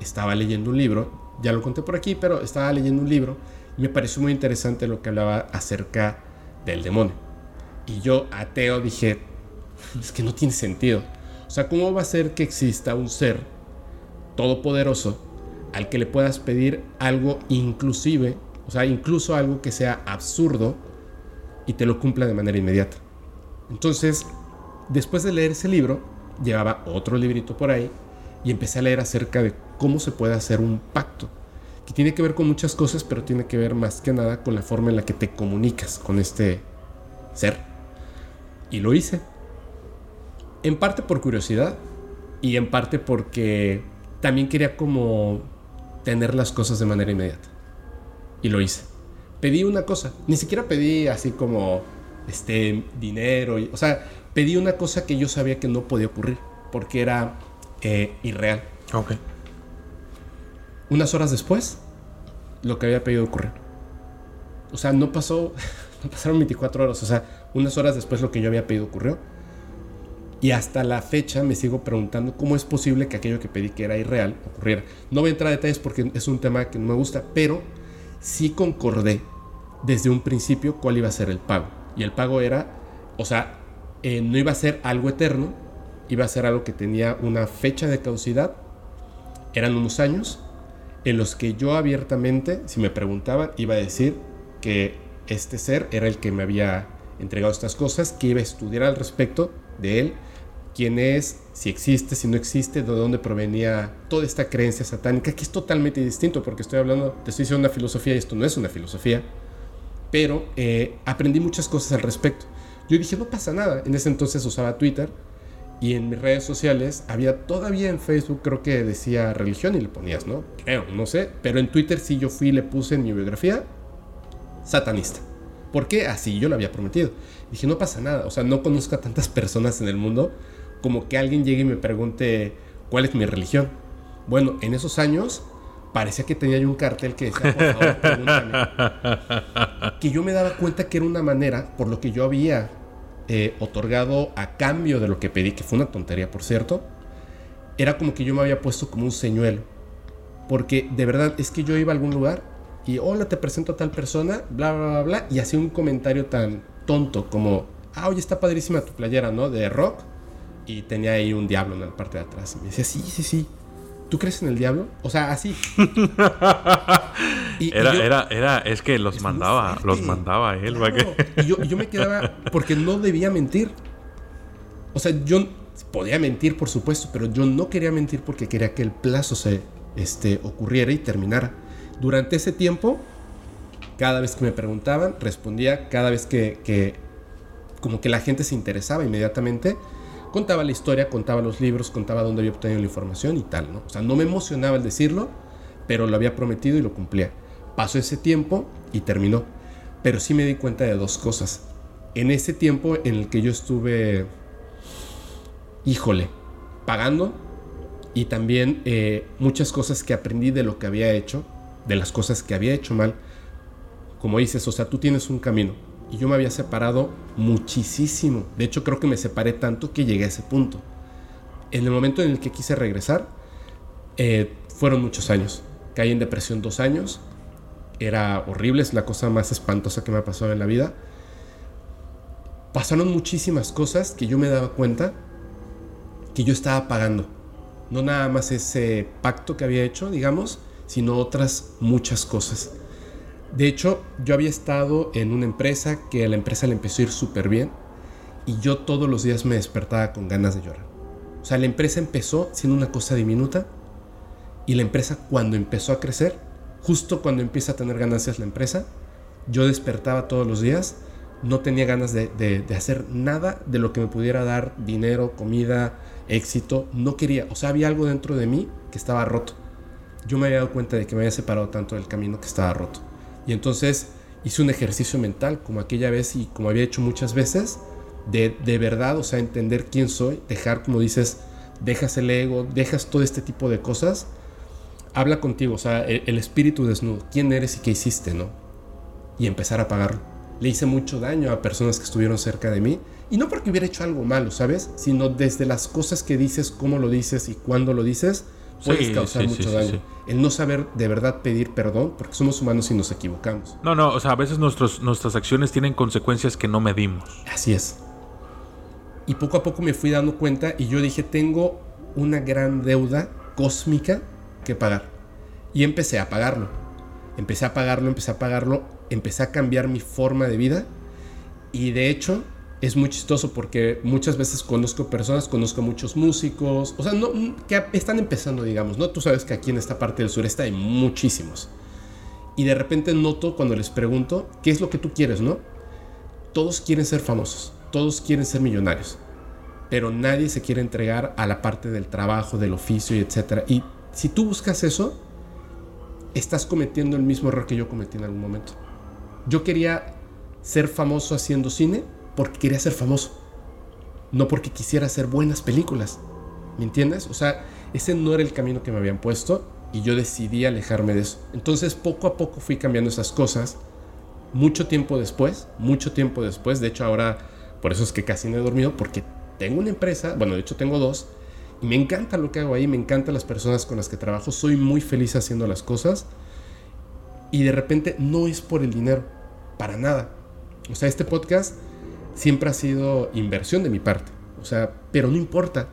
estaba leyendo un libro, ya lo conté por aquí, pero estaba leyendo un libro y me pareció muy interesante lo que hablaba acerca del demonio. Y yo, ateo, dije, es que no tiene sentido. O sea, ¿cómo va a ser que exista un ser todopoderoso al que le puedas pedir algo inclusive, o sea, incluso algo que sea absurdo y te lo cumpla de manera inmediata? Entonces, después de leer ese libro, llevaba otro librito por ahí y empecé a leer acerca de cómo se puede hacer un pacto, que tiene que ver con muchas cosas, pero tiene que ver más que nada con la forma en la que te comunicas con este ser. Y lo hice. En parte por curiosidad y en parte porque también quería como tener las cosas de manera inmediata. Y lo hice. Pedí una cosa, ni siquiera pedí así como este dinero, o sea, pedí una cosa que yo sabía que no podía ocurrir porque era eh, irreal. Ok. Unas horas después, lo que había pedido ocurrió. O sea, no pasó, no pasaron 24 horas, o sea, unas horas después lo que yo había pedido ocurrió. Y hasta la fecha me sigo preguntando cómo es posible que aquello que pedí que era irreal ocurriera. No voy a entrar a detalles porque es un tema que no me gusta, pero sí concordé desde un principio cuál iba a ser el pago. Y el pago era, o sea, eh, no iba a ser algo eterno, iba a ser algo que tenía una fecha de caducidad, eran unos años en los que yo abiertamente, si me preguntaban, iba a decir que este ser era el que me había entregado estas cosas, que iba a estudiar al respecto de él, quién es, si existe, si no existe, de dónde provenía toda esta creencia satánica, que es totalmente distinto, porque estoy hablando, te estoy diciendo una filosofía y esto no es una filosofía, pero eh, aprendí muchas cosas al respecto. Yo dije, no pasa nada, en ese entonces usaba Twitter y en mis redes sociales había todavía en Facebook, creo que decía religión y le ponías, ¿no? Creo, no sé, pero en Twitter sí yo fui y le puse en mi biografía satanista. ¿Por qué? Así yo lo había prometido. Dije, no pasa nada. O sea, no conozco a tantas personas en el mundo como que alguien llegue y me pregunte cuál es mi religión. Bueno, en esos años parecía que tenía yo un cartel que decía, por favor, pregúntame. Que yo me daba cuenta que era una manera, por lo que yo había eh, otorgado a cambio de lo que pedí, que fue una tontería, por cierto, era como que yo me había puesto como un señuelo. Porque de verdad es que yo iba a algún lugar y hola, te presento a tal persona, bla, bla, bla, bla, y hacía un comentario tan tonto como, ah, oye, está padrísima tu playera, ¿no? De rock. Y tenía ahí un diablo en la parte de atrás. Me decía, sí, sí, sí. ¿Tú crees en el diablo? O sea, así. era, era, era, es que los mandaba, los mandaba él. Y yo, yo me quedaba, porque no debía mentir. O sea, yo podía mentir, por supuesto, pero yo no quería mentir porque quería que el plazo se este, ocurriera y terminara. Durante ese tiempo, cada vez que me preguntaban, respondía, cada vez que, que como que la gente se interesaba inmediatamente, contaba la historia, contaba los libros, contaba dónde había obtenido la información y tal, ¿no? O sea, no me emocionaba el decirlo, pero lo había prometido y lo cumplía. Pasó ese tiempo y terminó. Pero sí me di cuenta de dos cosas. En ese tiempo en el que yo estuve, híjole, pagando y también eh, muchas cosas que aprendí de lo que había hecho, de las cosas que había hecho mal. Como dices, o sea, tú tienes un camino y yo me había separado muchísimo. De hecho, creo que me separé tanto que llegué a ese punto. En el momento en el que quise regresar, eh, fueron muchos años. Caí en depresión dos años. Era horrible, es la cosa más espantosa que me ha pasado en la vida. Pasaron muchísimas cosas que yo me daba cuenta que yo estaba pagando. No nada más ese pacto que había hecho, digamos, sino otras muchas cosas. De hecho, yo había estado en una empresa que a la empresa le empezó a ir súper bien y yo todos los días me despertaba con ganas de llorar. O sea, la empresa empezó siendo una cosa diminuta y la empresa cuando empezó a crecer, justo cuando empieza a tener ganancias la empresa, yo despertaba todos los días, no tenía ganas de, de hacer nada de lo que me pudiera dar dinero, comida, éxito, no quería, o sea, había algo dentro de mí que estaba roto. Yo me había dado cuenta de que me había separado tanto del camino que estaba roto. Y entonces hice un ejercicio mental como aquella vez y como había hecho muchas veces, de, de verdad, o sea, entender quién soy, dejar, como dices, dejas el ego, dejas todo este tipo de cosas, habla contigo, o sea, el, espíritu desnudo, quién eres y qué hiciste, ¿no? Y empezar a pagarlo. Le hice mucho daño a personas que estuvieron cerca de mí, y no porque hubiera hecho algo malo, ¿sabes? Sino desde las cosas que dices, cómo lo dices y cuándo lo dices, puedes causar mucho daño. El no saber de verdad pedir perdón, porque somos humanos y nos equivocamos. No, no, o sea, a veces nuestros, nuestras acciones tienen consecuencias que no medimos. Así es. Y poco a poco me fui dando cuenta y yo dije, tengo una gran deuda cósmica que pagar. Y empecé a pagarlo. Empecé a pagarlo, empecé a pagarlo, empecé a cambiar mi forma de vida. Y de hecho, es muy chistoso porque muchas veces conozco personas, conozco muchos músicos, o sea, no, que están empezando, digamos, ¿no? Tú sabes que aquí en esta parte del sureste hay muchísimos. Y de repente noto cuando les pregunto, ¿qué es lo que tú quieres, no? Todos quieren ser famosos, todos quieren ser millonarios, pero nadie se quiere entregar a la parte del trabajo, del oficio y etcétera. Y si tú buscas eso, estás cometiendo el mismo error que yo cometí en algún momento. Yo quería ser famoso haciendo cine, porque quería ser famoso, no porque quisiera hacer buenas películas. ¿Me entiendes? O sea, ese no era el camino que me habían puesto y yo decidí alejarme de eso. Entonces poco a poco fui cambiando esas cosas. Mucho tiempo después, mucho tiempo después, de hecho ahora por eso es que casi no he dormido porque tengo una empresa, bueno, de hecho tengo dos, y me encanta lo que hago ahí, me encantan las personas con las que trabajo, soy muy feliz haciendo las cosas y de repente no es por el dinero, para nada. O sea, este podcast siempre ha sido inversión de mi parte. O sea, pero no importa,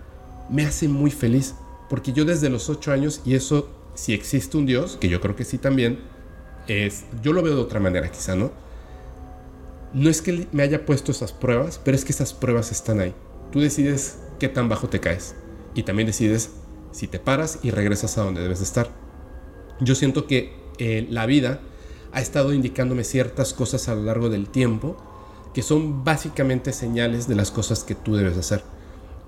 me hace muy feliz. Porque yo desde los ocho años, y eso, si existe un Dios, que yo creo que sí también, es, yo lo veo de otra manera quizá, ¿no? No es que me haya puesto esas pruebas, pero es que esas pruebas están ahí. Tú decides qué tan bajo te caes. Y también decides si te paras y regresas a donde debes de estar. Yo siento que eh, la vida ha estado indicándome ciertas cosas a lo largo del tiempo que son básicamente señales de las cosas que tú debes hacer.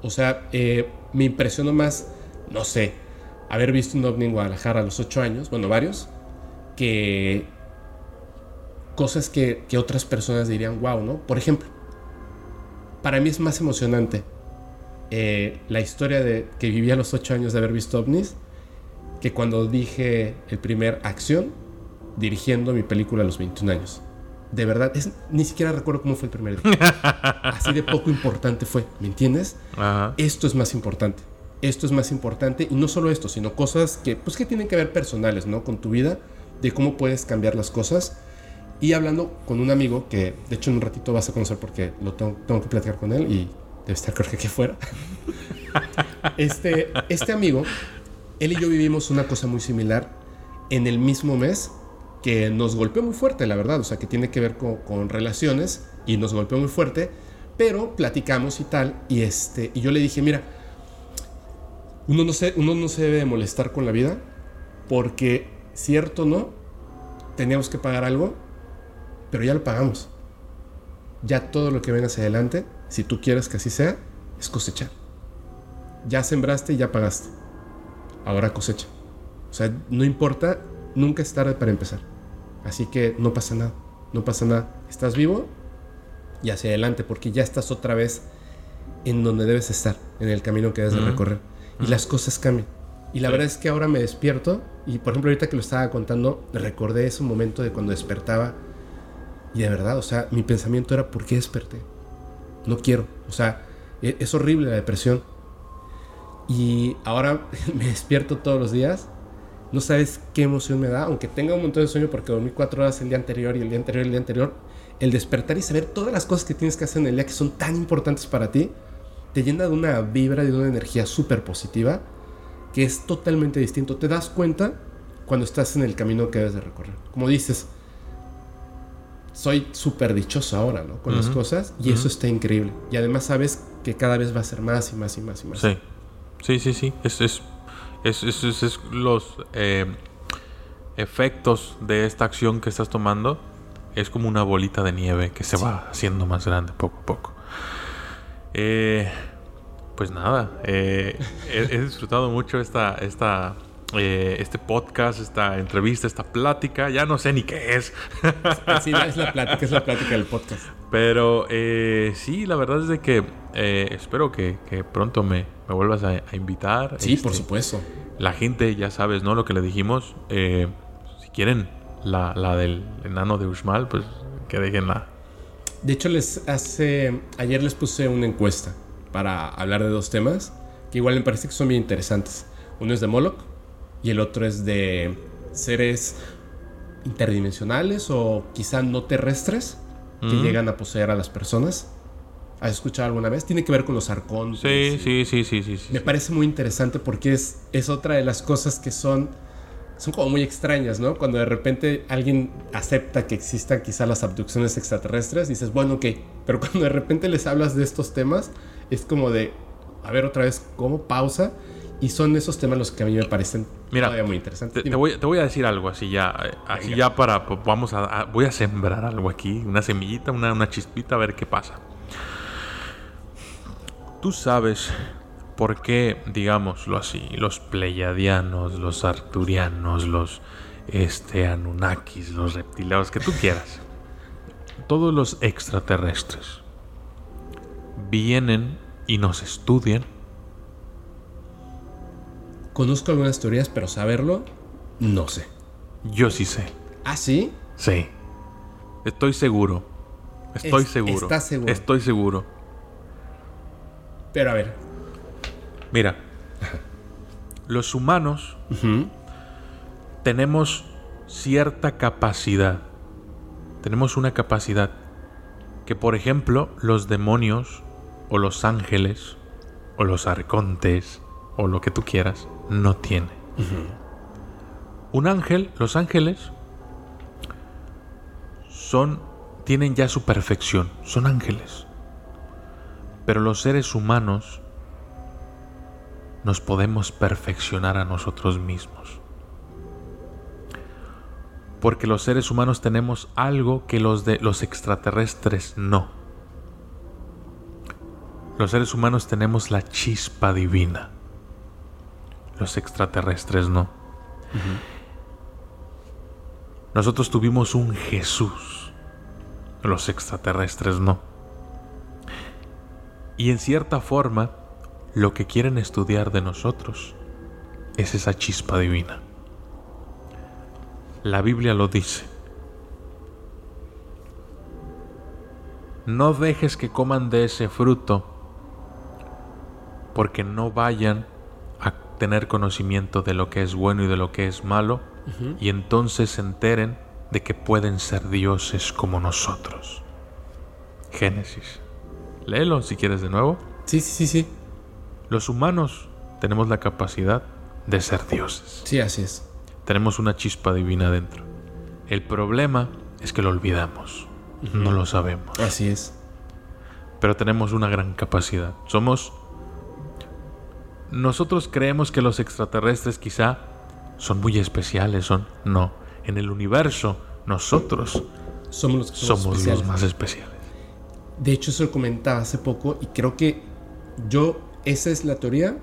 O sea, eh, me impresionó más, no sé, haber visto un ovni en Guadalajara a los 8 años, bueno, varios, que cosas que, otras personas dirían, wow, ¿no? Por ejemplo, para mí es más emocionante eh, la historia de que viví a los 8 años de haber visto ovnis que cuando dije el primer acción dirigiendo mi película a los 21 años de verdad, es, ni siquiera recuerdo cómo fue el primer día. Así de poco importante fue, ¿me entiendes? Esto es más importante. Esto es más importante y no solo esto, sino cosas que, pues, que tienen que ver personales, ¿no? Con tu vida, de cómo puedes cambiar las cosas. Y hablando con un amigo que, de hecho, en un ratito vas a conocer porque lo tengo, tengo que platicar con él y debe estar creo que aquí afuera. este, este amigo Él y yo vivimos una cosa muy similar en el mismo mes que nos golpeó muy fuerte, la verdad, o sea, que tiene que ver con, relaciones y nos golpeó muy fuerte, pero platicamos y tal, y, este, y yo le dije, mira, uno no, se, uno no se debe molestar con la vida, porque cierto no, teníamos que pagar algo, pero ya lo pagamos. Ya todo lo que ven hacia adelante, si tú quieres que así sea, es cosechar. Ya sembraste y ya pagaste. Ahora cosecha. O sea, no importa, nunca es tarde para empezar. Así que no pasa nada, no pasa nada. Estás vivo y hacia adelante, porque ya estás otra vez en donde debes estar, en el camino que debes de recorrer. Y las cosas cambian. Y la verdad es que ahora me despierto y por ejemplo ahorita que lo estaba contando, recordé ese momento de cuando despertaba y de verdad, o sea, mi pensamiento era, ¿por qué desperté? No quiero, o sea, e-, es horrible la depresión. Y ahora me despierto todos los días no sabes qué emoción me da, aunque tenga un montón de sueño porque dormí cuatro horas el día anterior y el día anterior y el día anterior, el despertar y saber todas las cosas que tienes que hacer en el día que son tan importantes para ti, te llena de una vibra y de una energía súper positiva que es totalmente distinto. Te das cuenta cuando estás en el camino que debes de recorrer. Como dices, soy súper dichoso ahora, ¿no? Con las cosas y eso está increíble. Y además sabes que cada vez va a ser más y más y más y más. Sí, sí, sí, sí. Es, es es, es, los eh, efectos de esta acción que estás tomando. Es como una bolita de nieve que se va haciendo más grande poco a poco. Eh, pues nada, eh, he, disfrutado mucho esta, esta, este podcast, esta entrevista, esta plática. Ya no sé ni qué es. sí, es la plática, es la plática del podcast. Pero sí, la verdad es de que espero que, pronto me, me vuelvas a, invitar. Sí, por este, supuesto. La gente, ya sabes, ¿no? Lo que le dijimos. Eh, si quieren la, del enano de Uxmal, pues que déjenla. De hecho, les hace. Ayer les puse una encuesta para hablar de dos temas que igual me parece que son bien interesantes. Uno es de Moloch y el otro es de seres interdimensionales o quizá no terrestres que llegan a poseer a las personas. ¿Has escuchado alguna vez? Tiene que ver con los arcontes. Sí, sí, sí, sí, sí, Me parece muy interesante porque es, es otra de las cosas que son, son como muy extrañas, ¿no? Cuando de repente alguien acepta que existan quizá las abducciones extraterrestres, dices, bueno, ok, pero cuando de repente les hablas de estos temas, es como de, a ver otra vez, ¿cómo pausa? Y son esos temas los que a mí me parecen Mira, muy interesantes. Te, voy, te, voy, a decir algo así ya, eh, así ya para, pues, vamos a, voy a sembrar algo aquí, una semillita, una, una chispita, a ver qué pasa. Tú sabes por qué, digámoslo así, los pleiadianos, los arturianos, los este, anunnakis, los reptileos, que tú quieras, todos los extraterrestres vienen y nos estudian. Conozco algunas teorías, pero saberlo, no sé. Yo sí sé. ¿Ah, sí? Sí. Estoy seguro. Estoy seguro. ¿Estás seguro? Estoy seguro. Pero a ver. Mira. Los humanos tenemos cierta capacidad. Tenemos una capacidad que, por ejemplo, los demonios o los ángeles o los arcontes o lo que tú quieras no tienen. Un ángel, los ángeles son tienen ya su perfección, son ángeles. Pero los seres humanos nos podemos perfeccionar a nosotros mismos. Porque los seres humanos tenemos algo que los de los extraterrestres no. Los seres humanos tenemos la chispa divina. Los extraterrestres no. Nosotros tuvimos un Jesús. Los extraterrestres no. Y en cierta forma, lo que quieren estudiar de nosotros es esa chispa divina. La Biblia lo dice. No dejes que coman de ese fruto porque no vayan a tener conocimiento de lo que es bueno y de lo que es malo y entonces se enteren de que pueden ser dioses como nosotros. Génesis Léelo si quieres de nuevo. Sí, sí, sí, sí. Los humanos tenemos la capacidad de ser dioses. Sí, así es. Tenemos una chispa divina dentro. El problema es que lo olvidamos. No lo sabemos. Así es. Pero tenemos una gran capacidad. Somos... Nosotros creemos que los extraterrestres quizá son muy especiales, son... No. En el universo, nosotros somos los, que somos, los más especiales. De hecho, eso lo comentaba hace poco y creo que yo, esa es la teoría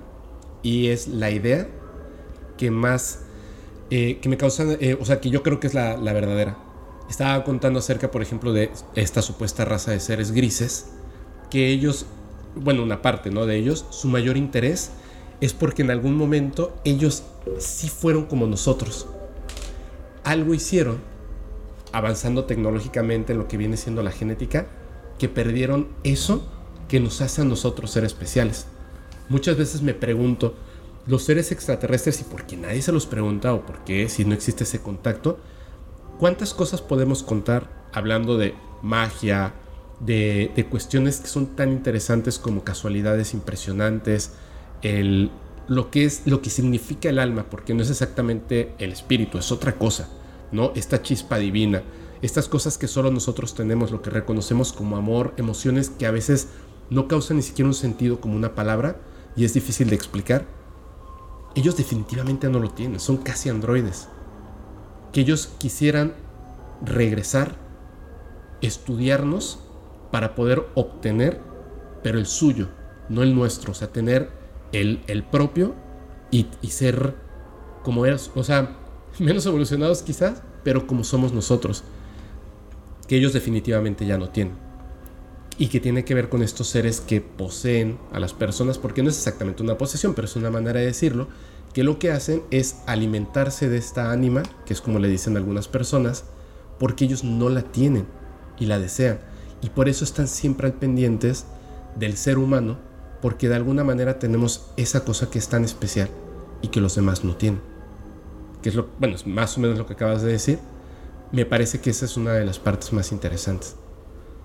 y es la idea que más, eh, que me causa, eh, o sea, que yo creo que es la, verdadera. Estaba contando acerca, por ejemplo, de esta supuesta raza de seres grises, que ellos, bueno, una parte, ¿no? De ellos, su mayor interés es porque en algún momento ellos sí fueron como nosotros. Algo hicieron, avanzando tecnológicamente en lo que viene siendo la genética, que perdieron eso que nos hace a nosotros ser especiales. Muchas veces me pregunto, los seres extraterrestres, y por qué nadie se los pregunta, o por qué si no existe ese contacto, ¿cuántas cosas podemos contar hablando de magia, de, de cuestiones que son tan interesantes como casualidades impresionantes, el, lo, que es, lo que significa el alma, porque no es exactamente el espíritu, es otra cosa, ¿no? Esta chispa divina estas cosas que solo nosotros tenemos, lo que reconocemos como amor, emociones que a veces no causan ni siquiera un sentido como una palabra y es difícil de explicar, ellos definitivamente no lo tienen, son casi androides. Que ellos quisieran regresar, estudiarnos para poder obtener, pero el suyo, no el nuestro, o sea, tener el, el propio y, y ser como eras, o sea, menos evolucionados quizás, pero como somos nosotros que ellos definitivamente ya no tienen. Y que tiene que ver con estos seres que poseen a las personas, porque no es exactamente una posesión, pero es una manera de decirlo, que lo que hacen es alimentarse de esta ánima, que es como le dicen algunas personas, porque ellos no la tienen y la desean. Y por eso están siempre al pendientes del ser humano, porque de alguna manera tenemos esa cosa que es tan especial y que los demás no tienen. Que es lo, bueno, es más o menos lo que acabas de decir, me parece que esa es una de las partes más interesantes.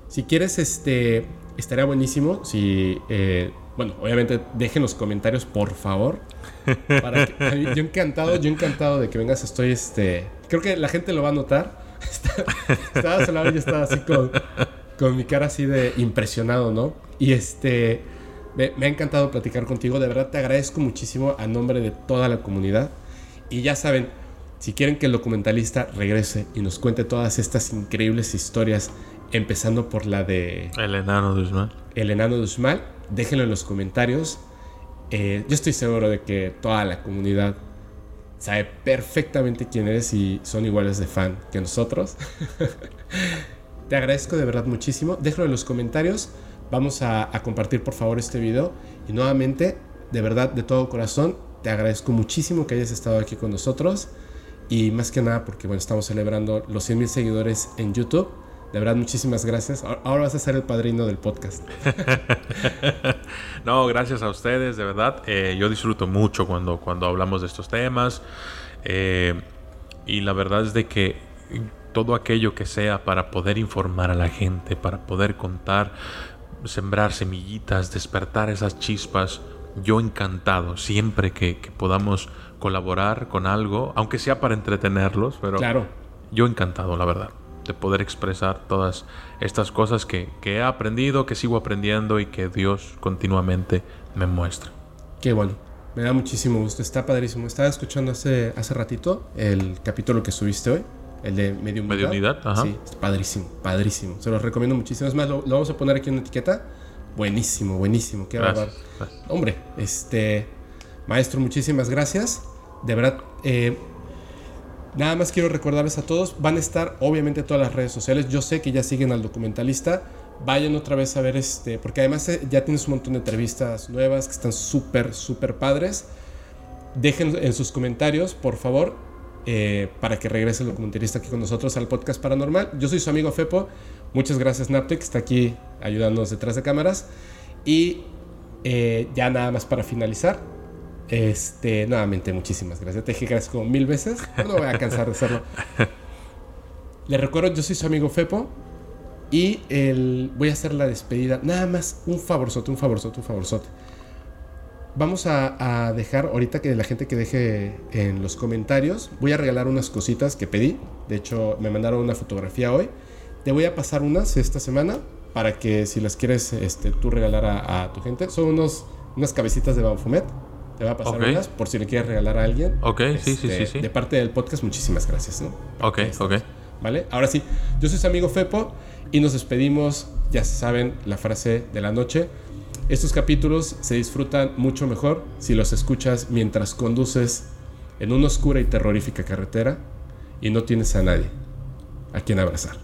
Si quieres, este, estaría buenísimo si, eh, bueno, obviamente dejen los comentarios, por favor. yo encantado, yo encantado de que vengas. Estoy, este, creo que la gente lo va a notar. estaba lado y estaba así con, con mi cara así de impresionado, ¿no? Y este, me, me ha encantado platicar contigo. De verdad te agradezco muchísimo a nombre de toda la comunidad. Y ya saben, si quieren que el documentalista regrese y nos cuente todas estas increíbles historias, empezando por la de... El enano de Usmal. El enano de Usmal, déjenlo en los comentarios. Eh, yo estoy seguro de que toda la comunidad sabe perfectamente quién eres y son iguales de fan que nosotros. Te agradezco de verdad muchísimo. Déjenlo en los comentarios. Vamos a, a compartir por favor este video. Y nuevamente, de verdad, de todo corazón, te agradezco muchísimo que hayas estado aquí con nosotros. Y más que nada porque bueno, estamos celebrando los 100 mil seguidores en YouTube. De verdad, muchísimas gracias. Ahora vas a ser el padrino del podcast. no, gracias a ustedes, de verdad. Eh, yo disfruto mucho cuando, cuando hablamos de estos temas. Eh, y la verdad es de que todo aquello que sea para poder informar a la gente, para poder contar, sembrar semillitas, despertar esas chispas, yo encantado siempre que, que podamos colaborar con algo, aunque sea para entretenerlos, pero claro. yo encantado, la verdad, de poder expresar todas estas cosas que, que he aprendido, que sigo aprendiendo y que Dios continuamente me muestra. Qué bueno. Me da muchísimo gusto, está padrísimo. Estaba escuchando hace, hace ratito el capítulo que subiste hoy, el de Medio Unidad. Medio Unidad, ajá. Sí, padrísimo, padrísimo. Se los recomiendo muchísimo. Es más, lo, vamos a poner aquí en una etiqueta. Buenísimo, buenísimo. Qué bárbaro. Hombre, este. Maestro, muchísimas gracias de verdad, eh, nada más quiero recordarles a todos, van a estar obviamente todas las redes sociales, yo sé que ya siguen al documentalista, vayan otra vez a ver este, porque además eh, ya tienes un montón de entrevistas nuevas que están súper, súper padres. Dejen en sus comentarios, por favor, eh, para que regrese el documentalista aquí con nosotros al podcast paranormal. Yo soy su amigo Fepo. Muchas gracias, Naptec, está aquí ayudándonos detrás de cámaras. Y ya nada más para finalizar, este, nuevamente, muchísimas gracias. Te dije gracias como mil veces. No voy a cansar de hacerlo. Le recuerdo, yo soy su amigo Fepo. Y el, voy a hacer la despedida. Nada más, un favorzote, un favorzote, un favorzote. vamos a, dejar, ahorita que la gente que deje en los comentarios, voy a regalar unas cositas que pedí. De hecho, me mandaron una fotografía hoy. Te voy a pasar unas esta semana para que si las quieres este, tú regalar a, tu gente. Son unos, unas cabecitas de Banfumet. Te va a pasar unas por si le quieres regalar a alguien. Ok, sí, sí, este, sí, De parte del podcast, muchísimas gracias, ¿no? ok, ok. ¿Vale? Ahora sí, yo soy su amigo Fepo y nos despedimos. Ya saben la frase de la noche. Estos capítulos se disfrutan mucho mejor si los escuchas mientras conduces en una oscura y terrorífica carretera y no tienes a nadie a quien abrazar.